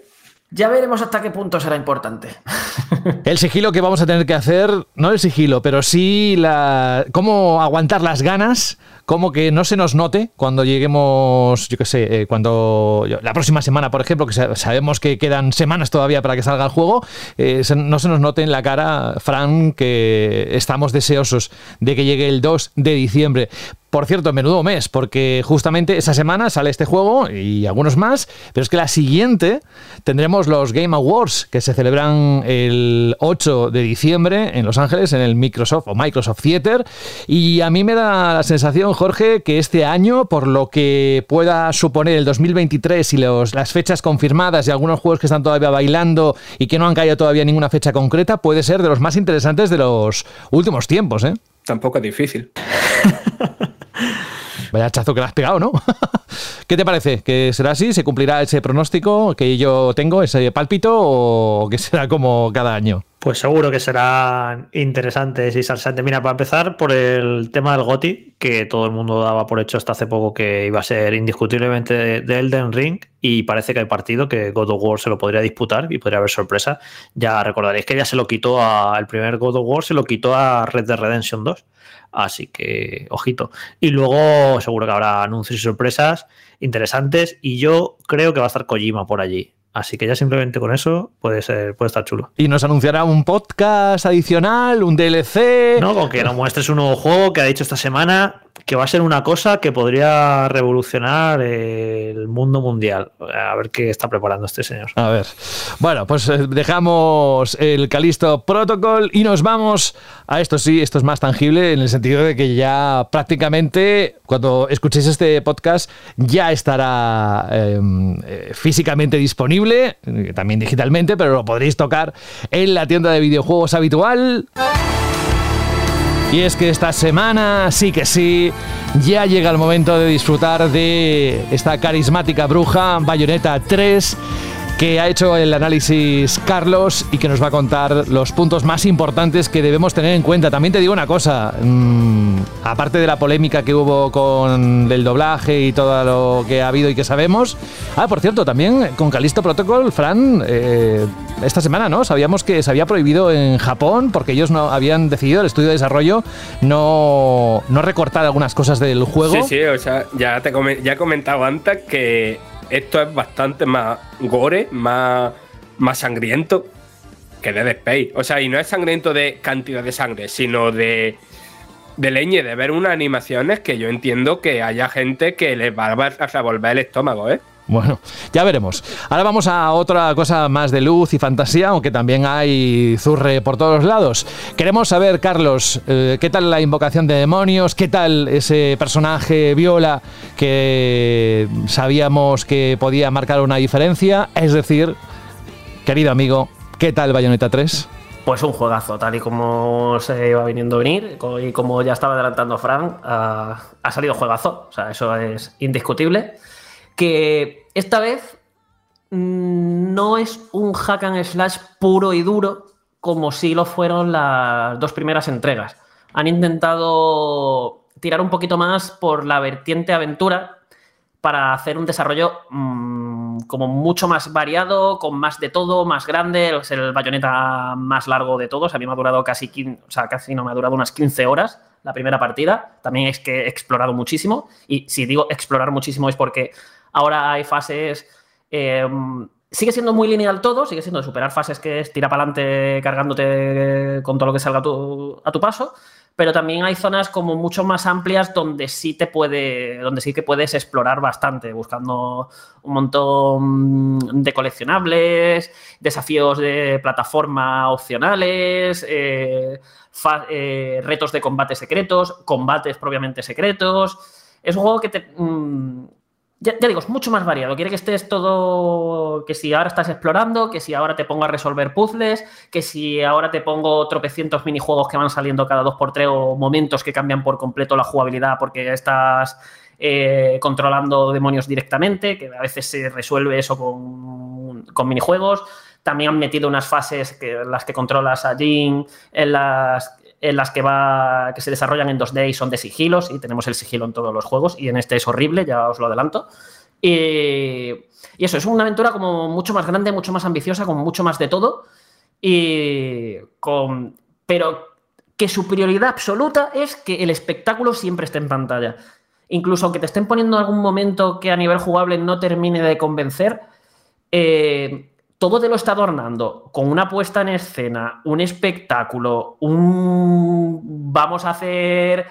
Ya veremos hasta qué punto será importante. El sigilo que vamos a tener que hacer, no el sigilo, pero sí la cómo aguantar las ganas, cómo que no se nos note cuando lleguemos, yo qué sé, eh, cuando la próxima semana, por ejemplo, que sa- sabemos que quedan semanas todavía para que salga el juego, eh, no se nos note en la cara, Fran, que estamos deseosos de que llegue el 2 de diciembre. Por cierto, menudo mes, porque justamente esa semana sale este juego y algunos más, pero es que la siguiente tendremos los Game Awards que se celebran el 8 de diciembre en Los Ángeles, en el Microsoft o Microsoft Theater. Y a mí me da la sensación, Jorge, que este año, por lo que pueda suponer el 2023 y las fechas confirmadas y algunos juegos que están todavía bailando y que no han caído todavía ninguna fecha concreta, puede ser de los más interesantes de los últimos tiempos, ¿eh? Tampoco es difícil. Vaya chazo que le has pegado, ¿no? ¿Qué te parece? ¿Que será así? ¿Se cumplirá ese pronóstico que yo tengo, ese pálpito, o que será como cada año? Pues seguro que serán interesantes y salsantes. Mira, para empezar, por el tema del GOTI, que todo el mundo daba por hecho hasta hace poco que iba a ser indiscutiblemente de, de Elden Ring, y parece que hay partido que God of War se lo podría disputar y podría haber sorpresa. Ya recordaréis que ya se lo quitó a. El primer God of War se lo quitó a Red Dead Redemption 2. Así que, ojito. Y luego seguro que habrá anuncios y sorpresas interesantes. Y yo creo que va a estar Kojima por allí. Así que ya simplemente con eso puede ser, puede estar chulo. ¿Y nos anunciará un podcast adicional, un DLC? No, con que nos muestres un nuevo juego que ha dicho esta semana que va a ser una cosa que podría revolucionar el mundo mundial. A ver qué está preparando este señor. A ver. Bueno, pues eh, dejamos el Calisto Protocol y nos vamos a esto sí, esto es más tangible en el sentido de que ya prácticamente cuando escuchéis este podcast ya estará eh, eh, físicamente disponible, eh, también digitalmente, pero lo podréis tocar en la tienda de videojuegos habitual. Y es que esta semana, sí que sí, ya llega el momento de disfrutar de esta carismática bruja, Bayonetta 3, que ha hecho el análisis Carlos y que nos va a contar los puntos más importantes que debemos tener en cuenta. También te digo una cosa, mmm, aparte de la polémica que hubo con el doblaje y todo lo que ha habido y que sabemos. Ah, por cierto, también con Calisto Protocol, Fran, eh, esta semana, ¿no? Sabíamos que se había prohibido en Japón porque ellos no habían decidido, el estudio de desarrollo, no, no recortar algunas cosas del juego. Sí, sí, o sea, ya, te come- ya he comentado antes que esto es bastante más gore, más, más sangriento que Dead Space. O sea, y no es sangriento de cantidad de sangre, sino de, de leña y de ver unas animaciones que yo entiendo que haya gente que les va a revolver el estómago, ¿eh? Bueno, ya veremos. Ahora vamos a otra cosa más de luz y fantasía, aunque también hay zurre por todos lados. Queremos saber, Carlos, eh, ¿qué tal la invocación de demonios? ¿Qué tal ese personaje viola que sabíamos que podía marcar una diferencia? Es decir, querido amigo, ¿qué tal Bayonetta 3? Pues un juegazo, tal y como se iba viniendo a venir y como ya estaba adelantando Frank, ah, ha salido juegazo, o sea, eso es indiscutible. Que esta vez mm, no es un hack and slash puro y duro como si lo fueron las dos primeras entregas. Han intentado tirar un poquito más por la vertiente aventura para hacer un desarrollo mm, como mucho más variado, con más de todo, más grande. Es el bayoneta más largo de todos. A mí me ha durado casi, 15 o sea, casi no me ha durado unas 15 horas la primera partida. También es que he explorado muchísimo. Y si digo explorar muchísimo es porque ahora hay fases. eh, sigue siendo muy lineal todo, sigue siendo de superar fases que es tira para adelante cargándote con todo lo que salga a tu, paso pero también hay zonas como mucho más amplias donde sí te puede, donde sí que puedes explorar bastante, buscando un montón de coleccionables, desafíos de plataforma opcionales, eh, eh, retos de combate secretos, combates propiamente secretos. Es un juego que te, mm, ya, digo, es mucho más variado. Quiere que estés todo. Que si ahora estás explorando, que si ahora te pongo a resolver puzzles, que si ahora te pongo tropecientos minijuegos que van saliendo cada dos por tres o momentos que cambian por completo la jugabilidad porque estás eh, controlando demonios directamente, que a veces se resuelve eso con, con minijuegos. También han metido unas fases que, las que controlas a Jin, en las en las que va que se desarrollan en 2D y son de sigilos y tenemos el sigilo en todos los juegos y en este es horrible, ya os lo adelanto. Y, eso, es una aventura como mucho más grande, mucho más ambiciosa, con mucho más de todo y con pero que su prioridad absoluta es que el espectáculo siempre esté en pantalla. Incluso aunque te estén poniendo algún momento que a nivel jugable no termine de convencer, eh, todo te lo está adornando con una puesta en escena, un espectáculo, un vamos a hacer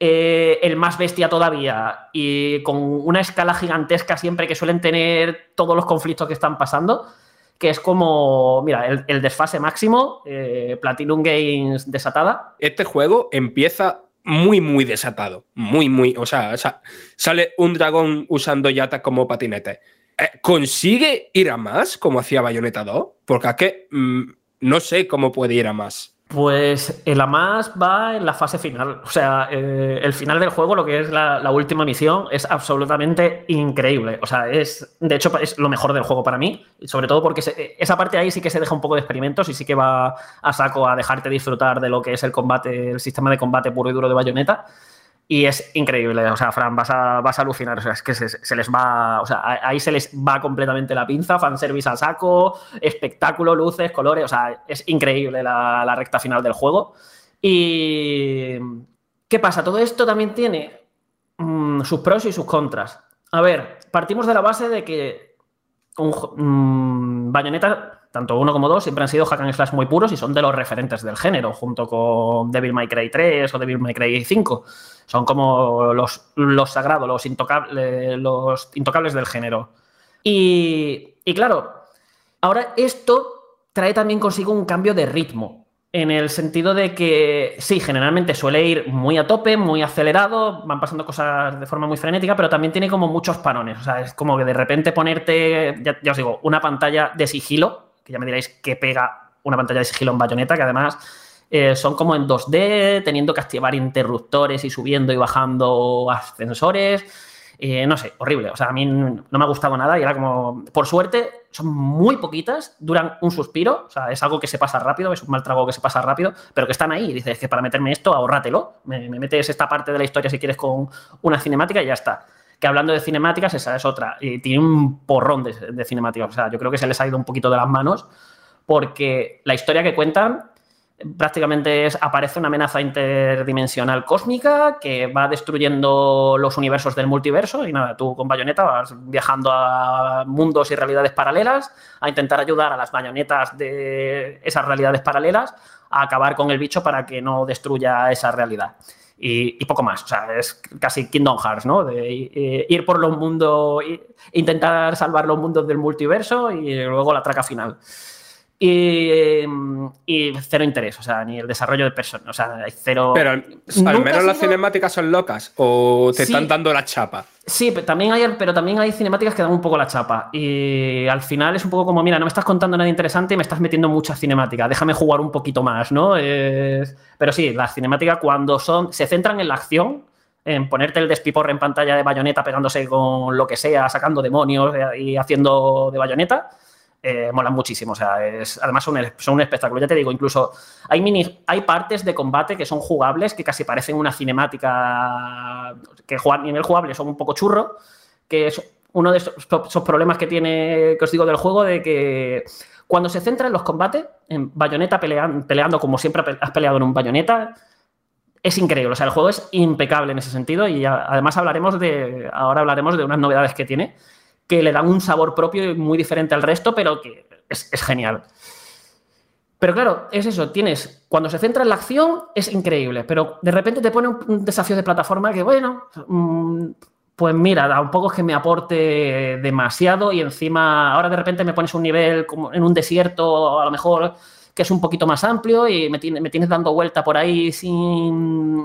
eh, el más bestia todavía y con una escala gigantesca siempre que suelen tener todos los conflictos que están pasando, que es como, mira, el, desfase máximo, eh, Platinum Games desatada. Este juego empieza muy, muy desatado. Muy, muy. O sea, o sea, sale un dragón usando yatas como patinete. Eh, ¿Consigue ir a más como hacía Bayonetta 2? Porque es que mm, no sé cómo puede ir a más. Pues el Amas va en la fase final. O sea, eh, el final del juego, lo que es la, última misión, es absolutamente increíble. O sea, es. De hecho, es lo mejor del juego para mí. Sobre todo porque se, esa parte ahí sí que se deja un poco de experimentos y sí que va a saco a dejarte disfrutar de lo que es el combate, el sistema de combate puro y duro de Bayonetta. Y es increíble, o sea, Fran, vas a, vas a alucinar, o sea, es que se, les va, o sea, ahí se les va completamente la pinza, fanservice a saco, espectáculo, luces, colores, o sea, es increíble la, recta final del juego. Y, ¿qué pasa? Todo esto también tiene mmm, sus pros y sus contras. A ver, partimos de la base de que un, mmm, Bayonetta tanto uno como dos siempre han sido hack and slash muy puros y son de los referentes del género, junto con Devil May Cry 3 o Devil May Cry 5. Son como los, los sagrados, los, intocable, los intocables del género. Y, y claro, ahora esto trae también consigo un cambio de ritmo. En el sentido de que, sí, generalmente suele ir muy a tope, muy acelerado, van pasando cosas de forma muy frenética, pero también tiene como muchos parones. O sea, es como que de repente ponerte, ya os digo, una pantalla de sigilo, que ya me diréis que pega una pantalla de sigilo en bayoneta, que además eh, son como en 2D, teniendo que activar interruptores y subiendo y bajando ascensores. Eh, no sé, horrible. O sea, a mí no me ha gustado nada y era como, por suerte, son muy poquitas, duran un suspiro, o sea, es algo que se pasa rápido, es un mal trago que se pasa rápido, pero que están ahí. Y dices que para meterme esto, ahórratelo, me, me metes esta parte de la historia si quieres con una cinemática y ya está que hablando de cinemáticas, esa es otra. Y tiene un porrón de, cinemáticas. O sea, yo creo que se les ha ido un poquito de las manos porque la historia que cuentan prácticamente es, aparece una amenaza interdimensional cósmica que va destruyendo los universos del multiverso y nada, tú con bayoneta vas viajando a mundos y realidades paralelas a intentar ayudar a las bayonetas de esas realidades paralelas a acabar con el bicho para que no destruya esa realidad. Y, y, poco más. O sea, es casi Kingdom Hearts, ¿no? De eh, ir por los mundos, intentar salvar los mundos del multiverso y luego la traca final. Y, y, cero interés, o sea, ni el desarrollo de personas, o sea, hay cero... Pero al menos las cinemáticas son locas o te sí, están dando la chapa. Sí, pero también, hay, pero también hay cinemáticas que dan un poco la chapa y al final es un poco como, mira, no me estás contando nada interesante y me estás metiendo muchas cinemáticas, déjame jugar un poquito más, ¿no? Es... Pero sí, las cinemáticas cuando son, se centran en la acción, en ponerte el despiporre en pantalla de bayoneta pegándose con lo que sea, sacando demonios y haciendo de bayoneta eh, molan muchísimo. O sea, es, además son, son, un espectáculo. Ya te digo, incluso hay, mini, hay partes de combate que son jugables, que casi parecen una cinemática que a nivel jugable son un poco churro, que es uno de esos, esos, problemas que tiene, que os digo, del juego, de que cuando se centra en los combates, en bayoneta peleando, peleando como siempre has peleado en un bayoneta, es increíble. O sea, el juego es impecable en ese sentido y además hablaremos de, ahora hablaremos de unas novedades que tiene que le dan un sabor propio y muy diferente al resto, pero que es, es, genial. Pero claro, es eso, tienes, cuando se centra en la acción es increíble, pero de repente te pone un, desafío de plataforma que, bueno, mmm, pues mira, un poco que me aporte demasiado y encima ahora de repente me pones un nivel como en un desierto, a lo mejor que es un poquito más amplio y me, me tienes dando vuelta por ahí sin...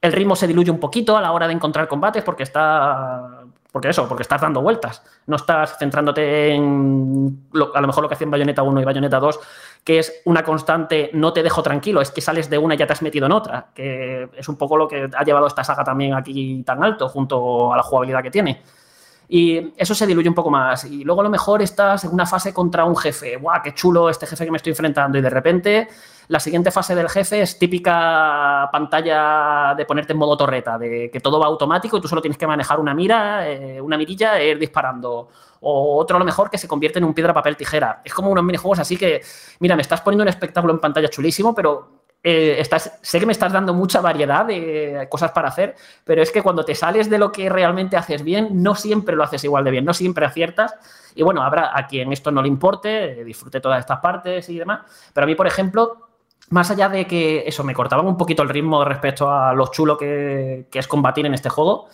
El ritmo se diluye un poquito a la hora de encontrar combates porque está porque eso, porque estás dando vueltas. No estás centrándote en lo, a lo mejor lo que hacían Bayonetta 1 y Bayonetta 2, que es una constante no te dejo tranquilo, es que sales de una y ya te has metido en otra, que es un poco lo que ha llevado esta saga también aquí tan alto, junto a la jugabilidad que tiene. Y eso se diluye un poco más. Y luego a lo mejor estás en una fase contra un jefe. ¡Guau, qué chulo este jefe que me estoy enfrentando! Y de repente la siguiente fase del jefe es típica pantalla de ponerte en modo torreta, de que todo va automático y tú solo tienes que manejar una mira, eh, una mirilla e ir disparando. O otro a lo mejor que se convierte en un piedra, papel, tijera. Es como unos minijuegos así que, mira, me estás poniendo un espectáculo en pantalla chulísimo, pero eh, estás, sé que me estás dando mucha variedad de cosas para hacer, pero es que cuando te sales de lo que realmente haces bien, no siempre lo haces igual de bien, no siempre aciertas. Y bueno, habrá a quien esto no le importe, disfrute todas estas partes y demás. Pero a mí, por ejemplo, más allá de que eso me cortaba un poquito el ritmo respecto a lo chulo que, es combatir en este juego,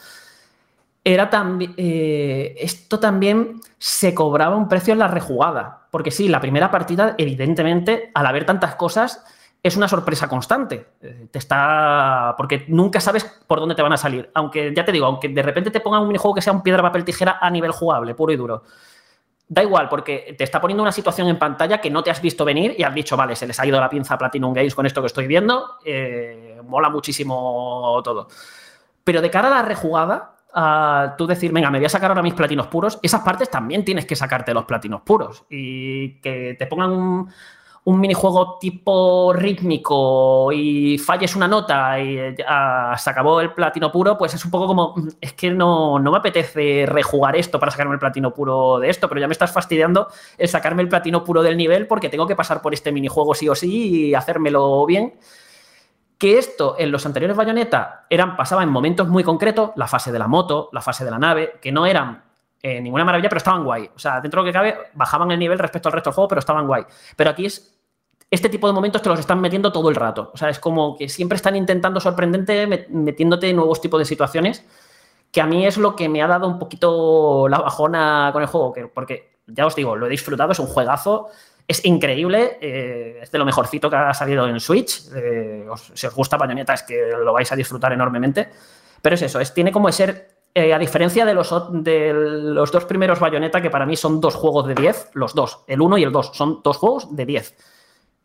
era también. Eh, esto también se cobraba un precio en la rejugada. Porque sí, la primera partida, evidentemente, al haber tantas cosas es una sorpresa constante. Eh, te está. Porque nunca sabes por dónde te van a salir. Aunque, ya te digo, aunque de repente te pongan un minijuego que sea un piedra, papel, tijera a nivel jugable, puro y duro. Da igual, porque te está poniendo una situación en pantalla que no te has visto venir y has dicho, vale, se les ha ido la pinza a Platinum Games con esto que estoy viendo. Eh, mola muchísimo todo. Pero de cara a la rejugada, tú decir, venga, me voy a sacar ahora mis platinos puros, esas partes también tienes que sacarte los platinos puros. Y que te pongan un, minijuego tipo rítmico y falles una nota y se acabó el platino puro, pues es un poco como, es que no, no me apetece rejugar esto para sacarme el platino puro de esto, pero ya me estás fastidiando el sacarme el platino puro del nivel porque tengo que pasar por este minijuego sí o sí y hacérmelo bien. Que esto en los anteriores Bayonetta eran, pasaba en momentos muy concretos, la fase de la moto, la fase de la nave, que no eran eh, ninguna maravilla, pero estaban guay. O sea, dentro de lo que cabe, bajaban el nivel respecto al resto del juego, pero estaban guay. Pero aquí es este tipo de momentos te los están metiendo todo el rato. O sea, es como que siempre están intentando sorprendente, metiéndote nuevos tipos de situaciones, que a mí es lo que me ha dado un poquito la bajona con el juego, que, porque ya os digo, lo he disfrutado, es un juegazo, es increíble, eh, es de lo mejorcito que ha salido en Switch. Eh, os, si os gusta Bayonetta es que lo vais a disfrutar enormemente. Pero es eso, es, tiene como ser eh, a diferencia de los, de los dos primeros Bayonetta, que para mí son dos juegos de 10, los dos, el 1 y el 2, son dos juegos de 10.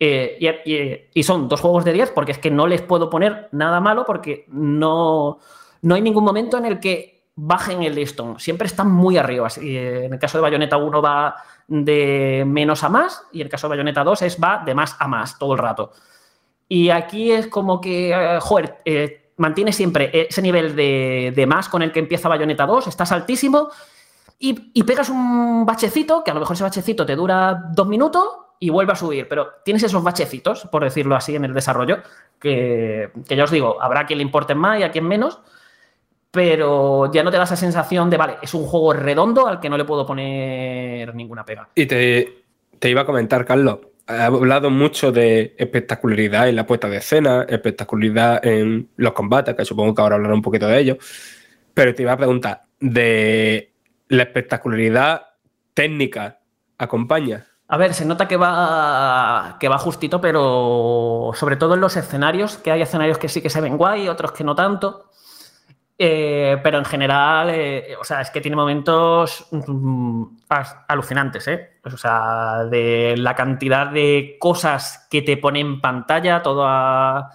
Eh, y, son dos juegos de 10 porque es que no les puedo poner nada malo porque no, no hay ningún momento en el que bajen el listón. Siempre están muy arriba. En el caso de Bayonetta 1 va de menos a más y en el caso de Bayonetta 2 es va de más a más todo el rato. Y aquí es como que, eh, joder, eh, mantiene siempre ese nivel de, más con el que empieza Bayonetta 2, estás altísimo y, y, pegas un bachecito, que a lo mejor ese bachecito te dura dos minutos y vuelve a subir, pero tienes esos bachecitos, por decirlo así, en el desarrollo, que, que ya os digo, habrá quien le importen más y a quien menos, pero ya no te da esa sensación de, vale, es un juego redondo al que no le puedo poner ninguna pega. Y te, te iba a comentar, Carlos, ha hablado mucho de espectacularidad en la puesta de escena, espectacularidad en los combates, que supongo que ahora hablará un poquito de ello. Pero te iba a preguntar, ¿de la espectacularidad técnica acompaña? A ver, se nota que va, que va justito, pero sobre todo en los escenarios, que hay escenarios que sí que se ven guay, otros que no tanto. Eh, pero en general, eh, o sea, es que tiene momentos mm, alucinantes, ¿eh? o sea, de la cantidad de cosas que te pone en pantalla, todo a,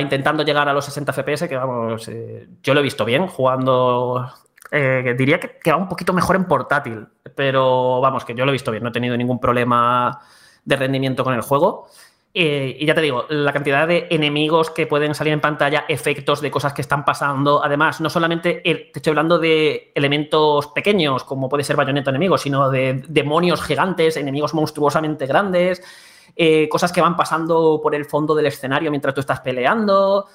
intentando llegar a los 60 FPS, que vamos, eh, yo lo he visto bien jugando. Diría que, que va un poquito mejor en portátil, pero vamos, que yo lo he visto bien, no he tenido ningún problema de rendimiento con el juego. Eh, y ya te digo, la cantidad de enemigos que pueden salir en pantalla, efectos de cosas que están pasando. Además, no solamente te estoy hablando de elementos pequeños, como puede ser bayoneta enemigo, sino de demonios gigantes, enemigos monstruosamente grandes, eh, cosas que van pasando por el fondo del escenario mientras tú estás peleando.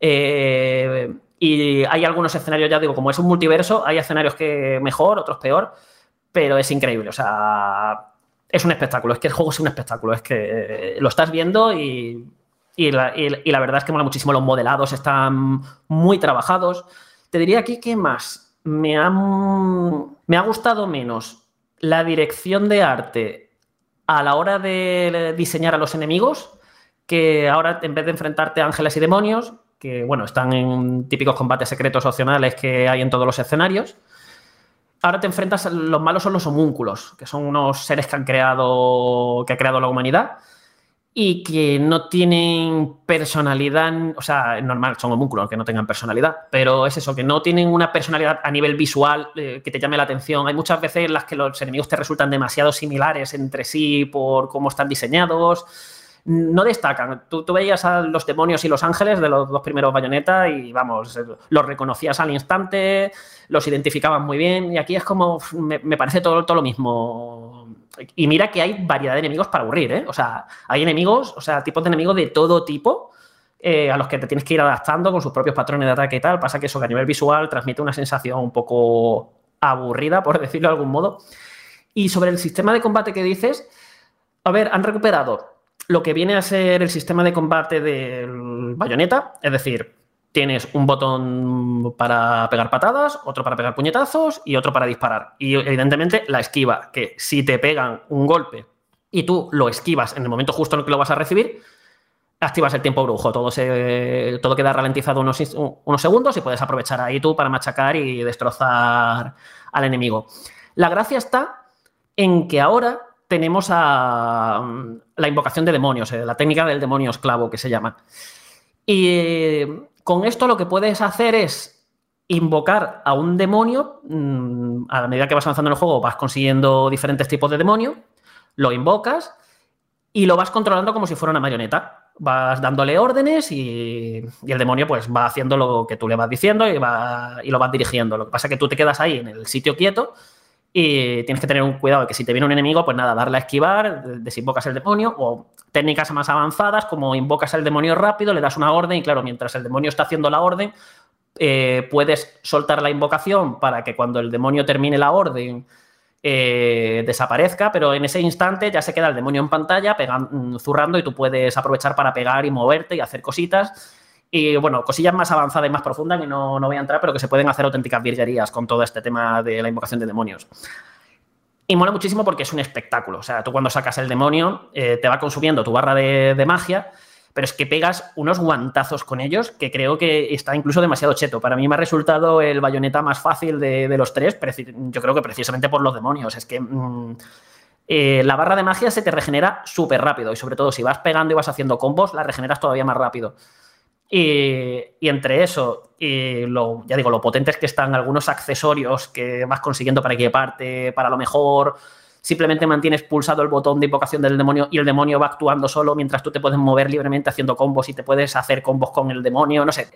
Eh, y hay algunos escenarios, ya digo, como es un multiverso, hay escenarios que mejor, otros peor, pero es increíble. O sea, es un espectáculo, es que el juego es un espectáculo, es que eh, lo estás viendo y, la, verdad es que mola muchísimo, los modelados están muy trabajados. Te diría aquí que más, me me ha gustado menos la dirección de arte a la hora de diseñar a los enemigos, que ahora en vez de enfrentarte a ángeles y demonios, que bueno, están en típicos combates secretos opcionales que hay en todos los escenarios, ahora te enfrentas, los malos son los homúnculos, que son unos seres que han creado, que ha creado la humanidad y que no tienen personalidad, o sea, normal, son homúnculos que no tengan personalidad, pero es eso, que no tienen una personalidad a nivel visual eh, que te llame la atención. Hay muchas veces en las que los enemigos te resultan demasiado similares entre sí por cómo están diseñados no destacan. Tú, veías a los demonios y los ángeles de los dos primeros bayonetas y vamos, los reconocías al instante, los identificaban muy bien y aquí es como, me, parece todo, todo lo mismo. Y mira que hay variedad de enemigos para aburrir, ¿eh? O sea, hay enemigos, o sea, tipos de enemigos de todo tipo. Eh, a los que te tienes que ir adaptando con sus propios patrones de ataque y tal. Pasa que eso que a nivel visual transmite una sensación un poco aburrida, por decirlo de algún modo. Y sobre el sistema de combate que dices, a ver, han recuperado lo que viene a ser el sistema de combate del bayoneta, es decir, tienes un botón para pegar patadas, otro para pegar puñetazos y otro para disparar. Y evidentemente la esquiva, que si te pegan un golpe y tú lo esquivas en el momento justo en el que lo vas a recibir, activas el tiempo brujo, todo, se, todo queda ralentizado unos, unos segundos y puedes aprovechar ahí tú para machacar y destrozar al enemigo. La gracia está en que ahora tenemos a la invocación de demonios, eh, la técnica del demonio esclavo que se llama. Y con esto lo que puedes hacer es invocar a un demonio, mm, a medida que vas avanzando en el juego vas consiguiendo diferentes tipos de demonio, lo invocas y lo vas controlando como si fuera una marioneta. Vas dándole órdenes y, el demonio pues va haciendo lo que tú le vas diciendo y, va, y lo vas dirigiendo. Lo que pasa es que tú te quedas ahí en el sitio quieto y tienes que tener un cuidado que si te viene un enemigo, pues nada, darle a esquivar, desinvocas el demonio o técnicas más avanzadas como invocas el demonio rápido, le das una orden y claro, mientras el demonio está haciendo la orden, eh, puedes soltar la invocación para que cuando el demonio termine la orden eh, desaparezca, pero en ese instante ya se queda el demonio en pantalla pegando, zurrando y tú puedes aprovechar para pegar y moverte y hacer cositas y bueno, cosillas más avanzadas y más profundas que no, no voy a entrar, pero que se pueden hacer auténticas virguerías con todo este tema de la invocación de demonios. Y mola muchísimo porque es un espectáculo. O sea, tú cuando sacas el demonio eh, te va consumiendo tu barra de, magia, pero es que pegas unos guantazos con ellos que creo que está incluso demasiado cheto. Para mí me ha resultado el bayoneta más fácil de, los tres, yo creo que precisamente por los demonios. Es que mm, eh, la barra de magia se te regenera súper rápido y sobre todo si vas pegando y vas haciendo combos, la regeneras todavía más rápido. Y, entre eso y lo, ya digo, lo potentes que están algunos accesorios que vas consiguiendo para equiparte, para lo mejor simplemente mantienes pulsado el botón de invocación del demonio y el demonio va actuando solo mientras tú te puedes mover libremente haciendo combos y te puedes hacer combos con el demonio, no sé.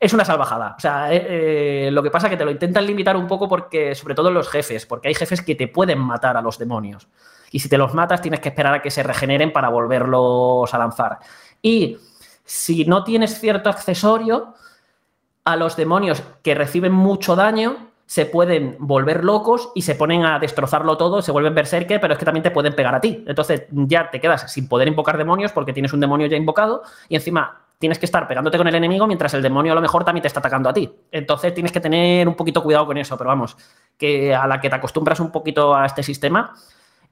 Es una salvajada. O sea, eh, eh, lo que pasa es que te lo intentan limitar un poco porque, sobre todo los jefes, porque hay jefes que te pueden matar a los demonios. Y si te los matas, tienes que esperar a que se regeneren para volverlos a lanzar. Y si no tienes cierto accesorio, a los demonios que reciben mucho daño, se pueden volver locos y se ponen a destrozarlo todo, se vuelven berserker, pero es que también te pueden pegar a ti. Entonces ya te quedas sin poder invocar demonios porque tienes un demonio ya invocado y encima tienes que estar pegándote con el enemigo mientras el demonio a lo mejor también te está atacando a ti. Entonces tienes que tener un poquito cuidado con eso, pero vamos, que a la que te acostumbras un poquito a este sistema,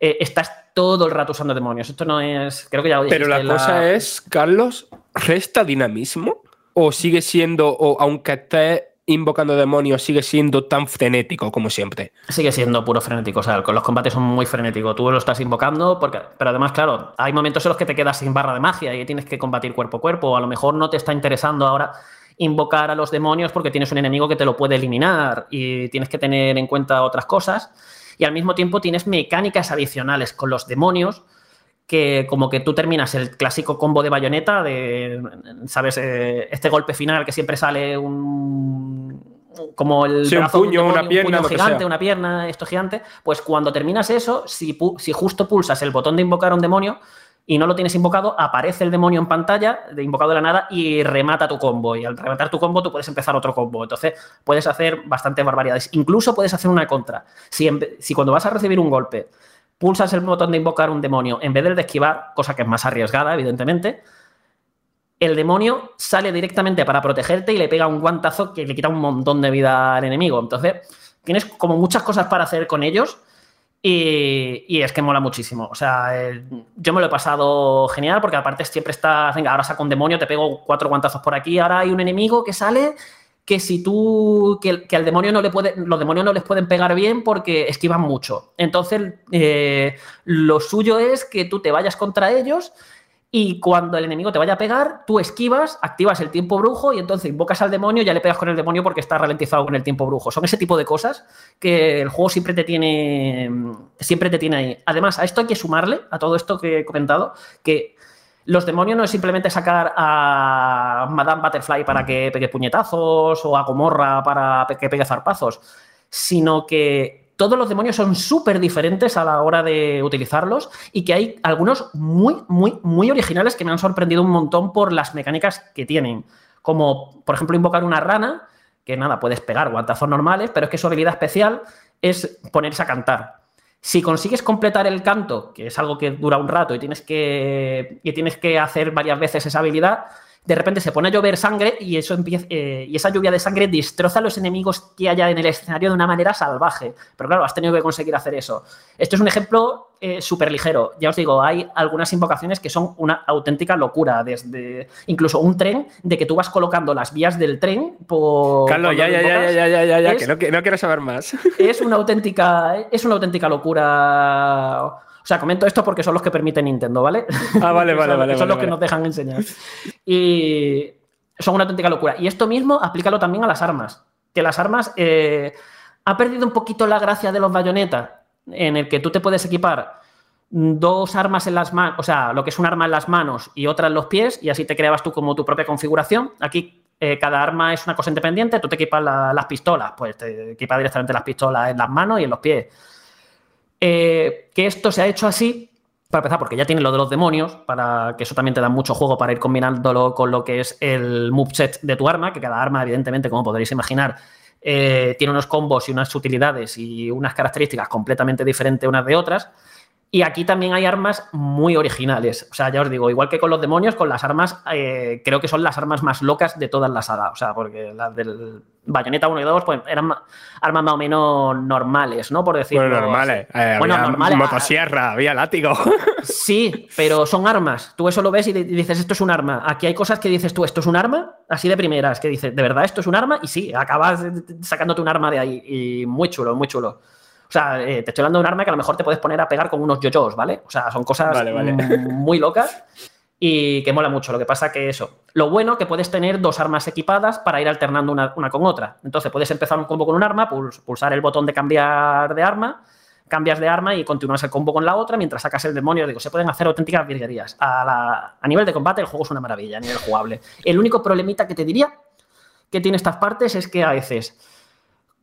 eh, estás todo el rato usando demonios. Esto no es, creo que ya lo Pero la, dijiste, cosa es, Carlos, ¿resta dinamismo? ¿O sigue siendo, o aunque esté invocando demonios, sigue siendo tan frenético como siempre? Sigue siendo puro frenético, o sea, los combates son muy frenéticos. Tú lo estás invocando, porque, pero además, claro, hay momentos en los que te quedas sin barra de magia y tienes que combatir cuerpo a cuerpo. O a lo mejor no te está interesando ahora invocar a los demonios porque tienes un enemigo que te lo puede eliminar y tienes que tener en cuenta otras cosas. Y al mismo tiempo tienes mecánicas adicionales con los demonios que como que tú terminas el clásico combo de bayoneta de, ¿sabes? Eh, este golpe final que siempre sale un... Como el Sí, un brazo de puño, demonio, una pierna, puño lo que gigante, sea. una pierna, esto gigante, pues cuando terminas eso, si, si justo pulsas el botón de invocar a un demonio y no lo tienes invocado, aparece el demonio en pantalla, de invocado de la nada, y remata tu combo. Y al rematar tu combo, tú puedes empezar otro combo. Entonces, puedes hacer bastantes barbaridades. Incluso puedes hacer una contra. Si, en si cuando vas a recibir un golpe, pulsas el botón de invocar un demonio en vez del de esquivar, cosa que es más arriesgada, evidentemente, el demonio sale directamente para protegerte y le pega un guantazo que le quita un montón de vida al enemigo. Entonces, tienes como muchas cosas para hacer con ellos y, es que mola muchísimo. O sea, eh, yo me lo he pasado genial porque aparte siempre estás, ahora saco un demonio, te pego cuatro guantazos por aquí, ahora hay un enemigo que sale que si tú, que, que al demonio no le puede, los demonios no les pueden pegar bien porque esquivan mucho. Entonces, eh, lo suyo es que tú te vayas contra ellos y cuando el enemigo te vaya a pegar, tú esquivas, activas el tiempo brujo y entonces invocas al demonio y ya le pegas con el demonio porque está ralentizado con el tiempo brujo. Son ese tipo de cosas que el juego siempre te tiene, siempre te tiene ahí. Además, a esto hay que sumarle, a todo esto que he comentado, que los demonios no es simplemente sacar a Madame Butterfly para que pegue puñetazos o a Gomorra para que pegue zarpazos, sino que todos los demonios son súper diferentes a la hora de utilizarlos y que hay algunos muy, muy, muy originales que me han sorprendido un montón por las mecánicas que tienen. Como, por ejemplo, invocar una rana, que nada, puedes pegar guantazos normales, pero es que su habilidad especial es ponerse a cantar. Si consigues completar el canto, que es algo que dura un rato y tienes que, y tienes que hacer varias veces esa habilidad, de repente se pone a llover sangre y, eso empieza, eh, y esa lluvia de sangre destroza a los enemigos que haya en el escenario de una manera salvaje. Pero claro, has tenido que conseguir hacer eso. Esto es un ejemplo eh, súper ligero. Ya os digo, hay algunas invocaciones que son una auténtica locura. Desde incluso un tren, de que tú vas colocando las vías del tren por. Carlos, ya, ya, ya, ya, ya, ya, ya, es- que no, que no quiero saber más. es una auténtica es una auténtica locura o sea comento esto porque son los que permite Nintendo vale Ah, vale, vale, son, vale, son vale, los que nos dejan enseñar. Y son una auténtica locura. Y esto mismo aplícalo también a las armas. Que las armas eh, ha perdido un poquito la gracia de los bayonetas en el que tú te puedes equipar dos armas en las manos, o sea, lo que es un arma en las manos y otra en los pies, y así te creabas tú como tu propia configuración. Aquí eh, cada arma es una cosa independiente, tú te equipas la- las pistolas, pues te equipas directamente las pistolas en las manos y en los pies. Eh, que esto se ha hecho así, para empezar, porque ya tiene lo de los demonios, para que eso también te da mucho juego para ir combinándolo con lo que es el moveset de tu arma, que cada arma, evidentemente, como podréis imaginar, eh, tiene unos combos y unas utilidades y unas características completamente diferentes unas de otras. Y aquí también hay armas muy originales. O sea, ya os digo, igual que con los demonios, con las armas, eh, creo que son las armas más locas de todas la saga. O sea, porque las del Bayonetta 1 y 2, pues eran ma- armas más o menos normales, ¿no? Por decirlo. Bueno, normales. Eh, bueno, había normales. Motosierra, había látigo. Sí, pero son armas. Tú eso lo ves y di- dices, esto es un arma. Aquí hay cosas que dices tú, esto es un arma, así de primeras, que dices, ¿de verdad esto es un arma? Y sí, acabas sacándote un arma de ahí. Y muy chulo, muy chulo. O sea, eh, te estoy hablando de un arma que a lo mejor te puedes poner a pegar con unos yoyos, ¿vale? O sea, son cosas Vale, vale. muy locas. y que mola mucho. Lo que pasa que eso, lo bueno que puedes tener dos armas equipadas para ir alternando una, una con otra. Entonces puedes empezar un combo con un arma, puls- pulsar el botón de cambiar de arma, cambias de arma y continúas el combo con la otra mientras sacas el demonio. Digo, se pueden hacer auténticas virguerías. A, la- a nivel de combate el juego es una maravilla, a nivel jugable. El único problemita que te diría que tiene estas partes es que a veces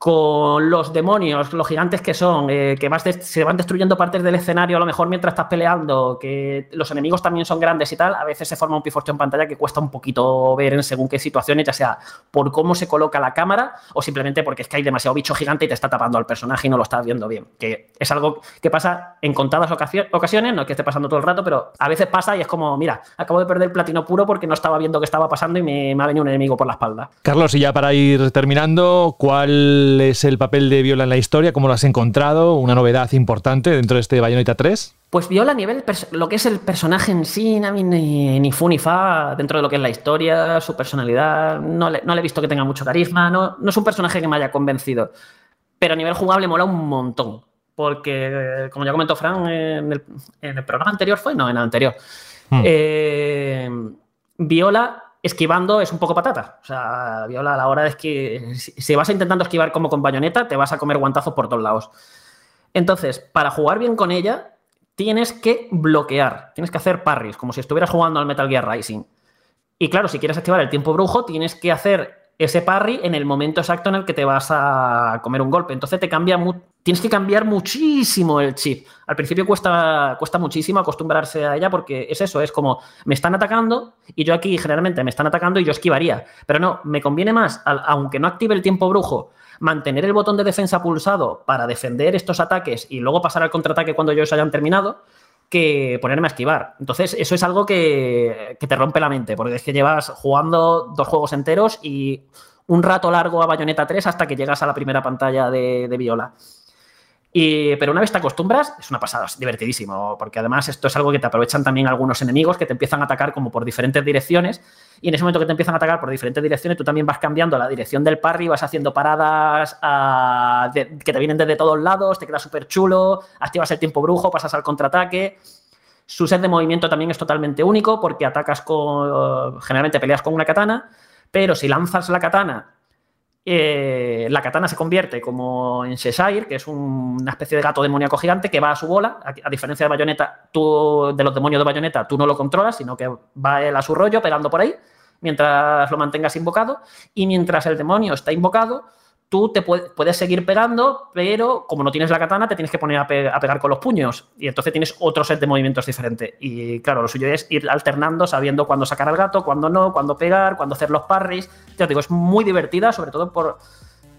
con los demonios, los gigantes que son, eh, que vas se van destruyendo partes del escenario a lo mejor mientras estás peleando, que los enemigos también son grandes y tal, a veces se forma un pifostio en pantalla que cuesta un poquito ver en según qué situaciones, ya sea por cómo se coloca la cámara o simplemente porque es que hay demasiado bicho gigante y te está tapando al personaje y no lo estás viendo bien. Que es algo que pasa en contadas ocasiones, no es que esté pasando todo el rato, pero a veces pasa y es como, mira, acabo de perder platino puro porque no estaba viendo qué estaba pasando y me, me ha venido un enemigo por la espalda. Carlos, y ya para ir terminando, ¿cuál es el papel de Viola en la historia? ¿Cómo lo has encontrado? ¿Una novedad importante dentro de este Bayonetta 3? Pues Viola a nivel lo que es el personaje en sí, ni, ni fu ni fa dentro de lo que es la historia, su personalidad, no le, no le he visto que tenga mucho carisma, no, no es un personaje que me haya convencido, pero a nivel jugable mola un montón, porque como ya comentó Fran en el, en el programa anterior fue, no, en el anterior, Hmm. eh, Viola esquivando es un poco patata. O sea, Viola a la hora de que si, vas intentando esquivar como con bayoneta, te vas a comer guantazos por todos lados. Entonces, para jugar bien con ella, tienes que bloquear, tienes que hacer parries, como si estuvieras jugando al Metal Gear Rising. Y claro, si quieres activar el tiempo brujo, tienes que hacer ese parry en el momento exacto en el que te vas a comer un golpe. Entonces te cambia tienes que cambiar muchísimo el chip. Al principio cuesta, cuesta muchísimo acostumbrarse a ella porque es eso, es como me están atacando y yo aquí generalmente me están atacando y yo esquivaría. Pero no, me conviene más, aunque no active el tiempo brujo, mantener el botón de defensa pulsado para defender estos ataques y luego pasar al contraataque cuando ellos hayan terminado que ponerme a esquivar. Entonces, eso es algo que, que te rompe la mente, porque es que llevas jugando dos juegos enteros y un rato largo a Bayonetta 3 hasta que llegas a la primera pantalla de, de Viola. Y, pero una vez te acostumbras, es una pasada, es divertidísimo, porque además esto es algo que te aprovechan también algunos enemigos que te empiezan a atacar como por diferentes direcciones, y en ese momento que te empiezan a atacar por diferentes direcciones, tú también vas cambiando la dirección del parry, vas haciendo paradas ah, que te vienen desde todos lados, te queda súper chulo, activas el tiempo brujo, pasas al contraataque. Su set de movimiento también es totalmente único porque atacas con. Generalmente peleas con una katana, pero si lanzas la katana, eh, la katana se convierte como en Cheshire, que es un- una especie de gato demoníaco gigante que va a su bola. A, diferencia de Bayonetta, tú, de los demonios de Bayonetta, tú no lo controlas, sino que va él a su rollo pegando por ahí mientras lo mantengas invocado. Y mientras el demonio está invocado, tú te puede- puedes seguir pegando, pero como no tienes la katana, te tienes que poner a, pe- a pegar con los puños. Y entonces tienes otro set de movimientos diferente. Y claro, lo suyo es ir alternando, sabiendo cuándo sacar al gato, cuándo no, cuándo pegar, cuándo hacer los parries. Ya os digo, es muy divertida, sobre todo por.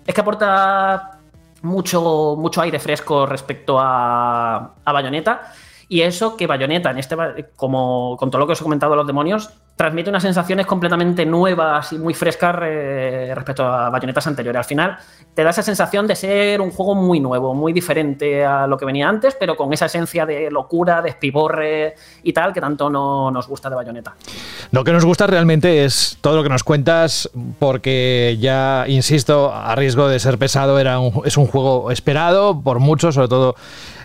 Es que aporta mucho, mucho aire fresco respecto a, a Bayonetta. Y eso que Bayonetta, en este, como con todo lo que os he comentado de los demonios, transmite unas sensaciones completamente nuevas y muy frescas eh, respecto a Bayonettas anteriores. Al final, te da esa sensación de ser un juego muy nuevo, muy diferente a lo que venía antes, pero con esa esencia de locura, de espiborre y tal, que tanto no nos gusta de Bayonetta. Lo que nos gusta realmente es todo lo que nos cuentas, porque ya, insisto, a riesgo de ser pesado, era es un juego esperado por muchos, sobre todo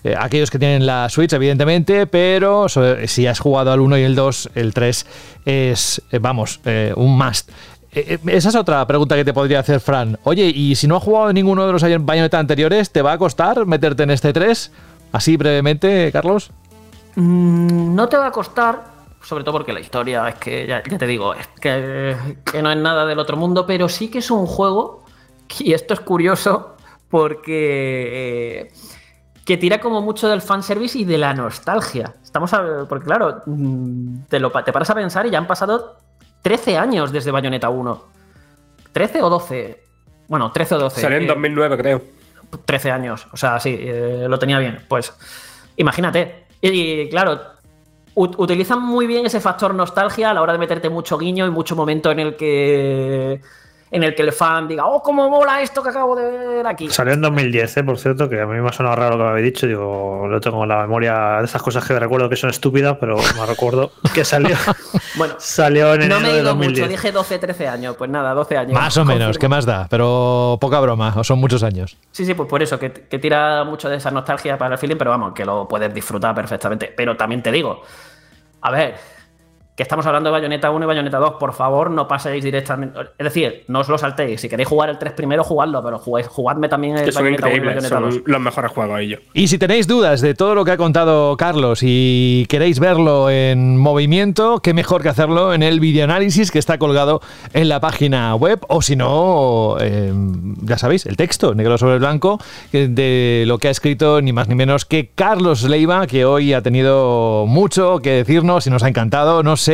eh, aquellos que tienen la Switch, evidentemente, pero si has jugado al 1 y el 2, el 3 es, eh, vamos, eh, un must. Esa es otra pregunta que te podría hacer Fran. Oye, ¿y si no has jugado ninguno de los Bayonetta anteriores, te va a costar meterte en este 3? Así brevemente, Carlos. Mm, No te va a costar, sobre todo porque la historia es que, ya, te digo, es que, no es nada del otro mundo, pero sí que es un juego, y esto es curioso, porque que tira como mucho del fanservice y de la nostalgia. Estamos a- porque claro, mm, te, lo, te paras a pensar y ya han pasado 13 años desde Bayonetta 1. 13 o 12. Bueno, 13 o 12. Salió en Eh, 2009, creo. 13 años. O sea, sí, eh, lo tenía bien. Pues imagínate. Y, claro, ut- utilizan muy bien ese factor nostalgia a la hora de meterte mucho guiño y mucho momento en el que en el que el fan diga, oh, cómo mola esto que acabo de ver aquí. Salió en 2010, ¿eh? por cierto, que a mí me ha sonado raro lo que me habéis dicho. Digo, lo tengo en la memoria de esas cosas que recuerdo que son estúpidas, pero me recuerdo que salió, Bueno, salió en no enero me he de ido 2010. mucho, dije 12, 13 años. Pues nada, 12 años. Más o menos, Confirmo. ¿qué más da? Pero poca broma, o son muchos años. Sí, sí, pues por eso, que, que tira mucho de esa nostalgia para el feeling, pero vamos, que lo puedes disfrutar perfectamente. Pero también te digo, a ver, que estamos hablando de Bayonetta 1 y Bayonetta 2, por favor, no paséis directamente. Es decir, no os lo saltéis. Si queréis jugar el 3 primero, jugadlo, pero jugáis, jugadme también el Que son Bayonetta 1 y Bayonetta 2. son los mejores juegos ellos. Y si tenéis dudas de todo lo que ha contado Carlos y queréis verlo en movimiento, qué mejor que hacerlo en el videoanálisis que está colgado en la página web o si no, eh, ya sabéis, el texto negro sobre blanco de lo que ha escrito ni más ni menos que Carlos Leiva, que hoy ha tenido mucho que decirnos y nos ha encantado. No sé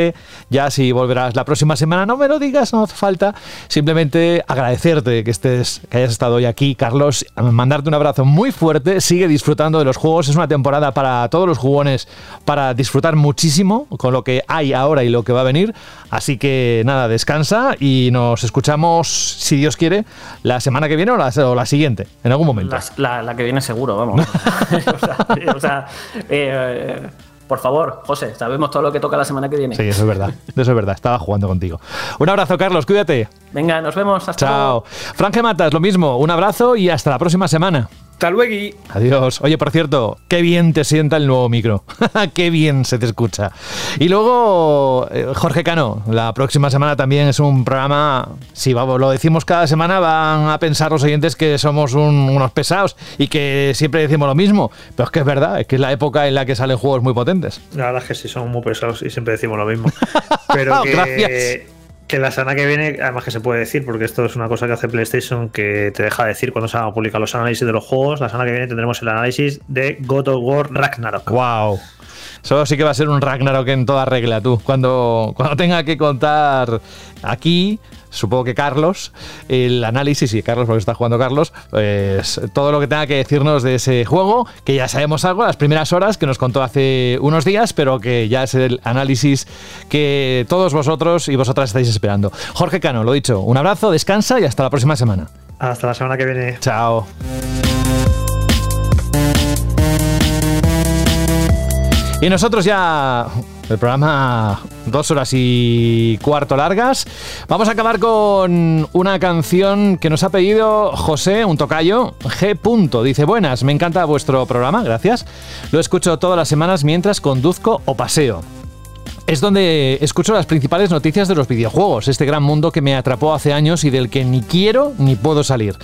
ya si volverás la próxima semana, no me lo digas, no hace falta. Simplemente agradecerte que estés, que hayas estado hoy aquí, Carlos, mandarte un abrazo muy fuerte, sigue disfrutando de los juegos, es una temporada para todos los jugones para disfrutar muchísimo con lo que hay ahora y lo que va a venir. Así que nada, descansa y nos escuchamos, si Dios quiere, la semana que viene o la, o la siguiente, en algún momento. La, la- la que viene seguro, vamos. o sea, o sea, eh, por favor, José, sabemos todo lo que toca la semana que viene. Sí, eso es verdad, eso es verdad, estaba jugando contigo. Un abrazo, Carlos, cuídate. Venga, nos vemos. Hasta Chao. luego. Franje Matas, lo mismo, un abrazo y hasta la próxima semana. Hasta luego. Adiós. Oye, por cierto, qué bien te sienta el nuevo micro. qué bien se te escucha. Y luego, eh, Jorge Cano, la próxima semana también es un programa, si vamos, lo decimos cada semana, van a pensar los oyentes que somos un- unos pesados y que siempre decimos lo mismo. Pero es que es verdad, es que es la época en la que salen juegos muy potentes. La verdad es que sí, somos muy pesados y siempre decimos lo mismo. Pero que, Gracias. Que la semana que viene, además que se puede decir, porque esto es una cosa que hace PlayStation que te deja decir cuando se van a publicar los análisis de los juegos. La semana que viene tendremos el análisis de God of War Ragnarok. Wow. Eso sí que va a ser un Ragnarok en toda regla, tú. Cuando, cuando tenga que contar aquí, supongo que Carlos, el análisis, sí, Carlos, porque está jugando Carlos, pues todo lo que tenga que decirnos de ese juego, que ya sabemos algo, las primeras horas que nos contó hace unos días, pero que ya es el análisis que todos vosotros y vosotras estáis esperando. Jorge Cano, lo dicho, un abrazo, descansa y hasta la próxima semana. Hasta la semana que viene. Chao. Y nosotros ya, el programa dos horas y cuarto largas, vamos a acabar con una canción que nos ha pedido José, un tocayo, G. Dice, buenas, me encanta vuestro programa, gracias. Lo escucho todas las semanas mientras conduzco o paseo. Es donde escucho las principales noticias de los videojuegos, este gran mundo que me atrapó hace años y del que ni quiero ni puedo salir.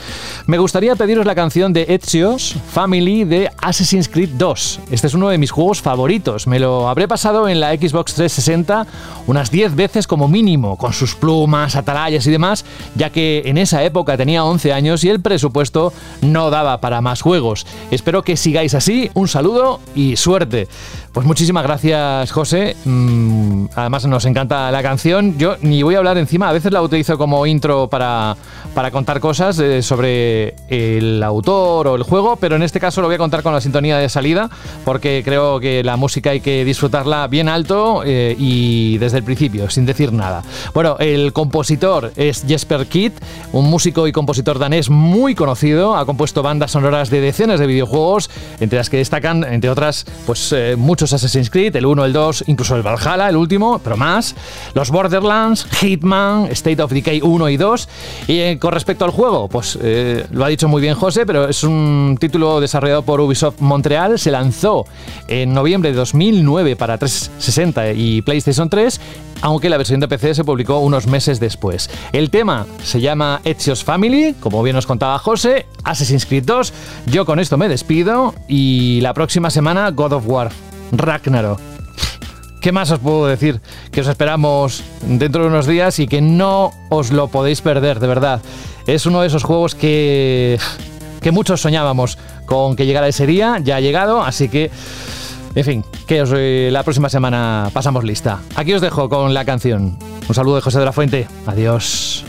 Me gustaría pediros la canción de Ezio's Family de Assassin's Creed 2. Este es uno de mis juegos favoritos. Me lo habré pasado en la Xbox 360 unas 10 veces como mínimo, con sus plumas, atalayas y demás, ya que en esa época tenía 11 años y el presupuesto no daba para más juegos. Espero que sigáis así. Un saludo y suerte. Pues muchísimas gracias, José. Mm, además, nos encanta la canción. Yo ni voy a hablar encima, a veces la utilizo como intro para, para contar cosas eh, sobre el autor o el juego, pero en este caso lo voy a contar con la sintonía de salida, porque creo que la música hay que disfrutarla bien alto eh, y desde el principio, sin decir nada. Bueno, el compositor es Jesper Kidd, un músico y compositor danés muy conocido. Ha compuesto bandas sonoras de decenas de videojuegos, entre las que destacan, entre otras, pues eh, muchos Assassin's Creed, el 1, el 2, incluso el Valhalla, el último, pero más. Los Borderlands, Hitman, State of Decay 1 y 2. Y eh, con respecto al juego, pues eh, lo ha dicho muy bien José, pero es un título desarrollado por Ubisoft Montreal. Se lanzó en noviembre de 2009 para 360 y PlayStation 3 aunque la versión de PC se publicó unos meses después. El tema se llama Ezio's Family, como bien nos contaba José, Assassin's Creed 2. Yo con esto me despido y la próxima semana God of War, Ragnarok. ¿Qué más os puedo decir? Que os esperamos dentro de unos días y que no os lo podéis perder, de verdad. Es uno de esos juegos que, que muchos soñábamos con que llegara ese día, ya ha llegado, así que... En fin, que os, eh, la próxima semana pasamos lista. Aquí os dejo con la canción. Un saludo de José de la Fuente. Adiós.